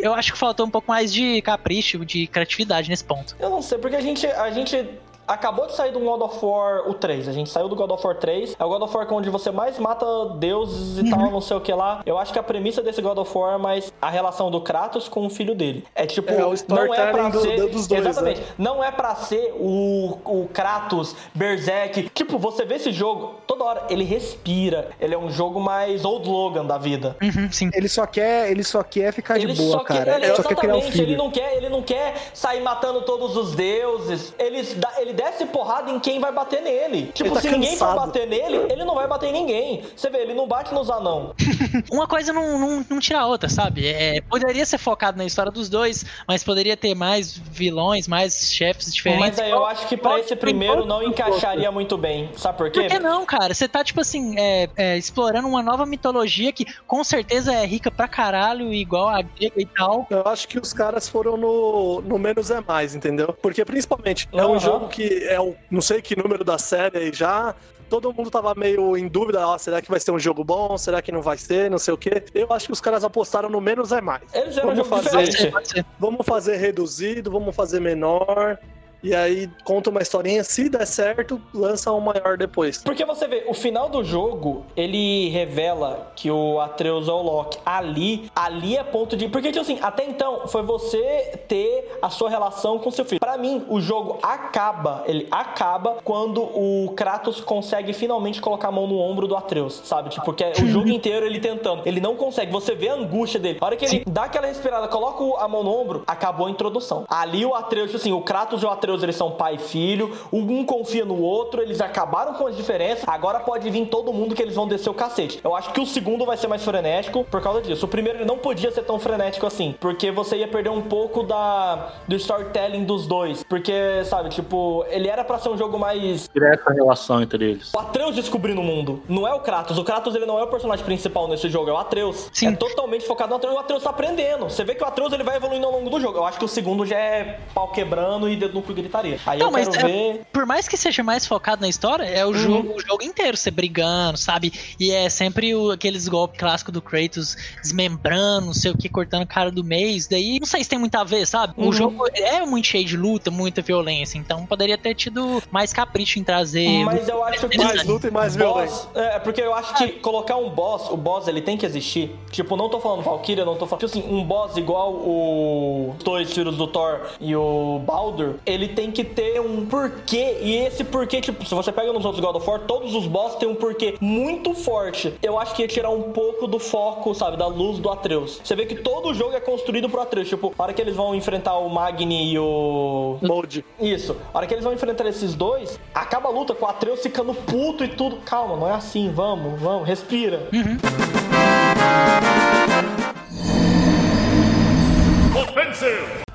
Speaker 4: Eu acho que faltou um pouco mais de capricho, de criatividade nesse ponto.
Speaker 2: Eu não sei, porque a gente, a gente acabou de sair do God of War o 3. A gente saiu do God of War 3. É o God of War onde você mais mata deuses e tal, não sei o que lá. Eu acho que a premissa desse God of War é mais a relação do Kratos com o filho dele. É tipo,
Speaker 3: É,
Speaker 2: não é pra
Speaker 3: do-
Speaker 2: ser.
Speaker 3: dos dois,
Speaker 2: exatamente. Não é pra ser o, o Kratos, Berserk. Tipo, você vê esse jogo, toda hora ele respira. Ele é um jogo mais Old Logan da vida.
Speaker 4: Uhum, sim.
Speaker 1: Ele só quer, ele só quer ficar
Speaker 2: Ele
Speaker 1: de boa,
Speaker 2: só
Speaker 1: cara.
Speaker 2: quer, ele,
Speaker 1: Ele só quer criar um
Speaker 2: exatamente, ele
Speaker 1: filho.
Speaker 2: não quer, ele não quer sair matando todos os deuses. Ele, dá- ele desce porrada em quem vai bater nele. Tipo,
Speaker 3: tá
Speaker 2: se ninguém for
Speaker 3: cansado.
Speaker 2: bater nele, ele não vai bater em ninguém. Você vê, ele não bate nos anão.
Speaker 4: Uma coisa não, não, não tira a outra, sabe? É, poderia ser focado na história dos dois, mas poderia ter mais vilões, mais chefes diferentes.
Speaker 2: Mas aí eu acho que pra esse primeiro não encaixaria muito bem. Sabe por quê?
Speaker 4: Por que não, cara? Você tá, tipo assim, é, é, explorando uma nova mitologia que com certeza é rica pra caralho, igual a grega e tal.
Speaker 3: Eu acho que os caras foram no, no menos é mais, entendeu? Porque principalmente é
Speaker 2: Aham.
Speaker 3: um jogo que é o não sei que número da série aí já. Todo mundo tava meio em dúvida, ó, será que vai ser um jogo bom? Será que não vai ser? Não sei o quê. Eu acho que os caras apostaram no menos é mais.
Speaker 2: Eles
Speaker 3: Vamos fazer.
Speaker 2: diferente.
Speaker 3: Vamos fazer reduzido, vamos fazer menor. E aí conta uma historinha, se der certo, lança um maior depois.
Speaker 2: Porque você vê, o final do jogo, ele revela que o Atreus é o Loki. Ali, ali é ponto de... Porque, tipo assim, até então, foi você ter a sua relação com seu filho. Pra mim, o jogo acaba, ele acaba quando o Kratos consegue finalmente colocar a mão no ombro do Atreus, sabe? Tipo, porque é o jogo inteiro ele tentando. Ele não consegue, você vê a angústia dele. A hora que ele dá aquela respirada, coloca a mão no ombro, acabou a introdução. Ali o Atreus, tipo assim, o Kratos e o Atreus, eles são pai e filho, um confia no outro, eles acabaram com as diferenças, agora pode vir todo mundo que eles vão descer o cacete. Eu acho que o segundo vai ser mais frenético por causa disso. O primeiro ele não podia ser tão frenético assim, porque você ia perder um pouco da do storytelling dos dois, porque, sabe, tipo, ele era pra ser um jogo mais
Speaker 5: Direta relação entre eles.
Speaker 2: o Atreus descobrindo o mundo. Não é o Kratos. O Kratos ele não é o personagem principal nesse jogo, é o Atreus.
Speaker 4: Sim.
Speaker 2: É totalmente focado no Atreus. O Atreus tá aprendendo. Você vê que o Atreus ele vai evoluindo ao longo do jogo. Eu acho que o segundo já é pau quebrando e dedo no cu gritaria. Aí
Speaker 4: Não,
Speaker 2: eu
Speaker 4: mas
Speaker 2: quero
Speaker 4: é-
Speaker 2: ver.
Speaker 4: Por mais que seja mais focado na história, é o, jogo, o jogo inteiro, você brigando, sabe? E é sempre o- aqueles golpes clássicos do Kratos desmembrando, não sei o que, cortando a cara do mês. Daí, não sei se tem muito a ver, sabe?
Speaker 2: Uhum.
Speaker 4: O jogo é muito cheio de luta muita violência. Então poderia ter tido mais capricho em trazer.
Speaker 2: Mas eu acho que.
Speaker 3: Mais luta e mais
Speaker 2: boss, é, porque eu acho que colocar um boss, o boss ele tem que existir. Tipo, não tô falando Valkyria, não tô falando. Tipo assim, um boss igual o os dois filhos do Thor e o Baldur, ele tem que ter um porquê. E esse porquê, tipo, se você pega nos outros God of War, todos os boss têm um porquê muito forte. Eu acho que ia tirar um pouco do foco, sabe, da luz do Atreus. Você vê que todo o jogo é construído pro Atreus. Tipo, a hora que eles vão enfrentar o Magni e o.
Speaker 3: Mode.
Speaker 2: Isso. A hora que eles vão enfrentar esses dois, acaba a luta com o Atreus ficando puto e tudo. Calma, não é assim. Vamos, vamos, respira.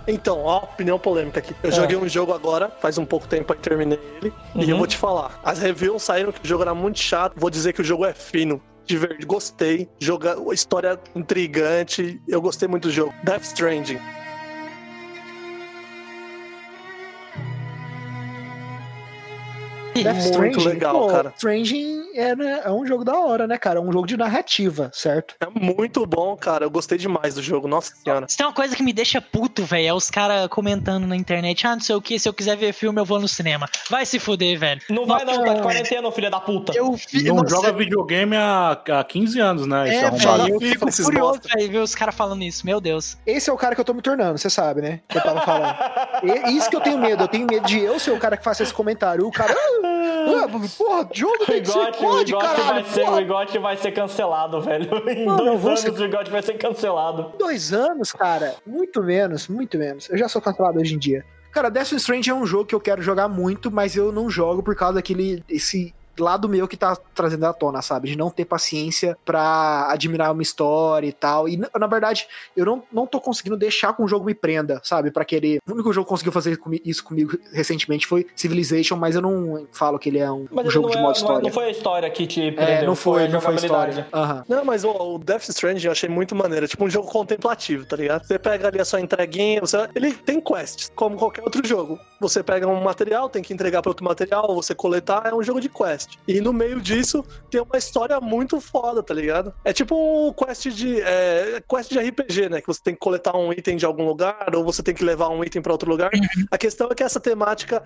Speaker 3: Então, ó, opinião polêmica aqui. Eu joguei um jogo agora, faz um pouco tempo aí terminei ele. E eu vou te falar. As reviews saíram que o jogo era muito chato. Vou dizer que o jogo é fino. Gostei. Joga, história intrigante. Eu gostei muito do jogo. Death Stranding.
Speaker 8: Death
Speaker 3: Muito
Speaker 8: Stranding,
Speaker 3: legal,
Speaker 8: pô,
Speaker 3: cara.
Speaker 8: Stranding é, né, é um jogo da hora, né, cara? É um jogo de narrativa, certo?
Speaker 3: É muito bom, cara. Eu gostei demais do jogo. Nossa senhora.
Speaker 4: Se tem uma coisa que me deixa puto, velho, é os caras comentando na internet, ah, não sei o que, se eu quiser ver filme, eu vou no cinema. Vai se fuder, velho.
Speaker 2: Não vai não, tá de quarentena, filha da puta.
Speaker 4: Eu fi,
Speaker 5: Não
Speaker 4: nossa,
Speaker 5: joga videogame há, há 15 anos, né?
Speaker 4: É, velho, eu fico
Speaker 3: esses
Speaker 4: curioso,
Speaker 3: bosta.
Speaker 4: velho, ver os caras falando isso, meu Deus.
Speaker 8: Esse é o cara que eu tô me tornando, você sabe, né? Que eu tava falando. E, isso que eu tenho medo. Eu tenho medo de eu ser o cara que faça esse comentário. O cara. Ah, porra, jogo
Speaker 2: O
Speaker 8: tem que ser
Speaker 2: vai
Speaker 8: caralho.
Speaker 2: ser, o Igote vai ser cancelado, velho. Em
Speaker 8: Mano,
Speaker 2: dois anos
Speaker 8: ser-
Speaker 2: o Igote vai ser cancelado.
Speaker 8: dois anos, cara. Muito menos, muito menos. Eu já sou cancelado hoje em dia. Cara, Death Stranding é um jogo que eu quero jogar muito, mas eu não jogo por causa daquele. esse lado meu que tá trazendo à tona, sabe? De não ter paciência pra admirar uma história e tal. E, na verdade, eu não, não tô conseguindo deixar que um jogo me prenda, sabe? Pra querer. O único jogo que conseguiu fazer isso comigo recentemente foi Civilization, mas eu não falo que ele é um,
Speaker 2: Mas
Speaker 8: um jogo
Speaker 2: não,
Speaker 8: de
Speaker 2: é,
Speaker 8: modo
Speaker 2: não, é-
Speaker 8: história.
Speaker 2: não foi a história que te prendeu,
Speaker 8: É, não foi,
Speaker 2: a
Speaker 8: não foi a história. Aham.
Speaker 3: Não, mas o, o Death Stranding eu achei muito maneiro. É tipo um jogo contemplativo, tá ligado? Você pega ali a sua entreguinha, você... ele tem quests, como qualquer outro jogo. Você pega um material, tem que entregar para outro material, você coletar, é um jogo de quest. E no meio disso tem uma história muito foda, tá ligado? É tipo um quest de é, quest de RPG, né? Que você tem que coletar um item de algum lugar ou você tem que levar um item para outro lugar. A questão é que essa temática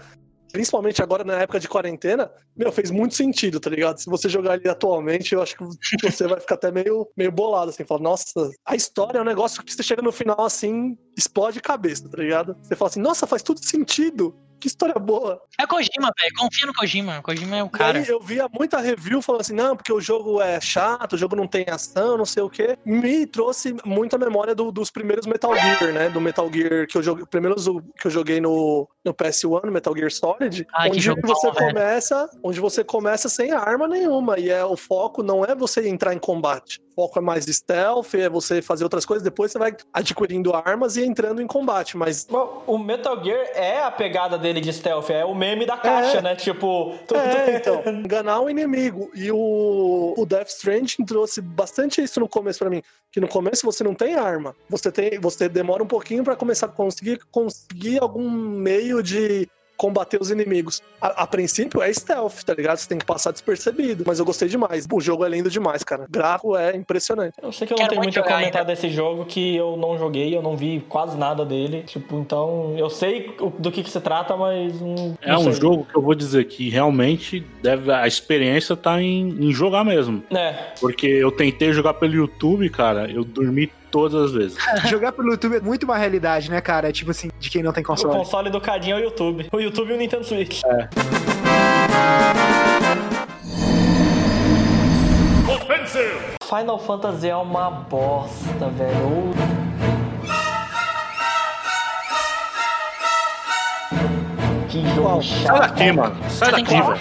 Speaker 3: Principalmente agora na época de quarentena, meu, fez muito sentido, tá ligado? Se você jogar ali atualmente, eu acho que você vai ficar até meio, meio bolado, assim, falar, nossa, a história é um negócio que você chega no final assim, explode cabeça, tá ligado? Você fala assim, nossa, faz tudo sentido. Que história boa.
Speaker 4: É Kojima, velho, confia no Kojima. Kojima é o cara.
Speaker 3: aí eu via muita review falando assim, não, porque o jogo é chato, o jogo não tem ação, não sei o quê. Me trouxe muita memória do- dos primeiros Metal Gear, né? Do Metal Gear que eu joguei, primeiros que eu joguei no, no PS1, Metal Gear Solid,
Speaker 4: Ai, que
Speaker 3: onde você
Speaker 4: bom, velho.
Speaker 3: começa, onde você começa sem arma nenhuma e é o foco não é você entrar em combate. O foco é mais stealth, é você fazer outras coisas, depois você vai adquirindo armas e entrando em combate, mas
Speaker 2: O Metal Gear é a pegada dele de stealth, é o meme da caixa,
Speaker 3: É.
Speaker 2: né? Tipo.
Speaker 3: É, então, enganar o inimigo. E o, o Death Stranding trouxe bastante isso no começo pra mim. Que no começo você não tem arma. Você tem, você demora um pouquinho pra começar a conseguir, conseguir algum meio de combater os inimigos. A, a princípio é stealth, tá ligado? Você tem que passar despercebido. Mas eu gostei demais. O jogo é lindo demais, cara. O gráfico é impressionante.
Speaker 2: Eu sei que eu não
Speaker 4: Quero
Speaker 2: tenho
Speaker 4: muito
Speaker 2: a comentar
Speaker 4: ainda.
Speaker 2: desse jogo, que eu não joguei, eu não vi quase nada dele. Tipo, então, eu sei do que, que se trata, mas. Não,
Speaker 5: É
Speaker 2: não
Speaker 5: um
Speaker 2: sei.
Speaker 5: jogo que eu vou dizer que realmente deve, a experiência tá em, em jogar mesmo.
Speaker 2: É,
Speaker 5: Porque eu tentei jogar pelo YouTube, cara, eu dormi todas as vezes.
Speaker 8: Jogar pelo YouTube é muito uma realidade, né, cara? Tipo assim, de quem não tem
Speaker 2: o
Speaker 8: console.
Speaker 2: console do Cadinho é o YouTube. O YouTube e o Nintendo Switch. Final Fantasy é uma bosta, velho. Que jogo
Speaker 5: Sai
Speaker 2: chato.
Speaker 5: daqui, mano. Sai daqui, velho.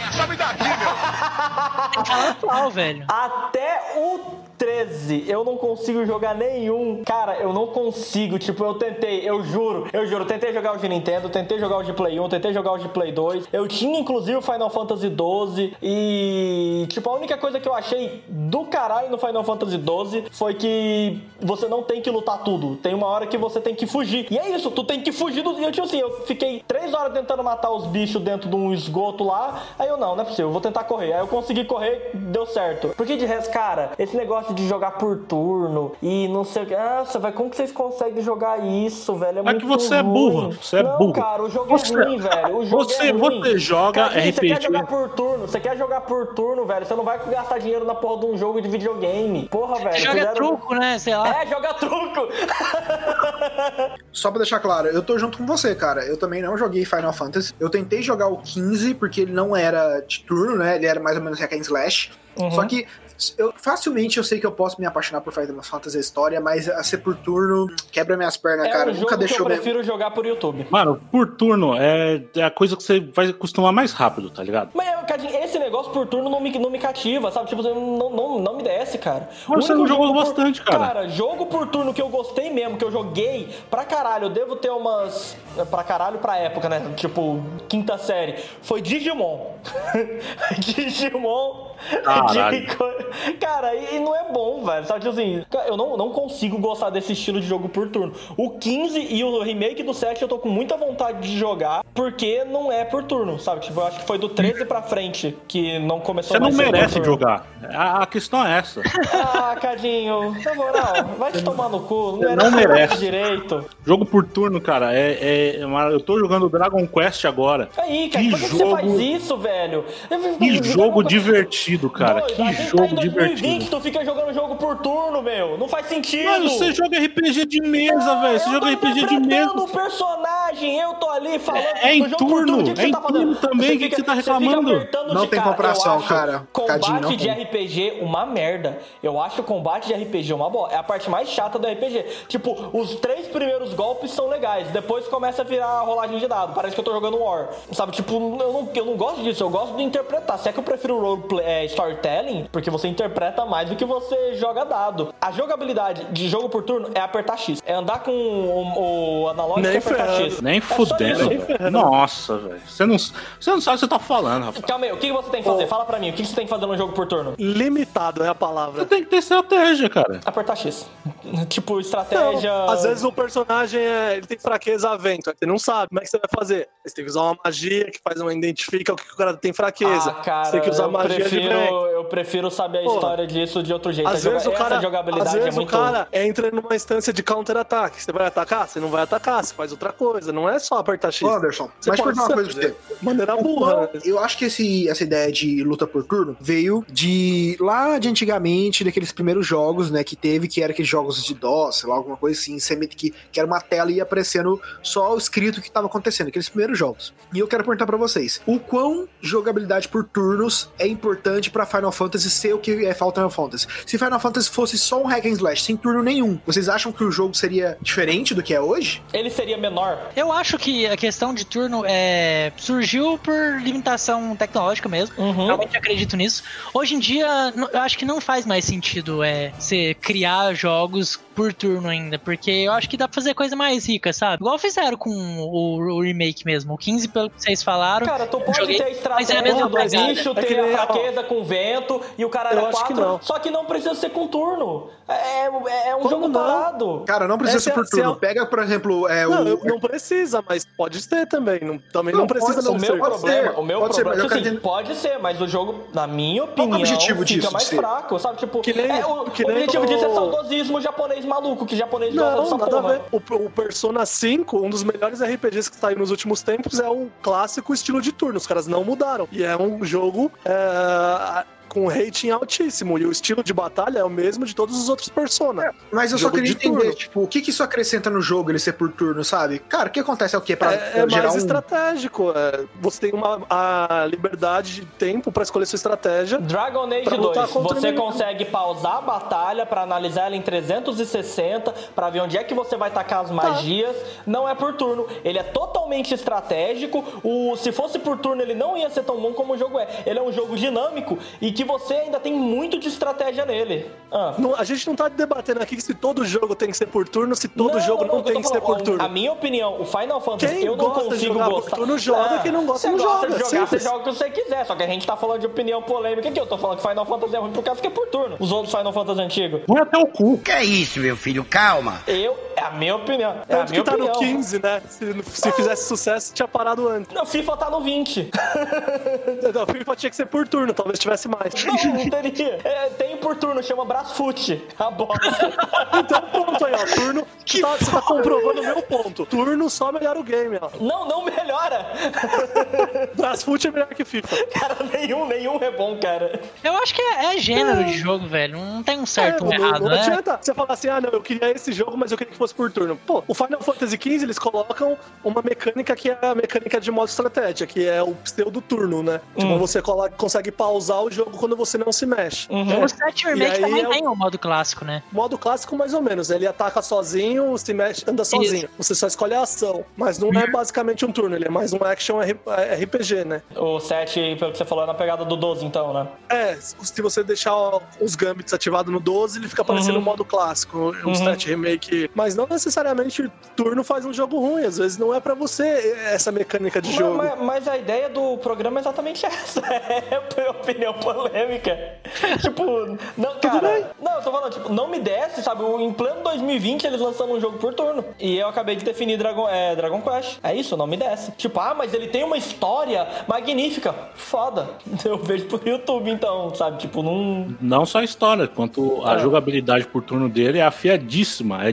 Speaker 4: Falar atual, velho.
Speaker 2: Até o 13, eu não consigo jogar nenhum. Cara, eu não consigo. Tipo, eu tentei, eu juro, eu juro. Tentei jogar o de Nintendo, tentei jogar o de Play 1, tentei jogar o de Play 2. Eu tinha inclusive o Final Fantasy 12. E, tipo, a única coisa que eu achei do caralho no Final Fantasy 12 foi que você não tem que lutar tudo. Tem uma hora que você tem que fugir. E é isso, tu tem que fugir dos. E eu, tipo assim, eu fiquei três horas tentando matar os bichos dentro de um esgoto lá. Aí eu, não, não é possível, eu vou tentar correr. Aí eu consegui correr, deu certo. Porque de resto, cara, esse negócio de jogar por turno e não sei o que. Nossa, velho, como que vocês conseguem jogar isso, velho? É,
Speaker 5: É
Speaker 2: muito
Speaker 5: que você é
Speaker 2: ruim.
Speaker 5: burro, você é
Speaker 2: não,
Speaker 5: burro.
Speaker 2: cara, o jogo
Speaker 5: Você-
Speaker 2: é ruim, velho. O jogo
Speaker 5: você-
Speaker 2: é ruim.
Speaker 5: você joga
Speaker 2: Cadinho, Você quer
Speaker 5: RPG.
Speaker 2: jogar por turno, você quer jogar por turno, velho. Você não vai gastar dinheiro na porra de um jogo de videogame. Porra, velho.
Speaker 4: Joga
Speaker 2: fizeram-
Speaker 4: truco, né? Sei lá.
Speaker 2: É, joga truco.
Speaker 1: Só pra deixar claro, eu tô junto com você, cara. Eu também não joguei Final Fantasy. Eu tentei jogar o 15 porque ele não era de turno, né? Ele era mais ou menos hack and slash.
Speaker 2: Uhum.
Speaker 1: Só que eu, facilmente eu sei que eu posso me apaixonar por Final Fantasy história, mas a ser por turno quebra minhas pernas,
Speaker 2: É
Speaker 1: cara.
Speaker 2: um
Speaker 1: Nunca
Speaker 2: que eu
Speaker 1: deixou mesmo.
Speaker 2: prefiro jogar por YouTube.
Speaker 5: Mano, por turno é, é a coisa que você vai acostumar mais rápido, tá ligado?
Speaker 2: Mas, Cadinho, esse negócio por turno não me, não me cativa, sabe? Tipo, não, não, não me desce, cara.
Speaker 5: Mas você não jogou
Speaker 2: jogo por-
Speaker 5: bastante, cara.
Speaker 2: Cara, jogo por turno que eu gostei mesmo, que eu joguei pra caralho, eu devo ter umas. pra caralho pra época, né? Tipo, quinta série. Foi Digimon. Digimon.
Speaker 5: Caralho.
Speaker 2: Cara, e, não é bom, velho. Sabe, tipo assim, eu não, não consigo gostar desse estilo de jogo por turno. O 15 e o remake do 7 eu tô com muita vontade de jogar, porque não é por turno, sabe? Tipo, eu acho que foi do 13 pra frente que não começou
Speaker 5: Você não merece jogar. A, a questão é essa.
Speaker 2: Ah, Cadinho, na moral, vai te tomar no cu. Não,
Speaker 5: não
Speaker 2: merece direito.
Speaker 5: Jogo por turno, cara, é, é- é eu tô jogando Dragon Quest agora.
Speaker 2: Aí, cara,
Speaker 5: Que
Speaker 2: por que, que
Speaker 5: jogo-
Speaker 2: você faz isso, velho?
Speaker 5: Que jogo divertido, cara.
Speaker 2: Dois,
Speaker 5: Que
Speaker 2: a gente tá
Speaker 5: jogo
Speaker 2: em 2020,
Speaker 5: divertido.
Speaker 2: tu fica jogando jogo por turno, meu. Não faz sentido.
Speaker 5: Mano, você joga RPG de mesa, velho. Você
Speaker 2: eu
Speaker 5: joga RPG de mesa.
Speaker 2: o personagem, eu tô ali falando
Speaker 5: É em
Speaker 2: jogo por
Speaker 5: turno,
Speaker 2: o que, que
Speaker 5: é
Speaker 2: você
Speaker 5: em
Speaker 2: tá fazendo?
Speaker 5: turno também, o que que você tá reclamando?
Speaker 1: Não
Speaker 2: de
Speaker 1: tem
Speaker 2: cara.
Speaker 1: comparação,
Speaker 2: Eu acho
Speaker 1: cara.
Speaker 2: Combate de
Speaker 1: tem.
Speaker 2: RPG uma merda. Eu acho o combate de RPG uma boa. É a parte mais chata do RPG. Tipo, os três primeiros golpes são legais, depois começa a virar rolagem de dado. Parece que eu tô jogando War. Sabe, tipo, eu não, eu não gosto disso, eu gosto de interpretar. Se é que eu prefiro roleplay, é, storytelling, porque você interpreta mais do que você joga dado. A jogabilidade de jogo por turno é apertar X. É andar com o, o analógico
Speaker 3: Nem
Speaker 2: e apertar
Speaker 3: ferrando.
Speaker 2: X.
Speaker 5: Nem
Speaker 2: É
Speaker 5: fudendo. Nossa, velho. Você não, você não sabe o que você tá falando, rapaz.
Speaker 2: Calma aí, o que você tem que fazer? Fala pra mim, o que você tem que fazer no jogo por turno?
Speaker 3: Limitado é a
Speaker 5: Você
Speaker 3: palavra.
Speaker 5: tem que ter estratégia, cara.
Speaker 2: Apertar X. tipo,
Speaker 3: Não,
Speaker 2: estratégia.
Speaker 3: às vezes o personagem é, ele tem fraqueza a vento, você não sabe como é que você vai fazer. Você tem que usar uma magia que faz uma identifica o que o cara tem fraqueza.
Speaker 2: Ah, cara,
Speaker 3: você tem que usar magia
Speaker 2: prefiro,
Speaker 3: de vento.
Speaker 2: eu prefiro saber a
Speaker 3: Pô,
Speaker 2: história disso de outro jeito.
Speaker 3: Às
Speaker 2: A joga-
Speaker 3: vezes, o
Speaker 2: Essa
Speaker 3: cara,
Speaker 2: jogabilidade
Speaker 3: às vezes
Speaker 2: é muito.
Speaker 3: o cara entra numa instância de counter-ataque. Você vai atacar? Você não vai atacar, você faz outra coisa. Não é só apertar X.
Speaker 1: Anderson,
Speaker 3: Você
Speaker 1: mas
Speaker 3: pode
Speaker 1: uma coisa pra você.
Speaker 3: Maneira burra. né?
Speaker 1: Eu acho que esse, essa ideia de luta por turno veio de lá de antigamente, daqueles primeiros jogos, né, que teve, que era aqueles jogos de DOS, sei lá, alguma coisa assim, você meio que, que era uma tela e ia aparecendo só o escrito que tava acontecendo, aqueles primeiros jogos. E eu quero perguntar pra vocês, o quão jogabilidade por turnos é importante pra Final Fantasy ser o que é Final Fantasy? Se Final Fantasy fosse só um hack and slash, sem turno nenhum, vocês acham que o jogo seria diferente do que é hoje?
Speaker 2: Ele seria menor.
Speaker 4: Eu acho que a questão de turno é, surgiu por limitação tecnológica mesmo.
Speaker 2: Uhum.
Speaker 4: Realmente acredito nisso. Hoje em dia, eu acho que não faz mais sentido é, você criar jogos por turno ainda, porque eu acho que dá pra fazer coisa mais rica, sabe? Igual fizeram com o, o remake mesmo. O 15, pelo que vocês falaram.
Speaker 2: Cara, tu pode
Speaker 4: joguei,
Speaker 2: ter a
Speaker 4: mas é a
Speaker 2: estratégia
Speaker 4: mesma
Speaker 2: do
Speaker 3: É que
Speaker 2: ter a
Speaker 3: nem-
Speaker 2: fraqueza com vento e o cara era
Speaker 3: que
Speaker 2: 4.
Speaker 3: não.
Speaker 2: Só que não precisa ser com turno. É, é- é um
Speaker 3: Como
Speaker 2: jogo
Speaker 3: não?
Speaker 2: parado.
Speaker 1: Cara, não precisa
Speaker 3: Essa
Speaker 1: ser por
Speaker 3: é- é
Speaker 1: turno.
Speaker 3: o-
Speaker 1: Pega, por exemplo, é,
Speaker 3: Não,
Speaker 1: o...
Speaker 3: não precisa, mas pode ser também. Não, também não,
Speaker 1: Não,
Speaker 3: precisa
Speaker 1: pode
Speaker 3: não
Speaker 2: O
Speaker 1: ser,
Speaker 2: meu
Speaker 3: ser.
Speaker 1: pode
Speaker 2: problema,
Speaker 1: ser,
Speaker 2: o meu
Speaker 1: pode ser,
Speaker 2: problema, tipo assim,
Speaker 1: quero
Speaker 2: pode ser, mas o jogo, na minha
Speaker 1: Qual é o
Speaker 2: opinião,
Speaker 1: objetivo
Speaker 2: fica
Speaker 1: disso
Speaker 2: mais
Speaker 1: ser?
Speaker 2: fraco, sabe? Tipo,
Speaker 3: Que nem-
Speaker 2: é, o,
Speaker 3: que
Speaker 2: o objetivo disso é
Speaker 3: o-
Speaker 2: saudosismo japonês maluco, que japonês gosta
Speaker 3: Não,
Speaker 2: dessa
Speaker 3: nada a
Speaker 2: porra.
Speaker 3: ver. O, o Persona 5, um dos melhores RPGs que saiu nos últimos tempos, é o clássico estilo de turno. Os caras não mudaram. E é um jogo é, uh, com rating altíssimo. E o estilo de batalha é o mesmo de todos os outros Persona.
Speaker 1: Mas eu só queria
Speaker 3: de
Speaker 1: entender,
Speaker 3: turno.
Speaker 1: tipo, o que que isso acrescenta no jogo, ele ser por turno, sabe? Cara, o que acontece é o quê? Pra
Speaker 3: É, é
Speaker 1: gerar
Speaker 3: mais
Speaker 1: um...
Speaker 3: estratégico. é. você tem uma, a liberdade de tempo pra escolher sua estratégia.
Speaker 2: Dragon Age
Speaker 3: Pra lutar
Speaker 2: 2,
Speaker 3: contra o
Speaker 2: você consegue pausar a batalha pra analisar ela em 360, pra ver onde é que você vai tacar as magias. Não é por turno, ele é totalmente estratégico. O se fosse por turno, ele não ia ser tão bom como o jogo é. Ele é um jogo dinâmico e que você ainda tem muito de estratégia nele. Ah.
Speaker 3: Não- a gente não tá debatendo aqui se todo jogo tem que ser por turno, se todo
Speaker 2: Não,
Speaker 3: jogo não,
Speaker 2: eu
Speaker 3: tem que ser
Speaker 2: falando,
Speaker 3: por turno.
Speaker 2: A minha opinião, o Final Fantasy,
Speaker 3: Quem
Speaker 2: eu não consigo
Speaker 3: jogar por
Speaker 2: gostar.
Speaker 3: turno joga, quem não gosta
Speaker 2: você
Speaker 3: não
Speaker 2: gosta
Speaker 3: joga,
Speaker 2: de jogar,
Speaker 3: simples.
Speaker 2: você joga o que você quiser. Só que a gente tá falando de opinião polêmica aqui. Eu tô falando que Final Fantasy é ruim por causa que é por turno. Os outros Final Fantasy antigos.
Speaker 5: Vai até o cu.
Speaker 9: Que é isso, meu filho? Calma.
Speaker 2: Eu, É a minha opinião. É a
Speaker 3: Tanto
Speaker 2: minha
Speaker 3: que tá
Speaker 2: opinião.
Speaker 3: no 15, né? Se, se fizesse sucesso, tinha parado antes.
Speaker 2: Não, FIFA tá no 20.
Speaker 3: Não, FIFA tinha que ser por turno, talvez tivesse mais.
Speaker 2: Não, não teria. É, tem por turno, chama Brasfoot. A bosta.
Speaker 3: Então pronto aí, ó. Turno. Você tá, você tá comprovando o meu ponto. Turno só melhora o game, ó.
Speaker 2: Não, não melhora.
Speaker 3: Brasfoot é melhor que FIFA.
Speaker 2: Cara, nenhum, nenhum é bom, cara.
Speaker 4: Eu acho que é, é gênero de jogo, velho. Não tem um certo ou
Speaker 3: É,
Speaker 4: um
Speaker 3: não,
Speaker 4: errado,
Speaker 3: não
Speaker 4: né?
Speaker 3: adianta você falar assim, ah, não, eu queria esse jogo, mas eu queria que fosse por turno. Pô, o Final Fantasy XV, eles colocam uma mecânica que é a mecânica de modo estratégia, que é o pseudo turno, né? Tipo, você coloca, consegue pausar o jogo quando você não se mexe.
Speaker 2: Uhum.
Speaker 4: O 7 Remake também
Speaker 3: é o-
Speaker 4: tem o modo clássico, né?
Speaker 3: Modo clássico, mais ou menos. Ele ataca sozinho, se mexe, anda sozinho. Você só escolhe a ação. Mas não é basicamente um turno, ele é mais um action RPG, né?
Speaker 2: O 7, pelo que você falou, é na pegada do 12, então, né?
Speaker 3: É, se você deixar os gambits ativados no 12, ele fica parecendo o
Speaker 2: Uhum.
Speaker 3: modo clássico, o
Speaker 2: Uhum.
Speaker 3: 7 remake. Mas não necessariamente turno faz um jogo ruim, às vezes não é pra você essa mecânica de
Speaker 2: Mas,
Speaker 3: jogo.
Speaker 2: mas- mas a ideia do programa é exatamente essa. É opinião polêmica. tipo, não, cara. Não, eu tô falando, tipo, não me desce, sabe? Em pleno 2020 eles lançando um jogo por turno. E eu acabei de definir Dragon, é, Dragon Quest. É isso, não me desce. Tipo, ah, mas ele tem uma história magnífica. Foda. Eu vejo por YouTube, então, sabe? Tipo, não.
Speaker 5: Não só a história, quanto a
Speaker 2: É.
Speaker 5: jogabilidade por turno dele é afiadíssima. É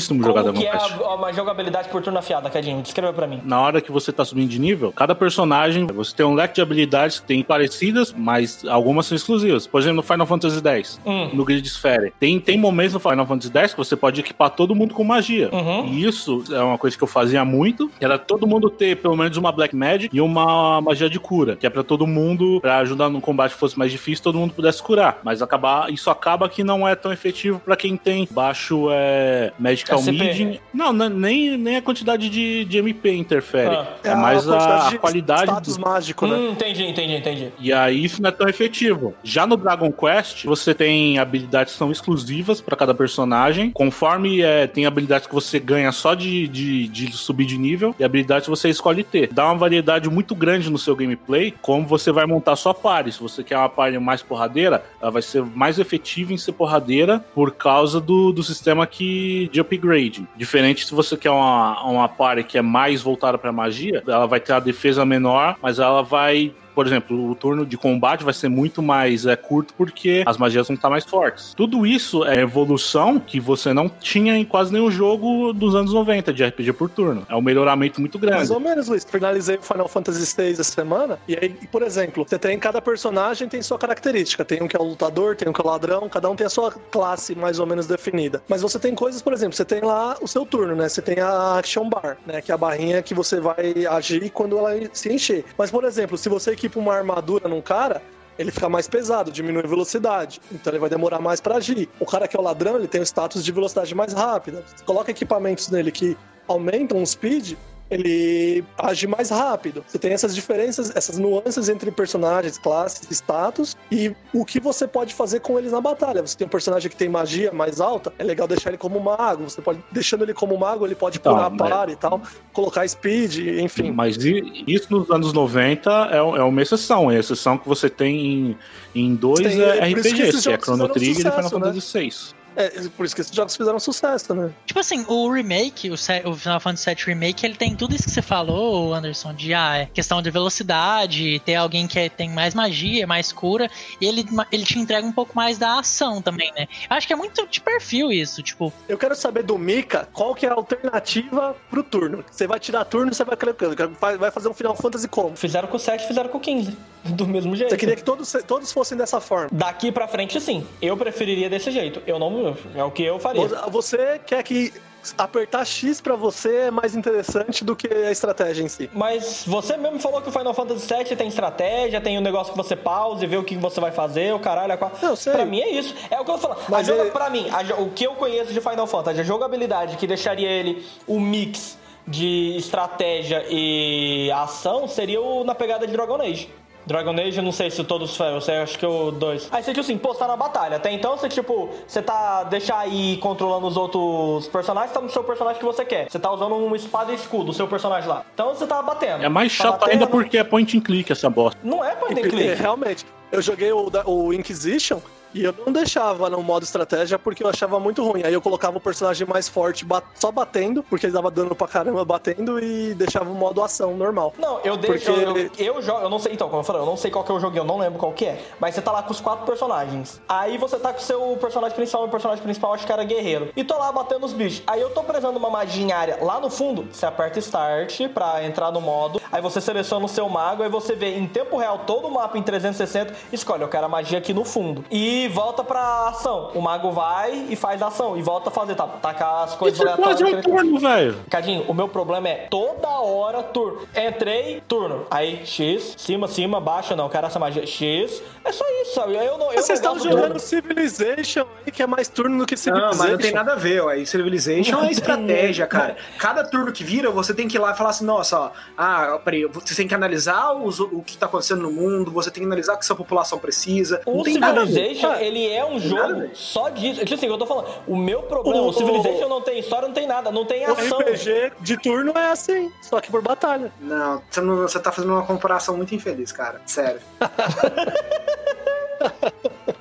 Speaker 5: jogar
Speaker 2: Como
Speaker 5: Dragon
Speaker 2: que é uma jogabilidade por turno afiada, Cadinho? Descreva pra mim.
Speaker 5: Na hora que você tá subindo de nível, cada personagem, você tem um leque de habilidades que tem parecidas, mas algumas são exclusivas. Por exemplo, no Final Fantasy X,
Speaker 2: Hum.
Speaker 5: no Grid Sphere. Tem, tem momentos no Final Fantasy X que você pode equipar todo mundo com magia.
Speaker 2: Uhum.
Speaker 5: E isso é uma coisa que eu fazia muito, que era todo mundo ter pelo menos uma Black Magic e uma magia de cura, que é pra todo mundo, pra ajudar no combate que fosse mais difícil, todo mundo pudesse curar. Mas acabar, isso acaba que não é tão efetivo pra quem tem baixo é, Magical
Speaker 2: SP.
Speaker 5: Mid. Não, não, nem, nem a quantidade de, de MP interfere.
Speaker 2: Ah.
Speaker 5: É, mais a,
Speaker 3: quantidade
Speaker 5: a
Speaker 3: de
Speaker 5: qualidade.
Speaker 3: Status
Speaker 5: do-
Speaker 3: mágico, né?
Speaker 2: Hum, entendi, entendi, entendi.
Speaker 5: E aí isso não é tão efetivo. Já no Dragon Quest, você tem habilidades que são exclusivas pra cada personagem. Conforme é, tem habilidades que você ganha só de, de, de subir de nível e habilidades que você escolhe ter. Dá uma variedade muito grande no seu gameplay, como você vai montar sua party. Se você quer uma party mais porradeira, ela vai ser mais efetiva em ser porradeira por causa do, do sistema que, de upgrade. Diferente se você quer uma, uma party que é mais voltada pra magia, ela vai ter a defesa menor, mas ela vai por exemplo, o turno de combate vai ser muito mais é, curto porque as magias vão estar mais fortes. Tudo isso é evolução que você não tinha em quase nenhum jogo dos anos 90 de RPG por turno. É um melhoramento muito grande.
Speaker 3: Mais ou menos, Luiz. Finalizei o Final Fantasy VI essa semana. E aí, por exemplo, você tem cada personagem tem sua característica. Tem um que é o lutador, tem um que é o ladrão, cada um tem a sua classe mais ou menos definida. Mas você tem coisas, por exemplo, você tem lá o seu turno, né? Você tem a Action Bar, né? Que é a barrinha que você vai agir quando ela se encher. Mas, por exemplo, se você equipa uma armadura num cara, ele fica mais pesado, diminui a velocidade, então ele vai demorar mais pra agir. O cara que é o ladrão, ele tem o status de velocidade mais rápida. Você coloca equipamentos nele que aumentam o speed, ele age mais rápido. Você tem essas diferenças, essas nuances entre personagens, classes, status e o que você pode fazer com eles na batalha. Você tem um personagem que tem magia mais alta, é legal deixar ele como mago. Você pode, deixando ele como mago, ele pode
Speaker 5: Então,
Speaker 3: curar a
Speaker 5: mas-
Speaker 3: par e tal, colocar speed, enfim.
Speaker 5: Mas isso nos anos 90 é, é uma exceção. É a exceção que você tem em, em dois
Speaker 3: Tem-
Speaker 5: é
Speaker 3: que
Speaker 5: RPGs,
Speaker 3: esses
Speaker 5: que é Chrono Trigger e Final
Speaker 3: sucesso, né?
Speaker 5: Fantasy VI.
Speaker 3: É, por isso que esses jogos fizeram sucesso, né?
Speaker 4: Tipo assim, o remake, o, o Final Fantasy VII Remake, ele tem tudo isso que você falou, Anderson, de ah, é questão de velocidade, ter alguém que é- tem mais magia, mais cura, e ele, ele te entrega um pouco mais da ação também, né? Eu acho que é muito de perfil isso, tipo,
Speaker 3: Eu quero saber do Mika qual que é a alternativa pro turno. Você vai tirar turno, você vai colocando. Vai vai fazer um Final Fantasy como?
Speaker 2: Fizeram com o 7, fizeram com o 15. Do mesmo jeito.
Speaker 3: Você queria que todos, todos fossem dessa forma.
Speaker 2: Daqui pra frente, sim. Eu preferiria desse jeito. Eu não. É o que eu faria.
Speaker 3: Você quer que apertar X pra você é mais interessante do que a estratégia em si.
Speaker 2: Mas você mesmo falou que o Final Fantasy VII tem estratégia, tem um negócio que você pausa e vê o que você vai fazer, o caralho. A... qual-
Speaker 3: Não, sei.
Speaker 2: Pra mim é isso. É o que eu tô falando.
Speaker 3: Mas
Speaker 2: a joga...
Speaker 3: ele-
Speaker 2: Pra mim, a o que eu conheço de Final Fantasy, a jogabilidade que deixaria ele o mix de estratégia e ação seria o na pegada de Dragon Age. Dragon Age, eu não sei se todos foi, eu sei, acho que o 2. Aí você, tipo assim, pô, você tá na batalha. Até então, você, tipo, você tá, deixar aí controlando os outros personagens, tá no seu personagem que você quer. Você tá usando uma espada e escudo, o seu personagem lá. Então você tá batendo.
Speaker 5: É mais
Speaker 2: Tá
Speaker 5: chato
Speaker 2: batendo.
Speaker 5: ainda porque é point and click essa bosta.
Speaker 2: Não é point and
Speaker 3: É,
Speaker 2: click.
Speaker 3: realmente. Eu joguei o, o Inquisition E eu não deixava no modo estratégia porque eu achava muito ruim. Aí eu colocava o personagem mais forte bat- só batendo, porque ele dava dano pra caramba batendo, e deixava o modo ação normal.
Speaker 2: Não, eu deixo.
Speaker 3: Porque-
Speaker 2: Eu, eu, eu jogo. Eu não sei. Então, como eu falei, eu não sei qual que é o joguinho, eu não lembro qual que é. Mas você tá lá com os quatro personagens. Aí você tá com o seu personagem principal, o personagem principal acho que era guerreiro. E tô lá batendo os bichos. Aí eu tô precisando de uma magia em área lá no fundo. Você aperta Start pra entrar no modo. Aí você seleciona o seu mago. Aí você vê em tempo real todo o mapa em 360. Escolhe, eu quero a magia aqui no fundo. E volta pra ação. O mago vai e faz a ação. E volta a fazer, tá? Tacar as coisas
Speaker 5: Isso é quase um turno, velho.
Speaker 2: Cadinho, o meu problema é toda hora turno. Entrei, turno. Aí, X, cima, cima, baixo, não. Quero essa magia. X. É só isso, sabe? Eu não. Eu
Speaker 3: Mas vocês
Speaker 2: não
Speaker 3: estão jogando
Speaker 2: do-
Speaker 3: Civilization aí, que é mais turno do que
Speaker 1: Não,
Speaker 3: Civilization.
Speaker 1: mas não tem nada a ver, ó. E Civilization é estratégia, cara. Cada turno que vira, você tem que ir lá e falar assim, nossa, ó, ah, peraí, você tem que analisar os- o que tá acontecendo no mundo, você tem que analisar o que sua população precisa.
Speaker 2: O
Speaker 1: não tem nada a ver.
Speaker 2: Civilization,
Speaker 3: Ah,
Speaker 2: ele é um
Speaker 1: nada
Speaker 2: jogo
Speaker 1: ver.
Speaker 2: só disso. Tipo assim, eu tô falando, o meu problema,
Speaker 3: O-
Speaker 2: o, Civilization não tem história, não tem nada, não tem
Speaker 3: O
Speaker 2: ação.
Speaker 3: RPG de turno é assim, só que por batalha.
Speaker 1: Não, você, não, você tá fazendo uma comparação muito infeliz, cara. Sério.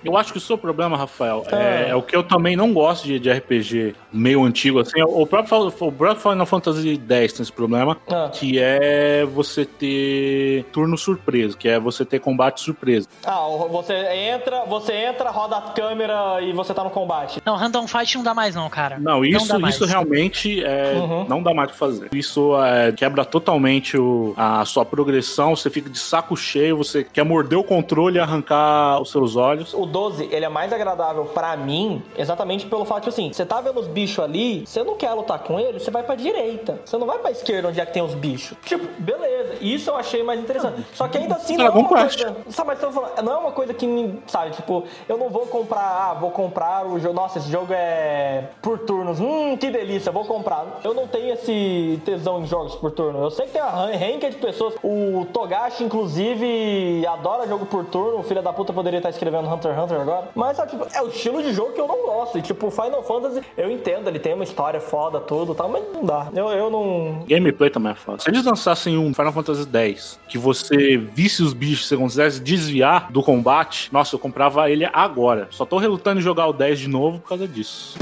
Speaker 5: Eu acho que o seu problema, Rafael, é,
Speaker 2: Ah.
Speaker 5: é o que eu também não gosto de, de RPG meio antigo, assim. O próprio, o próprio Final Fantasy X tem esse problema,
Speaker 2: Ah.
Speaker 5: que é você ter turno surpresa, que é você ter combate surpresa.
Speaker 2: Ah, o- você entra, você entra, roda a câmera e você tá no combate.
Speaker 4: Não, Random Fight não dá mais não, cara.
Speaker 5: Não, isso,
Speaker 4: mais.
Speaker 5: isso realmente é,
Speaker 2: Uhum.
Speaker 5: não dá mais pra fazer. Isso é, quebra totalmente o- a sua progressão, você fica de saco cheio, você quer morder o controle e arrancar os seus olhos.
Speaker 2: O 12, ele é mais agradável pra mim, exatamente pelo fato de assim, você tá vendo os bichos ali, você não quer lutar com eles, você vai pra direita. Você não vai pra esquerda onde é que tem os bichos. Tipo, beleza. Isso eu achei mais interessante. Só que ainda assim não é uma coisa. Sabe, mas eu tô falando, não é uma coisa que, me- sabe, tipo, eu não vou comprar, ah, vou comprar o jogo. Nossa, esse jogo é por turnos. Hum, que delícia, vou comprar. Eu não tenho esse tesão em jogos por turno. Eu sei que tem uma renca de pessoas. O Togashi, inclusive, adora jogo por turno. O filho da puta poderia estar escrevendo Hunter x Hunter agora. Mas, sabe, tipo, é o estilo de jogo que eu não gosto. E, tipo, Final Fantasy, eu entendo, ele tem uma história foda, tudo tal, mas não dá. Eu, eu não.
Speaker 5: Gameplay também é fácil. Se eles lançassem um Final Fantasy X, que você visse os bichos, você conseguisse desviar do combate, nossa, eu comprava ele agora. Só tô relutando em jogar o 10 de novo por causa disso.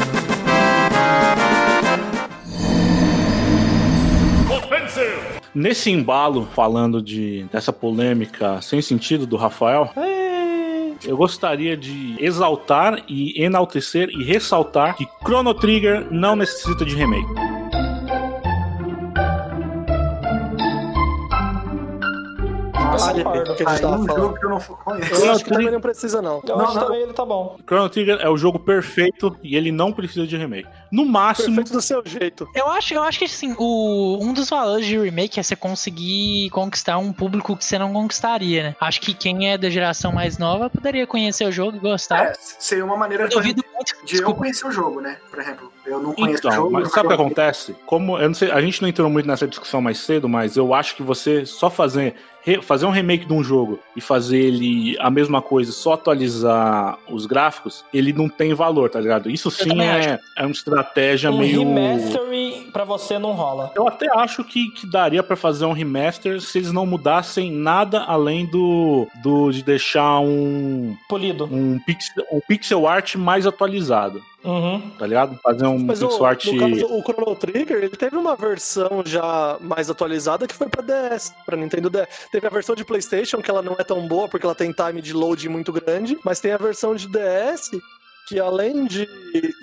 Speaker 5: Nesse embalo, falando de dessa polêmica sem sentido do Rafael, eu gostaria de exaltar e enaltecer e ressaltar que Chrono Trigger não necessita de remake.
Speaker 2: Eu concordo.
Speaker 3: que a gente
Speaker 1: Aí
Speaker 3: tava
Speaker 1: um
Speaker 3: falando.
Speaker 1: jogo que eu não conheço.
Speaker 3: Eu acho que também não precisa, não.
Speaker 2: Eu
Speaker 1: Não,
Speaker 2: acho
Speaker 1: não.
Speaker 2: também ele tá bom.
Speaker 5: Chrono Trigger é o jogo perfeito e ele não precisa de remake. No máximo,
Speaker 3: Perfeito do seu jeito.
Speaker 4: Eu acho, eu acho que assim, o, um dos valores de remake é você conseguir conquistar um público que você não conquistaria, né? Acho que quem é da geração mais nova poderia conhecer o jogo e gostar.
Speaker 1: É, seria uma maneira
Speaker 4: eu duvido muito.
Speaker 1: de eu conhecer o jogo, né? Por exemplo, eu não conheço o
Speaker 5: Então,
Speaker 1: jogo.
Speaker 5: mas sabe o que acontece? Como eu não sei, a gente não entrou muito nessa discussão mais cedo, mas eu acho que você só fazer re- fazer um remake de um jogo e fazer ele a mesma coisa, só atualizar os gráficos, ele não tem valor, tá ligado? Isso sim é, é uma estratégia
Speaker 2: Um
Speaker 5: meio
Speaker 2: remastery pra você não rola.
Speaker 5: Eu até acho que, que daria pra fazer um remaster se eles não mudassem nada além do, do de deixar um,
Speaker 2: Polido.
Speaker 5: um, pixel, um pixel art mais atualizado,
Speaker 2: Uhum.
Speaker 5: tá ligado? Fazer um
Speaker 3: Mas o,
Speaker 5: pixel art.
Speaker 3: no caso, o Chrono Trigger, ele teve uma versão já mais atualizada que foi pra DS, pra Nintendo DS. Teve a versão de PlayStation, que ela não é tão boa porque ela tem time de load muito grande, mas tem a versão de DS que além de,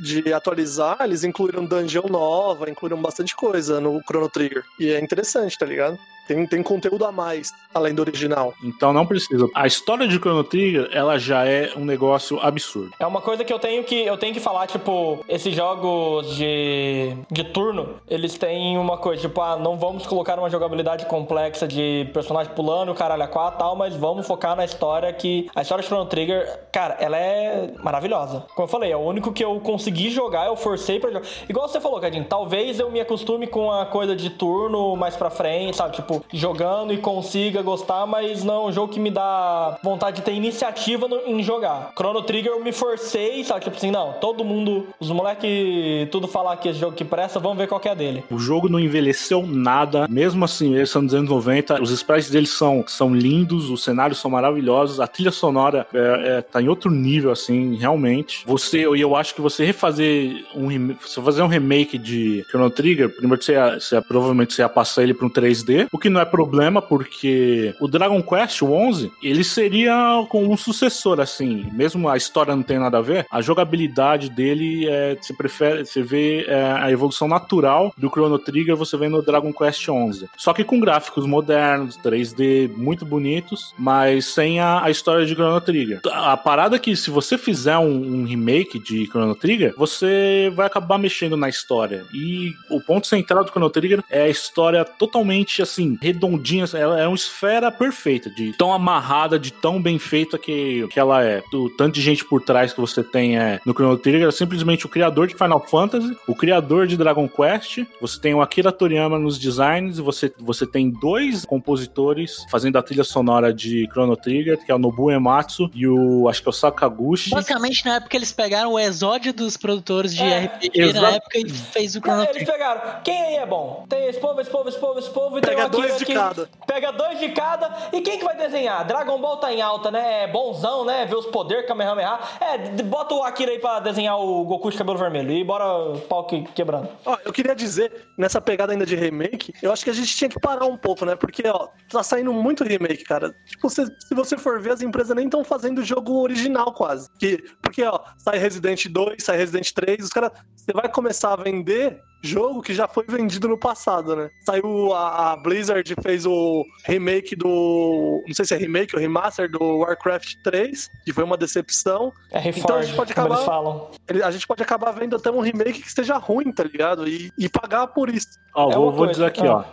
Speaker 3: de atualizar, eles incluíram dungeon nova, incluíram bastante coisa no Chrono Trigger. E é interessante, tá ligado? Tem, tem conteúdo a mais, além do original.
Speaker 5: Então não precisa. A história de Chrono Trigger, ela já é um negócio absurdo.
Speaker 2: É uma coisa que eu tenho que eu tenho que falar, tipo, esses jogos de, de turno, eles têm uma coisa, tipo, ah, não vamos colocar uma jogabilidade complexa de personagem pulando, caralho, a quatro tal, mas vamos focar na história que. A história de Chrono Trigger, cara, ela é maravilhosa. Como eu falei, é o único que eu consegui jogar, eu forcei pra jogar. Igual você falou, Cadinho, talvez eu me acostume com a coisa de turno mais pra frente, sabe? Tipo, jogando e consiga gostar, mas não é um jogo que me dá vontade de ter iniciativa no- em jogar. Chrono Trigger eu me forcei, sabe? Tipo assim, não, todo mundo, os moleques, tudo falar que esse jogo que presta, vamos ver qual é dele.
Speaker 5: O jogo não envelheceu nada, mesmo assim, eles são dos anos 90, os sprites deles são, são lindos, os cenários são maravilhosos, a trilha sonora é, é, tá em outro nível, assim, realmente. Você, e eu acho que você refazer um, rem- você fazer um remake de Chrono Trigger, primeiro você, você ia- provavelmente você ia passar ele para um 3D, o que não é problema, porque o Dragon Quest, o 11, ele seria como um sucessor, assim, mesmo a história não tem nada a ver, a jogabilidade dele é, você prefere, você vê é, a evolução natural do Chrono Trigger, você vê no Dragon Quest 11. Só que com gráficos modernos, 3D, muito bonitos, mas sem a, a história de Chrono Trigger. A parada é que se você fizer um, um remake de Chrono Trigger, você vai acabar mexendo na história. E o ponto central do Chrono Trigger é a história totalmente assim, redondinha, ela é uma esfera perfeita, de tão amarrada, de tão bem feita que, que ela é. O tanto de gente por trás que você tem é, no Chrono Trigger é simplesmente o criador de Final Fantasy, o criador de Dragon Quest, você tem o Akira Toriyama nos designs, você, você tem dois compositores fazendo a trilha sonora de Chrono Trigger, que é o Nobuo Ematsu e o, acho que é o Sakaguchi.
Speaker 4: Basicamente, na época eles pegaram o exódio dos produtores de
Speaker 2: É,
Speaker 4: RPG na época e fez o Chrono
Speaker 2: Eles
Speaker 4: Trigger.
Speaker 2: pegaram, quem aí é bom? Tem esse povo, esse povo, esse povo, esse povo, e tem
Speaker 3: Pega
Speaker 2: o Akira
Speaker 3: dois de
Speaker 2: que-
Speaker 3: cada.
Speaker 2: Pega dois de cada. E quem que vai desenhar? Dragon Ball tá em alta, né? É bonzão, né? Vê os poderes, Kamehameha. É, bota o Akira aí pra desenhar o Goku de cabelo vermelho. E bora pau que- quebrando.
Speaker 3: Ó, eu queria dizer, nessa pegada ainda de remake, eu acho que a gente tinha que parar um pouco, né? Porque, ó, tá saindo muito remake, cara. Tipo, se, se você for ver, as empresas nem estão fazendo o jogo original quase. Que, porque, ó, sai Resident 2, sai Resident 3, os caras. Você vai começar a vender jogo que já foi vendido no passado, né? Saiu a, a Blizzard fez o remake do. Não sei se é remake ou remaster do Warcraft 3, que foi uma decepção.
Speaker 2: É
Speaker 3: Então a gente pode
Speaker 2: como
Speaker 3: acabar-
Speaker 2: eles falam.
Speaker 3: A gente pode acabar vendo até um remake que esteja ruim, tá ligado? E, e pagar por isso.
Speaker 5: Ó,
Speaker 2: É
Speaker 5: vou, vou dizer aqui,
Speaker 2: Ah.
Speaker 5: ó.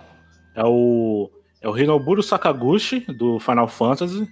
Speaker 5: É o, é o Hinoburo Sakaguchi, do Final Fantasy,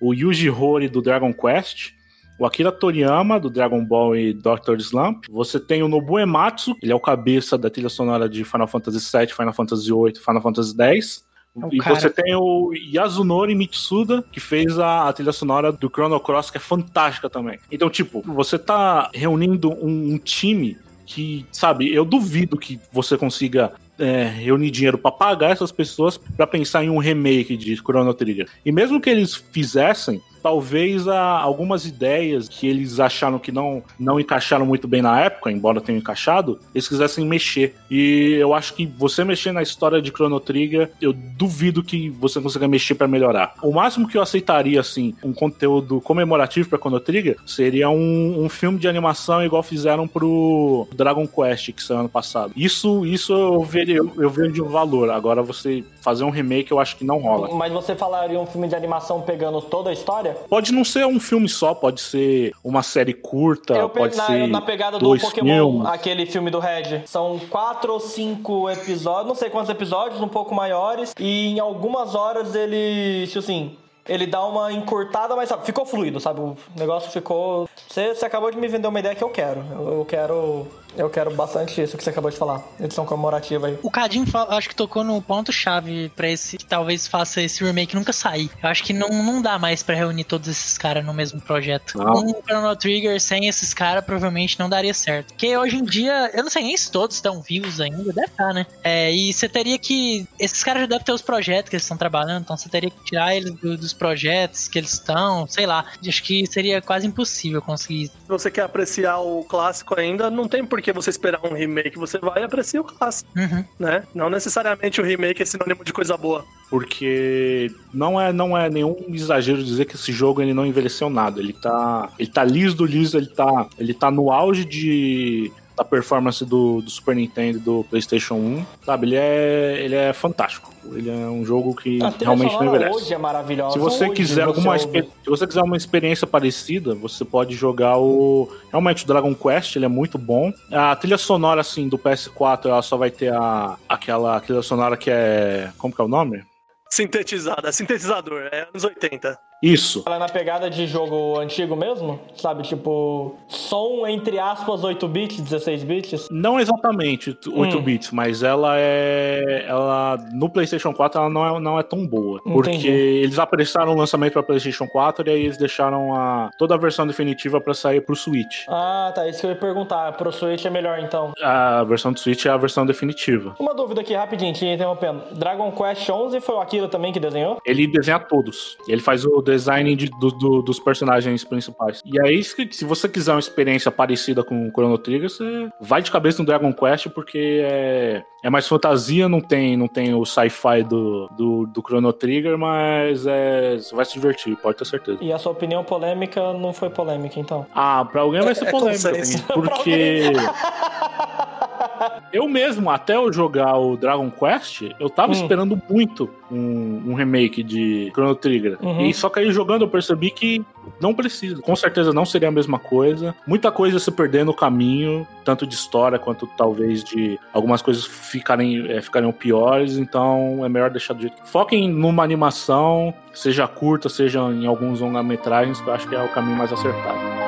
Speaker 5: o Yuji Horii, do Dragon Quest, o Akira Toriyama, do Dragon Ball e Dr. Slump. Você tem o Nobuo Ematsu, ele é o cabeça da trilha sonora de Final Fantasy VII, Final Fantasy VIII, Final Fantasy X.
Speaker 4: É
Speaker 5: e
Speaker 4: cara.
Speaker 5: você tem o Yasunori Mitsuda, que fez a, a trilha sonora do Chrono Cross, que é fantástica também. Então, tipo, você tá reunindo um, um time que, sabe, eu duvido que você consiga é, reunir dinheiro pra pagar essas pessoas pra pensar em um remake de Chrono Trigger. E mesmo que eles fizessem, talvez algumas ideias que eles acharam que não, não encaixaram muito bem na época, embora tenham encaixado, eles quisessem mexer. E eu acho que você mexer na história de Chrono Trigger, eu duvido que você consiga mexer pra melhorar. O máximo que eu aceitaria, assim, um conteúdo comemorativo pra Chrono Trigger seria um, um filme de animação igual fizeram pro Dragon Quest, que saiu ano passado. Isso, isso eu vejo, eu, eu vejo de um valor. Agora você fazer um remake, eu acho que não rola.
Speaker 2: Mas você falaria um filme de animação pegando toda a história?
Speaker 5: Pode não ser um filme só, pode ser uma série curta,
Speaker 2: Eu
Speaker 5: pode
Speaker 2: na,
Speaker 5: ser
Speaker 2: na pegada do
Speaker 5: dois
Speaker 2: Pokémon,
Speaker 5: filmes.
Speaker 2: aquele filme do Red. São quatro ou cinco episódios, não sei quantos episódios, um pouco maiores. E em algumas horas ele, tipo assim, ele dá uma encurtada, mas sabe, ficou fluido, sabe? O negócio ficou. Você, você acabou de me vender uma ideia que eu quero. Eu, eu quero. Eu quero bastante isso que você acabou de falar. Edição comemorativa aí.
Speaker 4: O Cadinho acho que tocou no ponto-chave pra esse que talvez faça esse remake nunca sair. Eu acho que não, não dá mais pra reunir todos esses caras no mesmo projeto.
Speaker 5: Não.
Speaker 4: Um Chrono Trigger sem esses caras provavelmente não daria certo. Porque hoje em dia, eu não sei nem se todos estão vivos ainda, deve estar, né? É, e você teria que. Esses caras já devem ter os projetos que eles estão trabalhando, então você teria que tirar eles do- dos projetos que eles estão, sei lá. Acho que seria quase impossível conseguir.
Speaker 3: Se você quer apreciar o clássico ainda, não tem por que você esperar um remake. Você vai e aprecia o clássico,
Speaker 4: Uhum.
Speaker 3: né? Não necessariamente o remake é sinônimo de coisa boa.
Speaker 5: Porque não é, não é nenhum exagero dizer que esse jogo ele não envelheceu nada. Ele tá, ele tá liso, liso, ele tá, ele tá no auge de da performance do, do Super Nintendo e do PlayStation 1, sabe? Ele é, ele é fantástico. Ele é um jogo que
Speaker 2: A trilha
Speaker 5: realmente não envelhece.
Speaker 2: hoje é maravilhosa.
Speaker 5: Se você
Speaker 2: Hoje
Speaker 5: quiser
Speaker 2: você
Speaker 5: alguma se você quiser uma experiência parecida, você pode jogar o realmente o Dragon Quest, ele é muito bom. A trilha sonora assim do PS4, ela só vai ter a aquela trilha sonora que é como que é o nome?
Speaker 3: Sintetizada, sintetizador, é anos 80.
Speaker 5: Isso.
Speaker 2: Ela é na pegada de jogo antigo mesmo? Sabe, tipo, som entre aspas 8 bits, 16 bits?
Speaker 5: Não exatamente 8
Speaker 2: Hum.
Speaker 5: bits, mas ela é. Ela. No PlayStation 4 ela não é, não é tão boa. Porque
Speaker 2: Entendi.
Speaker 5: eles apressaram o lançamento para PlayStation 4 e aí eles deixaram a, toda a versão definitiva para sair pro Switch.
Speaker 2: Ah, tá, isso que eu ia perguntar. Pro Switch é melhor então.
Speaker 5: A versão do Switch é a versão definitiva.
Speaker 2: Uma dúvida aqui rapidinho, te interrompendo. Dragon Quest 11 foi o Akira também que desenhou?
Speaker 5: Ele desenha todos. Ele faz o design de- do- do- dos personagens principais. E aí, se, se você quiser uma experiência parecida com o Chrono Trigger, você vai de cabeça no Dragon Quest, porque é, é mais fantasia, não tem, não tem o sci-fi do, do, do Chrono Trigger, mas é, você vai se divertir, pode ter certeza.
Speaker 2: E a sua opinião polêmica não foi polêmica, então.
Speaker 5: Ah, pra alguém vai ser
Speaker 3: É
Speaker 5: polêmico,
Speaker 3: consenso.
Speaker 5: hein, porque eu mesmo, até eu jogar o Dragon Quest, eu tava
Speaker 2: Hum.
Speaker 5: esperando muito um, um remake de Chrono Trigger.
Speaker 2: Uhum.
Speaker 5: E só que aí jogando eu percebi que não precisa. Com certeza não seria a mesma coisa. Muita coisa se perder no caminho, tanto de história quanto talvez de algumas coisas ficarem, é, ficariam piores. Então é melhor deixar do jeito que. Foquem numa animação, seja curta, seja em alguns longa-metragens, que eu acho que é o caminho mais acertado.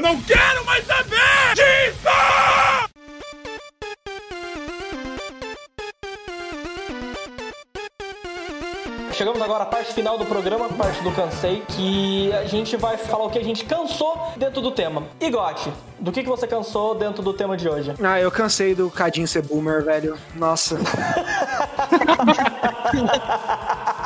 Speaker 6: Eu não quero mais saber disso!
Speaker 2: Chegamos agora à parte final do programa, parte do cansei, que a gente vai falar o que a gente cansou dentro do tema. Igote, do que, que você cansou dentro do tema de hoje?
Speaker 1: Ah, eu cansei do Cadinho ser boomer, velho. Nossa.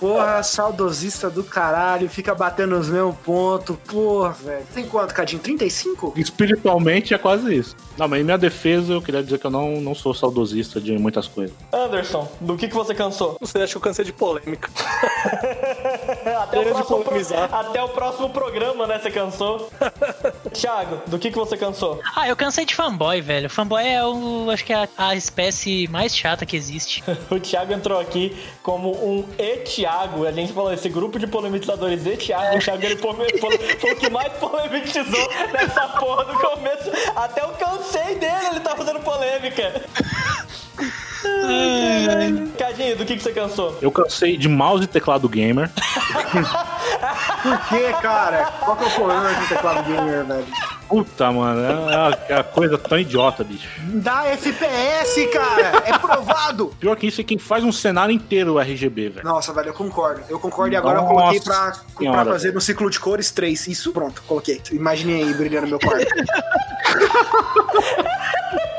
Speaker 1: Porra, saudosista do caralho, fica batendo nos mesmos pontos. Porra, velho. Tem quanto, Cadinho? 35?
Speaker 5: Espiritualmente é quase isso. Não, mas em minha defesa eu queria dizer que eu não, não sou saudosista de muitas coisas.
Speaker 2: Anderson, do que, que você cansou?
Speaker 3: Você acha que eu cansei de polêmica?
Speaker 2: Até o,
Speaker 3: de
Speaker 2: próximo pro- até o próximo programa, né? Você cansou? Thiago, do que, que você cansou?
Speaker 4: Ah, eu cansei de fanboy, velho. Fanboy é o, acho que é a, a espécie mais chata que existe.
Speaker 2: O Thiago entrou aqui como um e-Thiago. A gente falou esse grupo de polemizadores e-Thiago. O Thiago ele pole- pole- foi o que mais polemizou nessa porra do começo. Até eu cansei dele, ele tá fazendo polêmica. Cadinho, do que, que você cansou?
Speaker 5: Eu cansei de mouse e teclado gamer.
Speaker 1: Por quê, cara? Qual que é o problema o teclado gamer, velho?
Speaker 5: Puta, mano, é uma, é uma coisa tão idiota, bicho.
Speaker 1: Dá FPS, cara! É provado!
Speaker 5: Pior que isso é quem faz um cenário inteiro RGB, velho.
Speaker 1: Nossa, velho, eu concordo. Eu concordo e agora eu
Speaker 5: Nossa
Speaker 1: coloquei pra, pra fazer no ciclo de cores 3. Isso, pronto, coloquei. Imaginei aí brilhando meu quarto.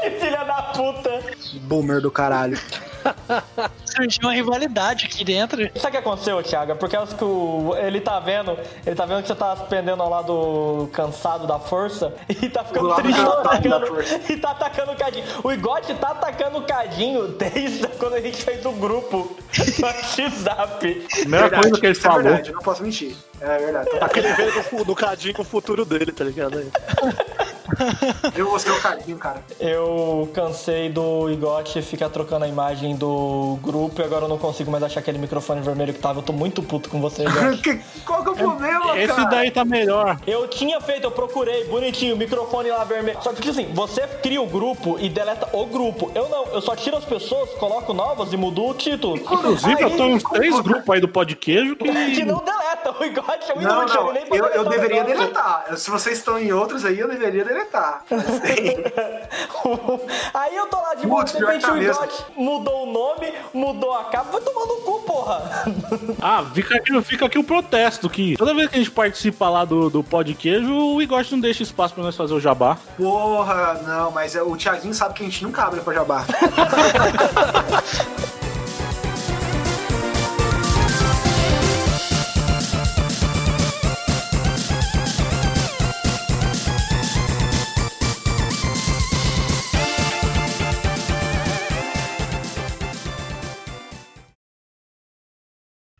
Speaker 2: Que filha da puta!
Speaker 1: Boomer do caralho.
Speaker 4: Surgiu uma rivalidade aqui dentro.
Speaker 2: Sabe o que aconteceu, Thiago? É Por causa que o- ele tá vendo, ele tá vendo que você tá se pendendo ao lado cansado da força e tá
Speaker 1: Do
Speaker 2: ficando triste
Speaker 1: da
Speaker 2: atacando, e tá atacando o Cadinho. O Igote tá atacando o Cadinho desde quando a gente fez o grupo no WhatsApp.
Speaker 5: Primeira coisa que ele
Speaker 1: é
Speaker 5: falou.
Speaker 1: verdade, eu não posso mentir. É verdade. Tá
Speaker 3: Ele vê no, fu- no cadinho o futuro dele, tá ligado?
Speaker 1: Eu vou ser o Cadinho, cara.
Speaker 2: Eu cansei do Igote ficar trocando a imagem do grupo e agora eu não consigo mais achar aquele microfone vermelho que tava. Eu tô muito puto com você,
Speaker 1: Qual que é o problema,
Speaker 5: Esse
Speaker 1: cara?
Speaker 5: daí tá melhor.
Speaker 2: Eu tinha feito, eu procurei, bonitinho, microfone lá vermelho. Só que tipo assim, você cria o grupo e deleta o grupo. Eu não, eu só tiro as pessoas, coloco novas e mudo o título.
Speaker 5: Inclusive, eu tô em uns três grupos aí do pode queijo que.
Speaker 2: Que não deleta, o Igote é um
Speaker 1: Não, não,
Speaker 2: nem
Speaker 1: eu, eu deveria
Speaker 2: negócio.
Speaker 1: deletar. Se vocês estão em outros aí, eu deveria deletar.
Speaker 2: Aí eu tô lá de boa, de repente
Speaker 1: tá
Speaker 2: o. Igote mudou o nome, mudou a capa, vai tomar no cu, porra.
Speaker 5: Ah, fica aqui, fica aqui o protesto que toda vez que a gente participa lá do, do pode queijo, o Igor não deixa espaço pra nós fazer o jabá.
Speaker 1: Porra, não, mas é- o Thiaguinho sabe que a gente nunca abre pra jabá.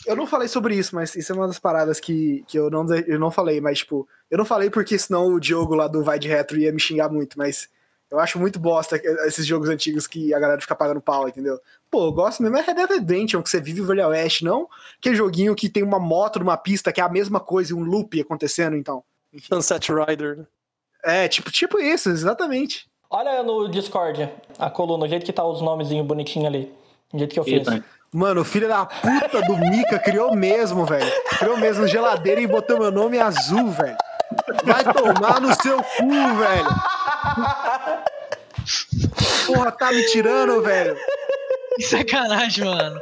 Speaker 1: Eu não falei sobre isso, mas isso é uma das paradas que, que eu, não, eu não falei, mas tipo, eu não falei porque senão o Diogo lá do Vai de Retro ia me xingar muito, mas eu acho muito bosta esses jogos antigos que a galera fica pagando pau, entendeu? Pô, eu gosto mesmo é Red Dead Redemption, que você vive o Velho Oeste, não que joguinho que tem uma moto numa pista que é a mesma coisa e um loop acontecendo, então.
Speaker 3: Sunset Rider. né?
Speaker 1: É, tipo, tipo isso, exatamente.
Speaker 2: Olha no Discord a coluna, o jeito que tá os nomezinhos bonitinhos ali. O jeito que eu fiz.
Speaker 1: Mano, o filho da puta do Mika criou mesmo, velho. Criou mesmo geladeira e botou meu nome azul, velho. Vai tomar no seu cu, velho. Porra, tá me tirando, velho.
Speaker 4: Que sacanagem, mano.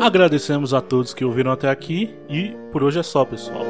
Speaker 5: Agradecemos a todos que ouviram até aqui e por hoje é só, pessoal.